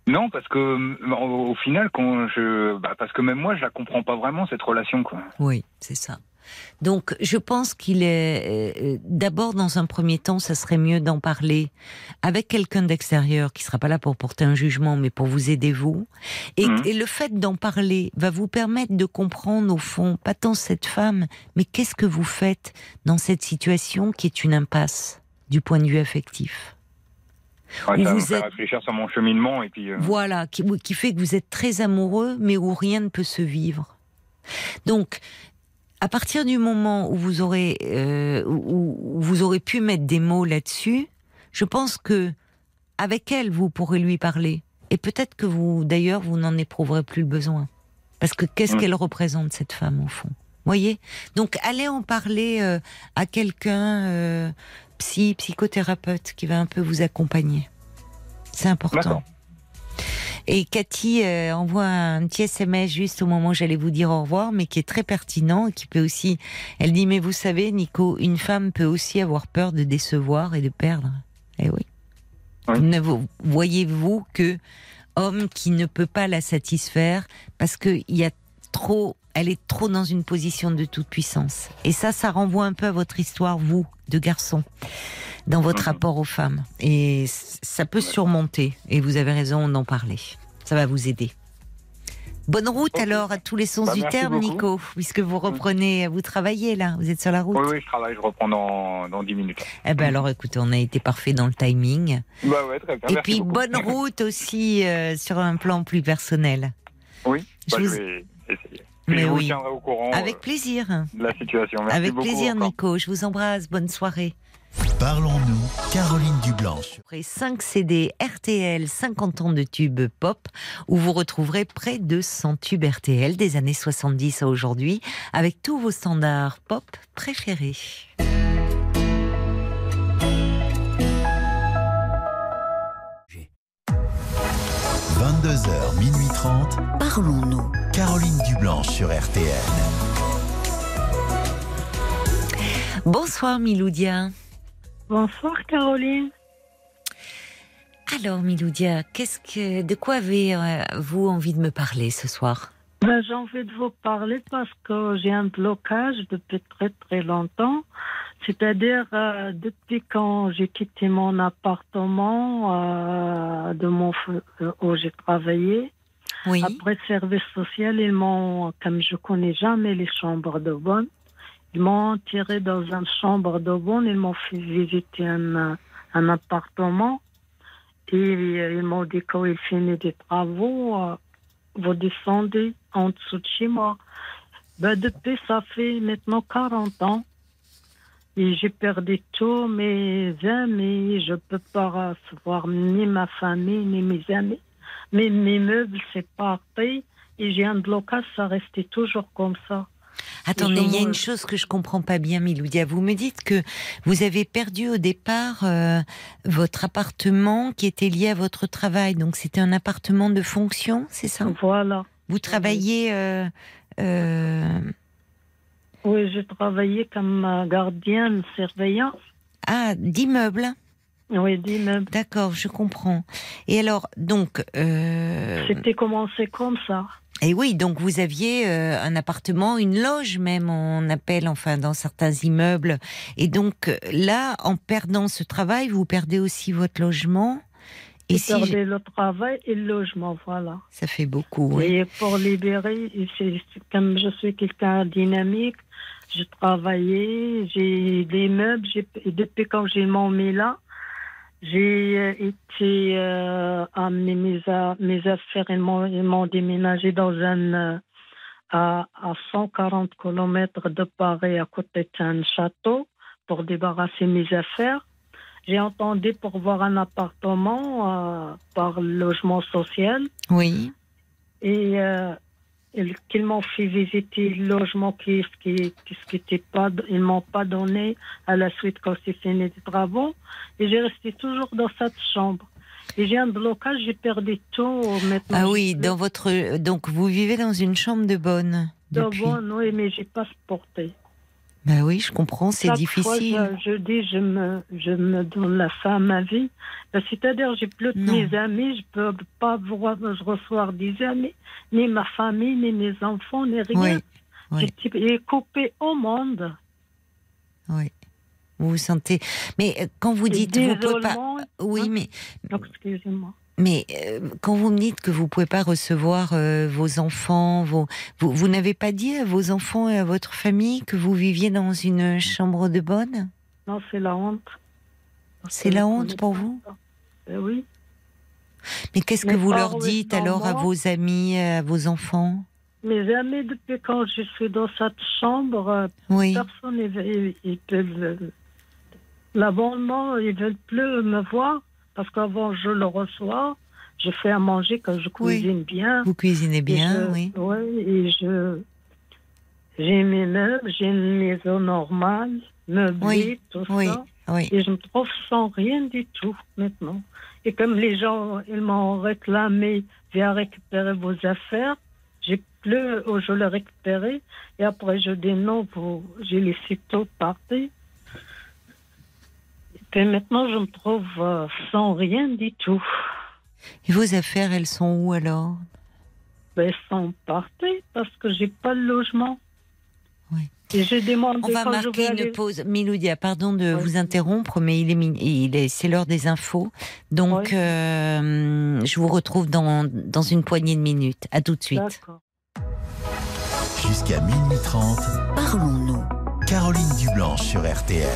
Non, parce que euh, au, final, quand je, bah, parce que même moi, je la comprends pas vraiment cette relation, quoi. Oui, c'est ça. Donc, je pense qu'il est euh, d'abord dans un premier temps, ça serait mieux d'en parler avec quelqu'un d'extérieur qui sera pas là pour porter un jugement, mais pour vous aider vous. Et, Mhm. et le fait d'en parler va vous permettre de comprendre au fond pas tant cette femme, mais qu'est-ce que vous faites dans cette situation qui est une impasse du point de vue affectif? Ouais, ça vous êtes- réfléchir sur mon cheminement et puis. euh, Voilà, qui, qui fait que vous êtes très amoureux, mais où rien ne peut se vivre. Donc, à partir du moment où vous aurez, euh, où, vous aurez pu mettre des mots là-dessus, je pense que avec elle, vous pourrez lui parler. Et peut-être que vous, d'ailleurs, vous n'en éprouverez plus le besoin. Parce que qu'est-ce Mm. qu'elle représente, cette femme, au fond? Voyez? Donc, allez en parler euh, à quelqu'un, psy, psychothérapeute, qui va un peu vous accompagner. C'est important. Et Cathy euh, envoie un petit SMS juste au moment où j'allais vous dire au revoir, mais qui est très pertinent et qui peut aussi. Elle dit mais vous savez, Nico, une femme peut aussi avoir peur de décevoir et de perdre. Eh oui. Oui. Ne vous- voyez-vous que homme qui ne peut pas la satisfaire parce que il y a trop, elle est trop dans une position de toute puissance. Et ça, ça renvoie un peu à votre histoire, vous, de garçon, dans votre Mhm. rapport aux femmes. Et ça peut surmonter. Et vous avez raison d'en parler. Ça va vous aider. Bonne route alors à tous les sens Bah, du terme, beaucoup. Nico, puisque vous reprenez, vous travaillez là, vous êtes sur la route. Oui, oui, je travaille, je reprends dans, dans 10 minutes. Eh ben alors, écoutez, on a été parfait dans le timing. Bah ouais, très bien. Et merci puis beaucoup. bonne route aussi euh, sur un plan plus personnel. Oui, Je bah, je vais essayer. Mais Puis je vous oui. tiendrai au courant Avec euh, plaisir. de la situation. Merci Avec beaucoup plaisir, encore. Nico. Je vous embrasse. Bonne soirée. Parlons-nous, Caroline Dublanche. Après 5 CD RTL, 50 ans de tubes pop, où vous retrouverez près de 100 tubes RTL des années 70 à aujourd'hui, avec tous vos standards pop préférés. 22h, minuit 30, Parlons-nous. Caroline Dublanche sur RTL. Bonsoir Miloudia. Bonsoir Caroline. Alors Miloudia, qu'est-ce que, de quoi avez-vous envie de me parler ce soir? Ben, J'ai envie de vous parler parce que j'ai un blocage depuis très très longtemps. C'est-à-dire euh, depuis quand j'ai quitté mon appartement euh, de mon euh, où j'ai travaillé. Oui. Après service social, ils m'ont, comme je connais jamais les chambres de ils m'ont tiré dans une chambre de bonne, ils m'ont fait visiter un, un appartement et euh, ils m'ont dit quand il finit des travaux, euh, vous descendez en dessous de chez moi. Ben, depuis, ça fait maintenant 40 ans. Et j'ai perdu tous mes amis. Je peux pas recevoir ni ma famille, ni mes amis. Mais mes meubles, c'est parti. Et j'ai un blocage, ça restait toujours comme ça. Attendez, je il y a une mange. chose que je comprends pas bien, Miloudia. Vous me dites que vous avez perdu au départ euh, votre appartement qui était lié à votre travail. Donc c'était un appartement de fonction, c'est ça? Voilà. Vous travaillez euh, euh, Oui, j'ai travaillé comme euh, gardienne, surveillante. ah d'immeuble. Oui, d'immeuble. D'accord, je comprends. Et alors, donc, euh, C'était commencé comme ça? et oui, donc vous aviez euh, un appartement, une loge même, on appelle, enfin, dans certains immeubles. Et donc là, en perdant ce travail, vous perdez aussi votre logement. Et si perdu le travail et le logement, voilà. ça fait beaucoup, oui. Et pour libérer, comme je suis quelqu'un dynamique, j'ai travaillé, j'ai des meubles, et depuis quand j'ai mon là, j'ai euh, été euh, amener mes, mes affaires, ils m'ont déménagé dans un euh, à, à 140 km de Paris, à côté d'un château, pour débarrasser mes affaires. J'ai entendu pour voir un appartement euh, par logement social Oui, et euh, qu'ils m'ont fait visiter le logement qui qui qui, était pas ils m'ont pas donné à la suite quand c'est fini les travaux. Et j'ai resté toujours dans cette chambre. Et j'ai un blocage j'ai perdu tout maintenant. Ah oui, dans votre, donc vous vivez dans une chambre de bonne de depuis. bon, oui mais j'ai pas supporté Bah oui, je comprends, c'est difficile. fois, je, je dis, je me, je me donne la fin à ma vie. Ben, C'est-à-dire, j'ai plus de mes amis, je peux pas voir, je recevoir des amis, ni ma famille, ni mes enfants, ni rien. Oui, oui. J'étais coupé au monde. Oui. Vous vous sentez. Mais quand vous dites vous pouvez pas. Oui, Hein mais excusez-moi. Mais euh, quand vous me dites que vous pouvez pas recevoir euh, vos enfants, vos, vous, vous n'avez pas dit à vos enfants et à votre famille que vous viviez dans une chambre de bonne? Non, c'est la honte. C'est la honte pour vous? Ben oui. Mais qu'est-ce que vous leur dites alors à vos amis, à vos enfants? Mes amis, depuis quand je suis dans cette chambre, euh, Oui. personne ne veut. Ils peuvent. euh, ils veulent plus me voir parce qu'avant, je le reçois. Je fais à manger quand je Oui. cuisine bien. Vous cuisinez bien, je- oui. ouais, et je. J'ai mes meubles, j'ai une maison normale, meublée, Oui, tout oui. ça. Oui. Et je me trouve sans rien du tout maintenant. Et comme les gens, ils m'ont réclamé, viens récupérer vos affaires, j'ai plus, oh, je l'ai récupéré. Et après, je dis non, j'ai laissé tout partir. Et puis maintenant, je me trouve euh, sans rien du tout. Et vos affaires, elles sont où alors? Ben, sont parties parce que j'ai pas de logement. Oui. Et j'ai demandé On va je marquer une aller- pause. Miloudia, pardon de Oui. vous interrompre, mais il est, min- il est, c'est l'heure des infos. Donc, Oui. euh, je vous retrouve dans, dans une poignée de minutes. À tout de suite. Jusqu'à minuit 30, Parlons-nous. Caroline Dublanche sur RTL.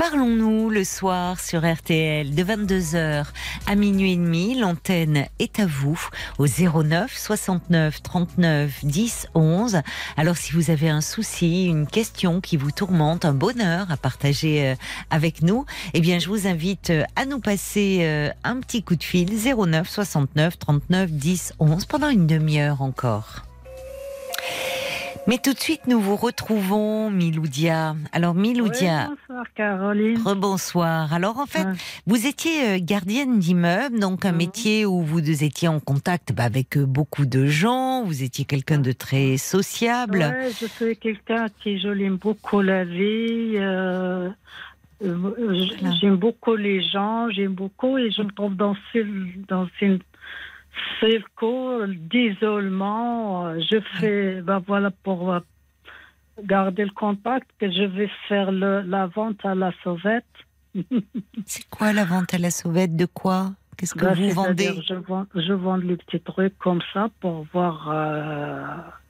Parlons-nous le soir sur RTL de 22h à minuit et demi. L'antenne est à vous au 09 69 39 10 11. Alors si vous avez un souci, une question qui vous tourmente, un bonheur à partager euh, avec nous, eh bien je vous invite euh, à nous passer euh, un petit coup de fil 09 69 39 10 11 pendant une demi-heure encore. Mais tout de suite, nous vous retrouvons, Miloudia. Alors, Miloudia, bonsoir, Caroline. Rebonsoir. Alors en fait, vous étiez euh, gardienne d'immeuble, donc un métier où vous étiez en contact bah, avec euh, beaucoup de gens, vous étiez quelqu'un de très sociable. Ouais, je suis quelqu'un qui je l'aime beaucoup la vie. euh. J'aime beaucoup les gens, j'aime beaucoup et je me trouve dans ce dans une cercle d'isolement. Euh, Je fais, ben voilà, pour euh, garder le contact, que je vais faire le, la vente à la sauvette. C'est quoi la vente à la sauvette? De quoi? Qu'est-ce que Ben, vous vendez? je vends, je vends les petits trucs comme ça pour voir euh,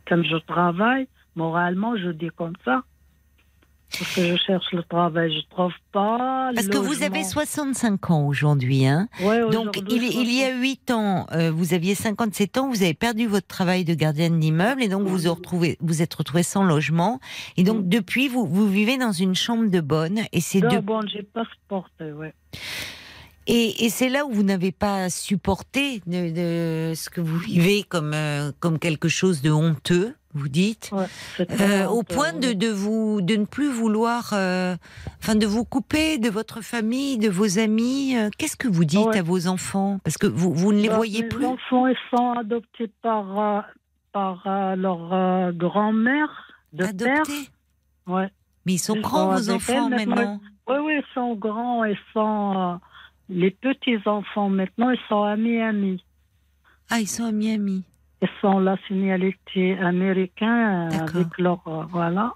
comme je travaille. Moralement, je dis comme ça. Parce que je cherche le travail, je trouve pas. Parce que vous avez 65 ans aujourd'hui, hein. Ouais, Donc aujourd'hui, il, il y a 8 ans, euh, vous aviez 57 ans, vous avez perdu votre travail de gardienne d'immeuble et donc vous vous retrouvez, vous êtes retrouvé sans logement. Et donc depuis vous vous vivez dans une chambre de bonne et c'est Non, de bon, j'ai pas supporté, ouais. Et, et c'est là où vous n'avez pas supporté de, de ce que vous vivez comme, euh, comme quelque chose de honteux, vous dites, ouais euh, au point de, de, vous, de ne plus vouloir, euh, enfin de vous couper de votre famille, de vos amis. Euh, Qu'est-ce que vous dites Ouais. à vos enfants? Parce que vous, vous ne les Bah, voyez mes plus. enfants, ils sont adoptés par, par leur grand-mère de père. Adoptés? Ouais. Mais ils sont Ils grands, sont vos enfants, elle, maintenant. Oui, oui, ils sont grands, ils sont. les petits-enfants, maintenant, ils sont à Miami. Ah, ils sont à Miami. Ils sont la signalité américain avec leur. euh, voilà.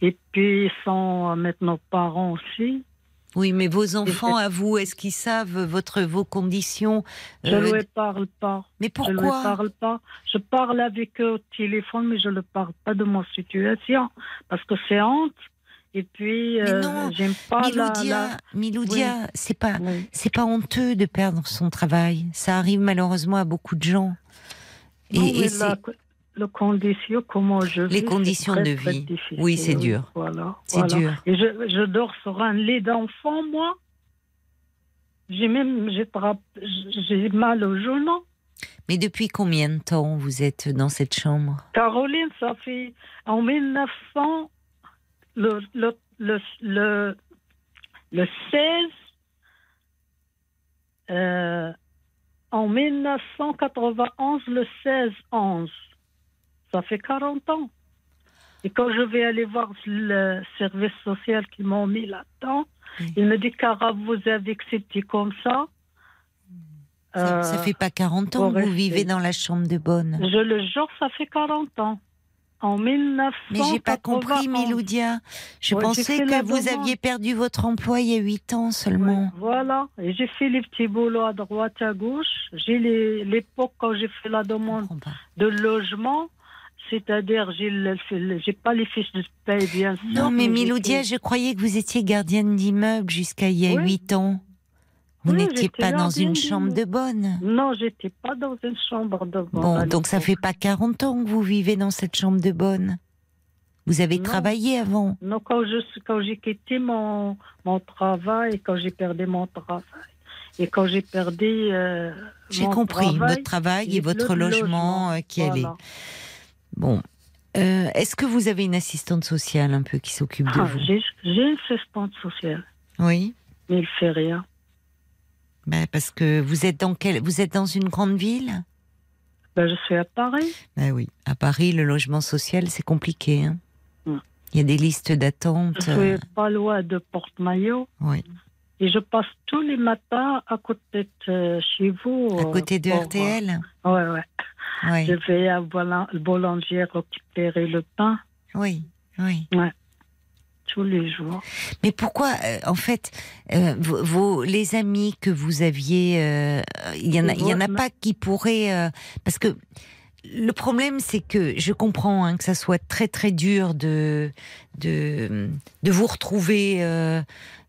Et puis, ils sont euh, maintenant parents aussi. Oui, mais vos enfants, à vous, est-ce qu'ils savent votre, vos conditions Je euh, ne lui parle pas. Mais Je ne pourquoi parle pas. Je parle avec eux au téléphone, mais je ne parle pas de mon situation parce que c'est honte. Et puis, euh, j'aime pas. Miloudia, la... Miloudia, c'est pas, Oui. c'est pas honteux de perdre son travail. Ça arrive malheureusement à beaucoup de gens. Et, Non, et mais c'est- la, le condition, comment je Les vis, conditions de vie. Oui, c'est dur. Voilà. c'est voilà. dur. Et je, je dors sur un lit d'enfant, moi. J'ai même j'ai mal au genou. Mais depuis combien de temps vous êtes dans cette chambre? Caroline, ça fait en 1900, le, le, le, le, le 16, euh, en 1991, le 16-11. Ça fait 40 ans. Et quand je vais aller voir le service social qui m'ont mis là-dedans, Oui. il me dit, Cara, vous avez accepté comme ça. ça, Euh, ça fait pas 40 ans que vous rester. vivez dans la chambre de bonne. Je le jure, ça fait 40 ans. En 1991. Mais j'ai pas compris, Miloudia. Je Ouais, pensais que vous demande. aviez perdu votre emploi il y a 8 ans Ouais, seulement. voilà. Et j'ai fait les petits boulots à droite, à gauche. J'ai l'époque quand j'ai fait la demande de logement. C'est-à-dire, j'ai pas les fiches de paye, bien sûr. Non, mais fait- je croyais que vous étiez gardienne d'immeuble jusqu'à il y a Oui. 8 ans. Vous Oui, n'étiez pas dans une chambre de bonne. Non, j'étais pas dans une chambre de bonne. Bon, donc ça fait pas 40 ans que vous vivez dans cette chambre de bonne. Vous avez Non. travaillé avant. Non, quand je suis- quand j'ai quitté mon, mon travail, quand j'ai perdu mon travail, et quand j'ai perdu. euh, J'ai compris travail, votre travail et j'ai votre logement, euh, qui allait. Voilà. Bon, Euh, Est-ce que vous avez une assistante sociale un peu qui s'occupe de Ah, vous? J'ai j'ai une assistante sociale, Oui. mais il fait rien. Ben, parce que vous êtes dans quelle Vous êtes dans une grande ville? Ben, je suis à Paris. Ben oui. À Paris, le logement social, c'est compliqué. hein. Il y a des listes d'attente. Je euh, suis pas loin de Porte-Maillot. Oui. Et je passe tous les matins à côté de euh, chez vous. À euh, côté de pour, RTL. euh, ouais, ouais. Oui. Je vais à le boulanger récupérer le pain Oui. Oui. Tous les jours. Mais pourquoi, euh, en fait, euh, vos, vos- les amis que vous aviez, euh, il y en a, il y en a pas qui pourraient, euh, parce que le problème, c'est que je comprends hein, que ça soit très très dur de de, de vous retrouver. euh,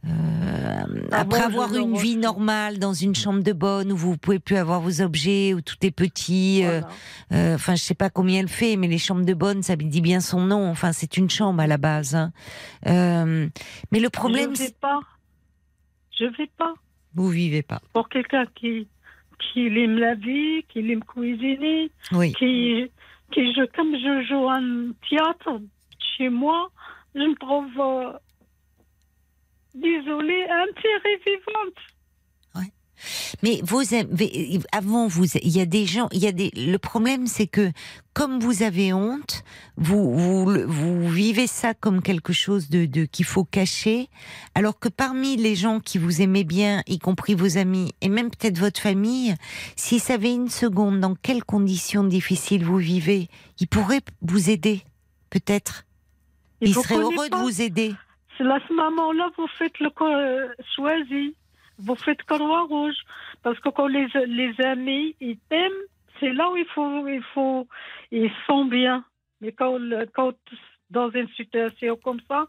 euh, après moi, avoir une vie normale dans une chambre de bonne où vous pouvez plus avoir vos objets où tout est petit, euh, Voilà. euh, enfin, je sais pas combien elle fait, mais les chambres de bonne, ça dit bien son nom. Enfin, c'est une chambre à la base. hein. Mais le problème, je vais pas. Je vais pas. vous vivez pas. Pour quelqu'un qui, qui aime la vie, qui aime cuisiner, Oui. qui, qui je, comme je joue un théâtre chez moi, je me trouve, euh, désolée, un peu vivante. Mais mais, avant vous, il y a des gens, il y a des. Le problème, c'est que comme vous avez honte, vous vous vous vivez ça comme quelque chose de, de qu'il faut cacher, alors que parmi les gens qui vous aimaient bien, y compris vos amis et même peut-être votre famille, s'ils savaient une seconde dans quelles conditions difficiles vous vivez, ils pourraient vous aider, peut-être. Ils vous seraient heureux de vous aider. C'est à ce moment-là, vous faites le euh, choisi. Vous faites croix rouge. Parce que quand les, les amis, ils t'aiment, c'est là où il faut, il faut, ils sont bien. Mais quand, dans une situation comme ça,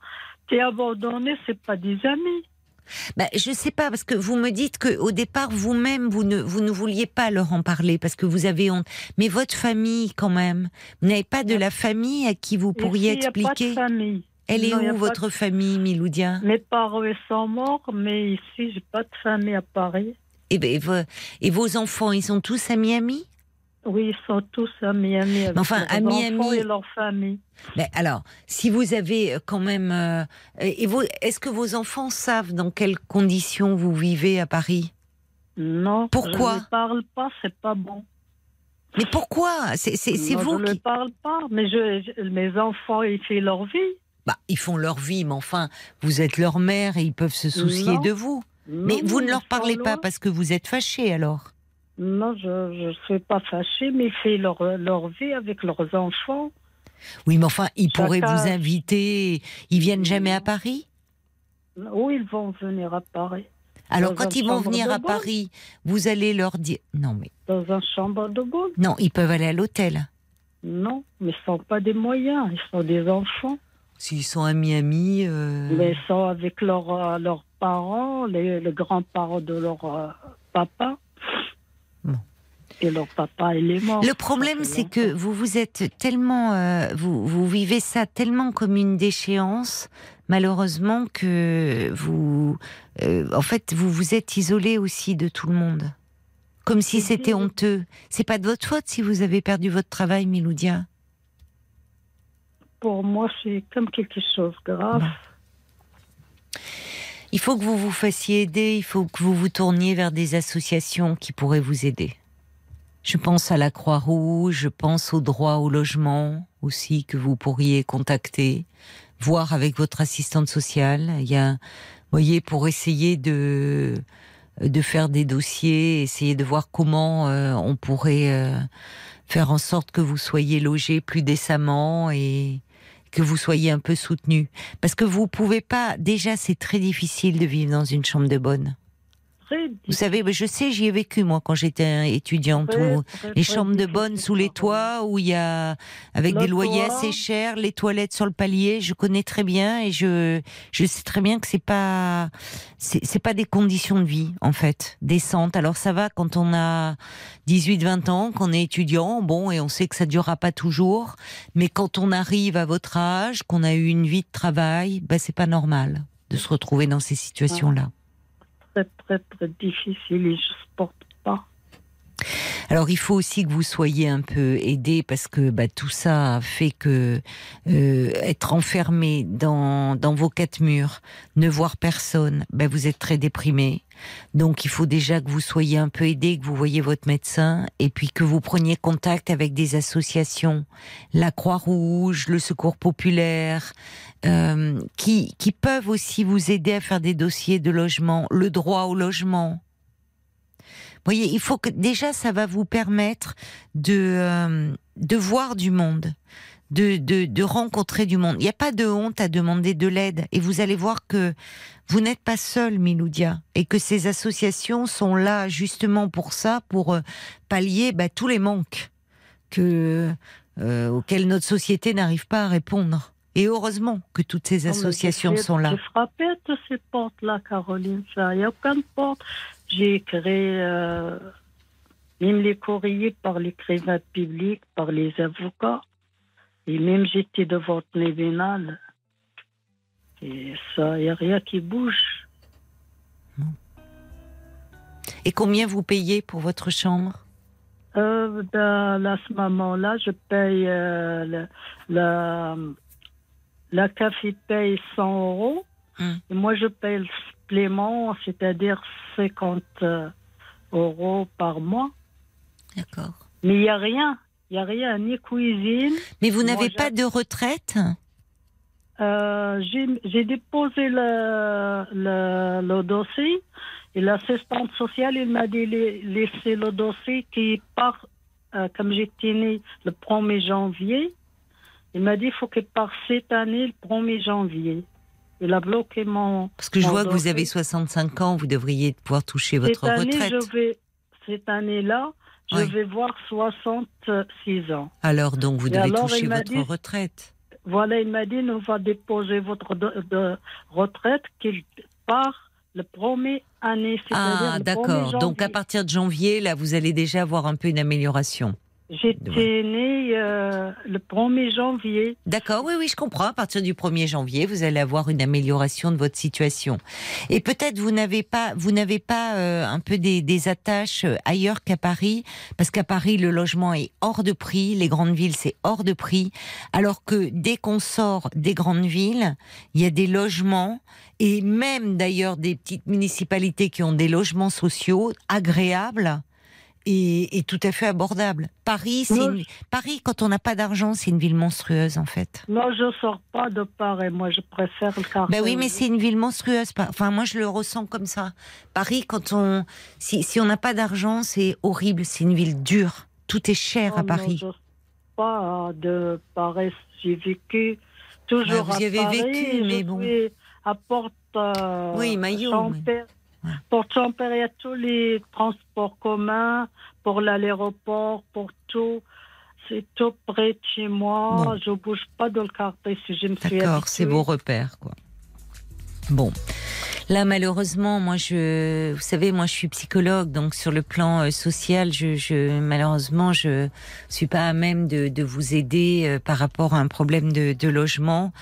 tu es abandonné, c'est pas des amis. Bah, je sais pas parce que vous me dites que au départ vous-même vous ne vous ne vouliez pas leur en parler parce que vous avez honte. Mais votre famille quand même, vous n'avez pas de la famille à qui vous pourriez Ici, il a pas de expliquer. famille. Elle est Non, où votre de- famille, Miloudia? Mes parents sont morts, mais ici, j'ai pas de famille à Paris. et, ben, et vos enfants, ils sont tous à Miami? Oui, ils sont tous à Miami. Avec enfin, à Miami- enfants et leur famille. Ben, Alors, si vous avez euh, quand même, euh, et vous, est-ce que vos enfants savent dans quelles conditions vous vivez à Paris? Non. Pourquoi? Je ne parle pas, c'est pas bon. Mais pourquoi? C'est c'est- c'est Non, vous je ne qui. parle pas, mais je, je- mes enfants, ils font leur vie. Bah, ils font leur vie, mais enfin, vous êtes leur mère et ils peuvent se soucier Non. de vous. Mais vous ne leur parlez pas parce que vous êtes fâché alors. Non, je ne suis pas fâchée, mais font leur, leur vie avec leurs enfants. Oui, mais enfin, ils Chacun- pourraient vous inviter. Ils viennent jamais à. Paris? Où ils vont venir à Paris Alors, Dans quand ils vont venir à. Paris, vous allez leur dire. Non, mais. Dans une chambre de bonne Non, ils peuvent aller à l'hôtel. Non, mais ils ne sont pas des moyens, ils sont des enfants. S'ils sont à Miami. euh, ils sont avec leurs euh, leurs parents, les, les grands-parents de leur euh, papa. Bon. Et leur papa, il est mort. Le problème, c'est que vous vous êtes tellement, euh, vous, vous vivez ça tellement comme une déchéance, malheureusement que vous, euh, en fait, vous vous êtes isolé aussi de tout le monde, comme si c'était honteux. C'est pas de votre faute si vous avez perdu votre travail, Miloudia. Pour moi, c'est comme quelque chose de grave. Il faut que vous vous fassiez aider. Il faut que vous vous tourniez vers des associations qui pourraient vous aider. Je pense à la Croix-Rouge, je pense au droit au logement aussi que vous pourriez contacter, voir avec votre assistante sociale. Il y a, voyez, pour essayer de de faire des dossiers, essayer de voir comment euh, on pourrait euh, faire en sorte que vous soyez logé plus décemment et que vous soyez un peu soutenu. Parce que vous pouvez pas. Déjà, c'est très difficile de vivre dans une chambre de bonne. Très Vous savez, ben, je sais, j'y ai vécu moi quand j'étais étudiante. très, où très, les chambres de bonne sous les toits où il y a avec Le des loyers toit. assez chers, les toilettes sur le palier, je connais très bien et je je sais très bien que c'est pas c'est pas des conditions de vie en fait décentes. Alors ça va quand on a 18 20 ans, qu'on est étudiant, bon et on sait que ça durera pas toujours, mais quand on arrive à votre âge, qu'on a eu une vie de travail, ben c'est pas normal de se retrouver dans ces situations-là. Très, très, très difficile et je supporte. Alors il faut aussi que vous soyez un peu aidé parce que bah, tout ça fait que euh, être enfermé dans, dans vos quatre murs, ne voir personne, bah, vous êtes très déprimé. Donc il faut déjà que vous soyez un peu aidé, que vous voyez votre médecin et puis que vous preniez contact avec des associations, la Croix-Rouge, le Secours populaire, euh, qui, qui peuvent aussi vous aider à faire des dossiers de logement, le droit au logement voyez, il faut que déjà ça va vous permettre de euh, de voir du monde, de, de, de rencontrer du monde. Il n'y a pas de honte à demander de l'aide et vous allez voir que vous n'êtes pas seul, Miloudia, et que ces associations sont là justement pour ça, pour euh, pallier bah, tous les manques que euh, auxquels notre société n'arrive pas à répondre. Et heureusement que toutes ces associations sont là. J'ai frappé à toutes ces portes-là, Caroline. Il n'y a aucune porte. J'ai créé euh, même les courriers par l'écrivain public, par les avocats. Et même j'étais devant le tribunal. Et ça, il n'y a rien qui bouge. Et combien vous payez pour votre chambre? Euh, ben, À ce moment-là, je paye euh, le, la, la café paye 100 euros. Hum. Et moi, je paye supplément, c'est-à-dire 50 euh, euros par mois. D'accord. Mais il n'y a rien. Il n'y a rien, ni cuisine. Mais vous n'avez pas de retraite? Euh, J'ai déposé le, le, le dossier et l'assistante sociale, il m'a dit la- laisser le dossier qui part, euh, comme j'étais née le 1er janvier, il m'a dit il faut qu'il parte cette année le 1er janvier. Il a bloqué mon. Parce que je vois que vous avez 65 ans, vous devriez pouvoir toucher votre cette année, retraite. je vais, cette année-là, je Oui. vais voir 66 ans. Alors donc vous devez alors, toucher votre dit- retraite. Voilà, il m'a dit, nous va déposer votre de, de retraite qu'il part le premier année. Ah c'est-à-dire le 1er d'accord. Donc à partir de janvier, là, vous allez déjà avoir un peu une amélioration. J'étais née euh, le 1er janvier. D'accord, oui, oui, je comprends. À partir du 1er janvier, vous allez avoir une amélioration de votre situation. Et peut-être vous n'avez pas, vous n'avez pas euh, un peu des, des attaches euh, ailleurs qu'à Paris, parce qu'à Paris le logement est hors de prix, les grandes villes c'est hors de prix, alors que dès qu'on sort des grandes villes, il y a des logements et même d'ailleurs des petites municipalités qui ont des logements sociaux agréables. Et, tout à fait abordables. Paris, c'est Non, une- Paris, quand on n'a pas d'argent, c'est une ville monstrueuse en fait. Non, je sors pas de Paris. Moi, je préfère le quartier. Ben oui, mais c'est une ville monstrueuse. Enfin, moi, je le ressens comme ça. Paris, quand on, si, si on n'a pas d'argent, c'est horrible. C'est une ville dure. Tout est cher à Oh, Paris. Non, je sors pas de Paris. J'ai vécu toujours Ah, vous y avez Paris. vécu, mais bon. à Porte. euh, Oui, Maillot, Y a tous les transports communs pour l'aéroport, pour tout. C'est tout près de chez moi. Bon. Je bouge pas dans le quartier si je me suis D'accord, c'est vos repères, quoi. Bon. Là, malheureusement, moi, je, vous savez, moi, je suis psychologue, donc sur le plan euh, social, je, je, malheureusement, je suis pas à même de, vous aider euh, par rapport à un problème de, logement.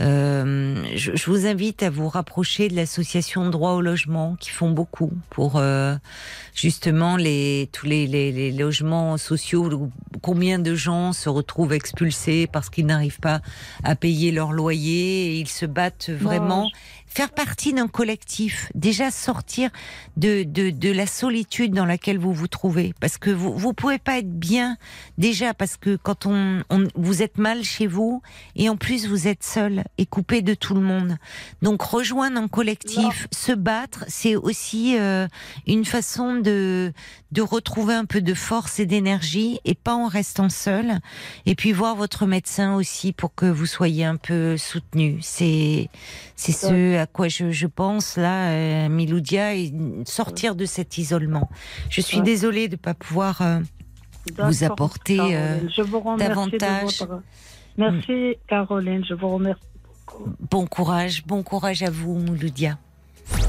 Euh, je, vous invite à vous rapprocher de l'association Droit au logement, qui font beaucoup pour justement les tous les, logements sociaux. Combien de gens se retrouvent expulsés parce qu'ils n'arrivent pas à payer leur loyer et ils se battent vraiment. Faire partie d'un collectif, déjà sortir de, de, de la solitude dans laquelle vous vous trouvez, parce que vous vous pouvez pas être bien déjà parce que quand on, on vous êtes mal chez vous et en plus vous êtes seul et coupé de tout le monde. Donc rejoindre un collectif, se battre, c'est aussi euh, une façon de de retrouver un peu de force et d'énergie et pas en restant seul. Et puis voir votre médecin aussi pour que vous soyez un peu soutenu. C'est c'est ce à quoi je, je pense là, euh, Miloudia, et sortir de cet isolement. Je suis Ouais. désolée de pas pouvoir. euh, vous apporter, Caroline. euh, je vous remercie davantage. De votre... Merci, Caroline. Je vous remercie. bon courage, bon courage à vous, Miloudia.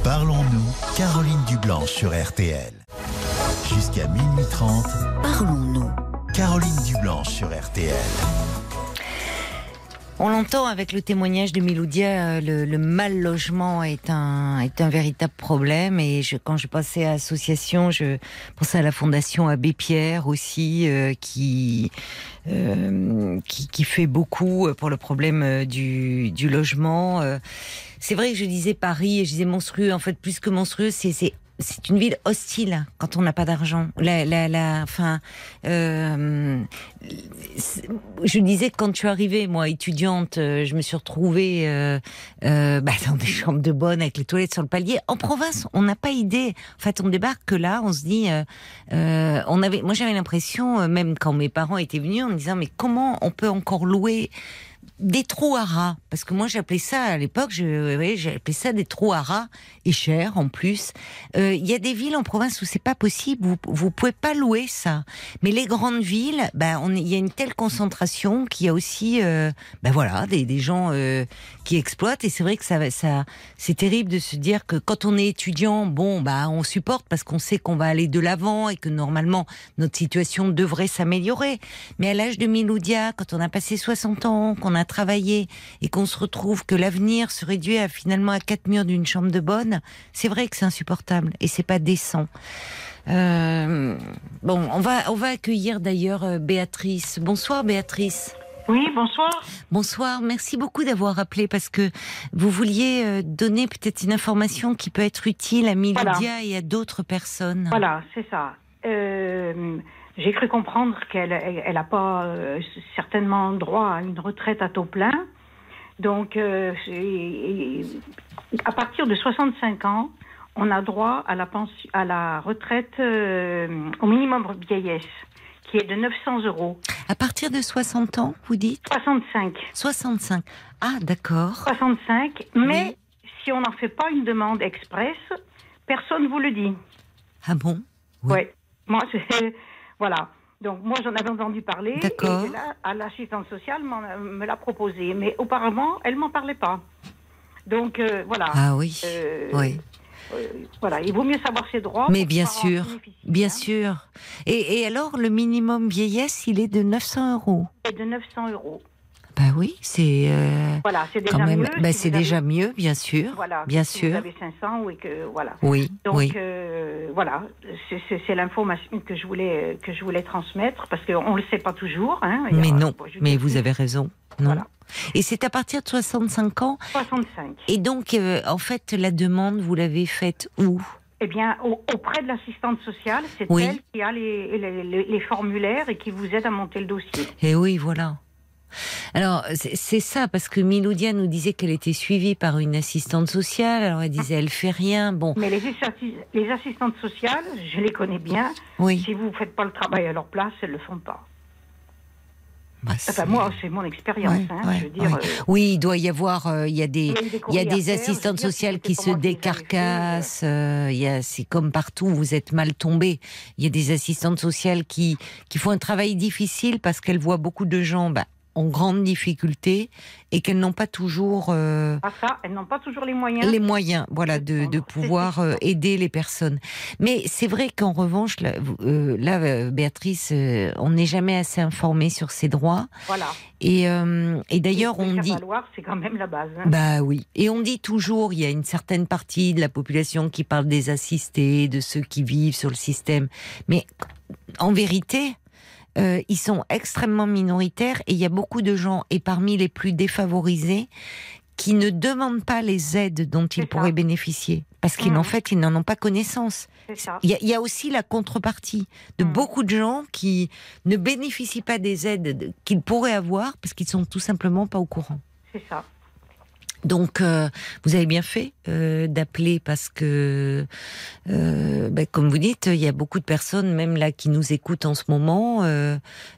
Parlons-nous, Caroline Dublanche sur RTL. Jusqu'à minuit 30, Parlons-nous. Caroline Dublanche sur RTL. On l'entend avec le témoignage de Miloudia, euh, le, le, mal logement est un est un véritable problème. Et je, quand je passais à l'association, je pensais à la fondation Abbé Pierre aussi, euh, qui, euh, qui, qui fait beaucoup pour le problème euh, du, du logement. C'est vrai que je disais Paris et je disais monstrueux. En fait, plus que monstrueux, c'est c'est une ville hostile quand on n'a pas d'argent. La, la, la, enfin, euh, je disais que quand tu arrivais, moi, étudiante, je me suis retrouvée euh, euh, bah, dans des chambres de bonne avec les toilettes sur le palier. En province, on n'a pas idée. En fait, on débarque que là, on se dit, euh, euh on avait, moi, j'avais l'impression, même quand mes parents étaient venus, en me disant, mais comment on peut encore louer des trous à rats, parce que moi j'appelais ça à l'époque, j'appelais ça des trous à rats et cher en plus. Euh, il y a des villes en province où c'est pas possible, vous vous pouvez pas louer ça. Mais les grandes villes, ben il y a une telle concentration qu'il y a aussi, euh, ben voilà, des, des gens euh, qui exploitent et c'est vrai que ça, ça c'est terrible de se dire que quand on est étudiant, bon bah on supporte parce qu'on sait qu'on va aller de l'avant et que normalement notre situation devrait s'améliorer. Mais à l'âge de Miloudia, quand on a passé 60 ans, qu'on a travailler et qu'on se retrouve que l'avenir se réduit à finalement à quatre murs d'une chambre de bonne, c'est vrai que c'est insupportable et c'est pas décent. Euh, bon, on va on va accueillir d'ailleurs euh, Béatrice. Bonsoir Béatrice. Oui, bonsoir. Bonsoir, merci beaucoup d'avoir appelé parce que vous vouliez euh, donner peut-être une information qui peut être utile à Milia voilà. et à d'autres personnes. Voilà, c'est ça. Euh, j'ai cru comprendre qu'elle n'a elle, elle pas euh, certainement droit à une retraite à taux plein. Donc, euh, à partir de 65 ans, on a droit à la, pension, à la retraite euh, au minimum vieillesse, qui est de 900 euros. À partir de 60 ans, vous dites? 65. 65. Ah, d'accord. 65. Mais si on n'en fait pas une demande express, personne ne vous le dit. Ah bon? Oui. Ouais. Moi, c'est voilà. Donc moi j'en avais entendu parler et là, à l'assistante sociale me l'a proposé, mais auparavant elle m'en parlait pas. Donc euh, voilà. Ah oui. Euh, oui. Euh, voilà, il vaut mieux savoir ses droits. Mais bien sûr, bien hein. sûr. Et, et, alors le minimum vieillesse, il est de 900 euros. Et de 900 euros. Bah oui, c'est euh, voilà, c'est déjà même, mieux. Bah si c'est déjà avez... mieux, bien sûr, voilà, bien si sûr. Vous avez 500 et que voilà. Oui, Donc oui. euh, voilà, c'est l'information que je voulais que je voulais transmettre parce qu'on le sait pas toujours. Hein, mais non, mais vous avez raison. Non. Voilà. Et c'est à partir de 65 ans? 65. Et donc, euh, en fait, la demande, vous l'avez faite où? Eh bien, au, auprès de l'assistante sociale, c'est oui. elle qui a les, les, les, les, formulaires et qui vous aide à monter le dossier. Et oui, voilà. Alors, c'est ça, parce que Miloudia nous disait qu'elle était suivie par une assistante sociale. Alors, elle disait, elle fait rien. Bon. Mais les, les assistantes sociales, je les connais bien. Oui. Si vous ne faites pas le travail à leur place, elles ne le font pas. Bah, enfin, moi, c'est mon expérience. Ouais, hein, ouais, je veux dire, ouais. euh, oui, il doit y avoir, euh, il y a des, il y a, des il y a des faire, assistantes dire, sociales qui se décarcassent. Euh, il y a, c'est comme partout, vous êtes mal tombé. Il y a des assistantes sociales qui, qui font un travail difficile parce qu'elles voient beaucoup de gens, bah, en grande difficulté et qu'elles n'ont pas toujours euh, ah ça, elles n'ont pas toujours les moyens. les moyens voilà de, de pouvoir euh, aider les personnes. Mais c'est vrai qu'en revanche là, euh, là Béatrice on n'est jamais assez informé sur ses droits. Voilà. Et, et d'ailleurs on dit c'est quand même la base hein. bah oui. Et on dit toujours il y a une certaine partie de la population qui parle des assistés de ceux qui vivent sur le système. Mais en vérité euh, ils sont extrêmement minoritaires et il y a beaucoup de gens, et parmi les plus défavorisés, qui ne demandent pas les aides dont ils pourraient bénéficier. Parce qu'en mmh. fait, ils n'en ont pas connaissance. Il y, y, a aussi la contrepartie de mmh. beaucoup de gens qui ne bénéficient pas des aides qu'ils pourraient avoir parce qu'ils sont tout simplement pas au courant. C'est ça. Donc, euh, vous avez bien fait euh, d'appeler parce que, euh, ben, comme vous dites, il y a beaucoup de personnes, même là, qui nous écoutent en ce moment,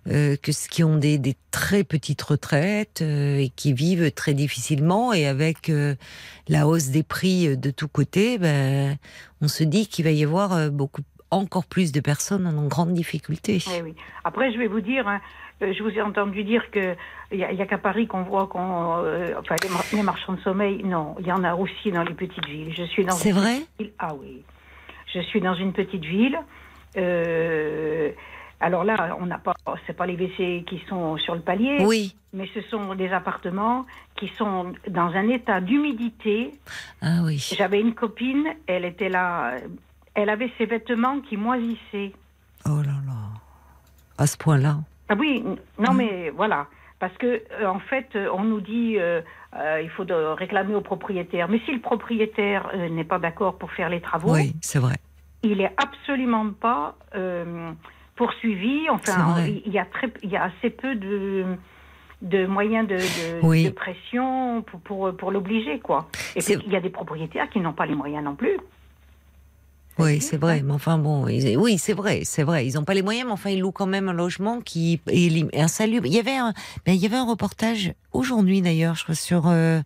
qui ont des, des, très petites retraites et qui vivent très difficilement. Et avec la hausse des prix de tous côtés, ben, on se dit qu'il va y avoir beaucoup, encore plus de personnes en grande difficulté. Oui, oui. Après, je vais vous dire. Hein, je vous ai entendu dire que il y a, a qu'à Paris qu'on voit qu'on, euh, enfin les, mar les, marchands de sommeil. Non, il y en a aussi dans les petites villes. Je suis dans. C'est vrai? Ville. Ah oui, je suis dans une petite ville. Euh, Alors là, on n'a pas, c'est pas les WC qui sont sur le palier. Oui. Mais ce sont des appartements qui sont dans un état d'humidité. Ah oui. J'avais une copine, elle était là, elle avait ses vêtements qui moisissaient. Oh là là. À ce point-là. Ah oui, non mais voilà. Parce que euh, en fait, euh, on nous dit euh, euh, il faut de réclamer au propriétaire. Mais si le propriétaire n'est pas d'accord pour faire les travaux, Oui, c'est vrai. il est absolument pas poursuivi. Enfin, il y a très, il y a assez peu de de moyens de, de- Oui. de pression pour pour, pour l'obliger quoi. Et puis il y a des propriétaires qui n'ont pas les moyens non plus. Oui, c'est vrai. Mais enfin bon, ils- oui, c'est vrai, c'est vrai. Ils n'ont pas les moyens, mais enfin ils louent quand même un logement qui est insalubre. Il y avait un, ben, il y avait un reportage aujourd'hui d'ailleurs, je crois sur. euh,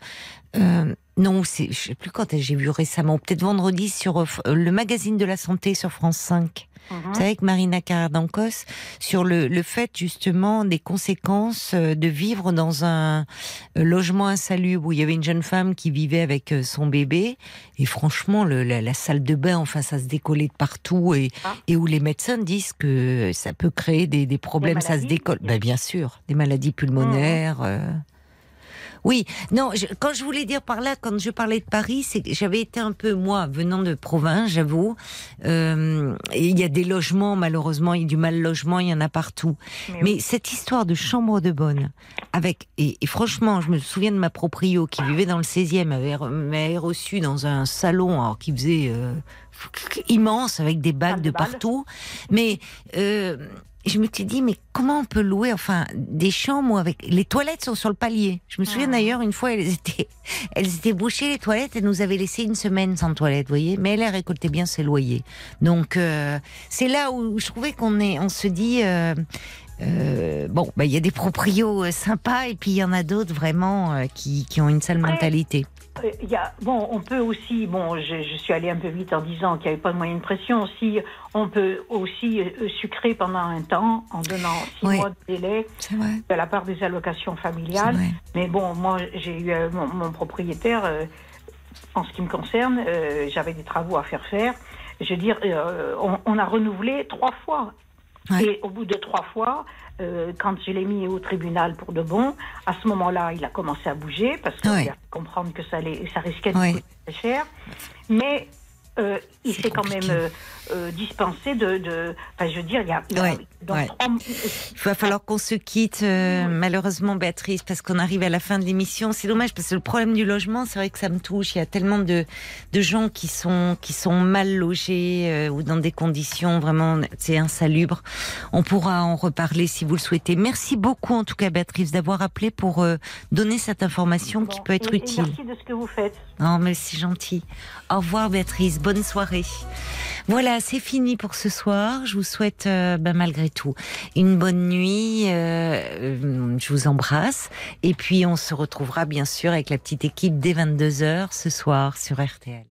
euh, non, c'est, je sais plus quand j'ai vu récemment, peut-être vendredi sur euh, le magazine de la santé sur France 5. Mhm. Vous savez, avec Marina Cardancos, sur le, le fait justement des conséquences euh, de vivre dans un euh, logement insalubre où il y avait une jeune femme qui vivait avec euh, son bébé et franchement le- la, la salle de bain, enfin ça se décollait de partout et, Ah. et où les médecins disent que ça peut créer des, des problèmes, ça se décolle. Ben, bien sûr, des maladies pulmonaires. euh. Oui, non, je- quand je voulais dire par là, quand je parlais de Paris, c'est que j'avais été un peu, moi, venant de province, j'avoue, euh, il y a des logements, malheureusement, il y a du mal logement, il y en a partout. Mais Mais oui. cette histoire de chambre de bonne, avec, et, et franchement, je me souviens de ma proprio qui vivait dans le 16e, avait, m'avait reçu dans un salon, alors qui faisait euh, immense, avec des bagues Salle de partout. Mais euh, je me suis dit, mais comment on peut louer, enfin, des chambres avec les toilettes sont sur le palier. Je me souviens Ah. d'ailleurs une fois, elles étaient, elles étaient bouchées les toilettes. Elle nous avait laissé une semaine sans toilette, vous voyez. Mais elle a récolté bien ses loyers. Donc euh, c'est là où je trouvais qu'on est, on se dit. euh, euh, bon, bah, il y a des proprios euh, sympas et puis il y en a d'autres vraiment euh, qui, qui ont une sale mentalité. Euh, il y a, bon, on peut aussi, bon, je, je suis allée un peu vite en disant qu'il n'y avait pas de moyen de pression. Aussi, on peut aussi euh, sucrer pendant un temps en donnant six Oui. mois de délai de la part des allocations familiales. Mais bon, moi, j'ai eu euh, mon, mon propriétaire, euh, en ce qui me concerne, euh, j'avais des travaux à faire faire. Je veux dire, on, on a renouvelé trois fois. Ouais. Et au bout de trois fois, euh, quand je l'ai mis au tribunal pour de bon, à ce moment-là, il a commencé à bouger parce qu'il a comprendre que ça, allait, ça risquait de coûter très cher. Mais euh, il s'est quand même euh, dispensé de, de. Enfin, je veux dire, il y a. il Ouais, ouais. va falloir qu'on se quitte, euh, malheureusement, Béatrice, parce qu'on arrive à la fin de l'émission. C'est dommage, parce que le problème du logement, c'est vrai que ça me touche. Il y a tellement de, de gens qui sont, qui sont mal logés euh, ou dans des conditions vraiment, c'est insalubre. On pourra en reparler si vous le souhaitez. Merci beaucoup, en tout cas, Béatrice, d'avoir appelé pour euh, donner cette information qui peut être et- et utile. merci de ce que vous faites. Oh, mais c'est gentil. Au revoir, Béatrice. Bonne soirée. Voilà, c'est fini pour ce soir. Je vous souhaite, euh, ben, malgré tout, une bonne nuit. Euh, euh, je vous embrasse. Et puis, on se retrouvera, bien sûr, avec la petite équipe dès 22h ce soir sur RTL.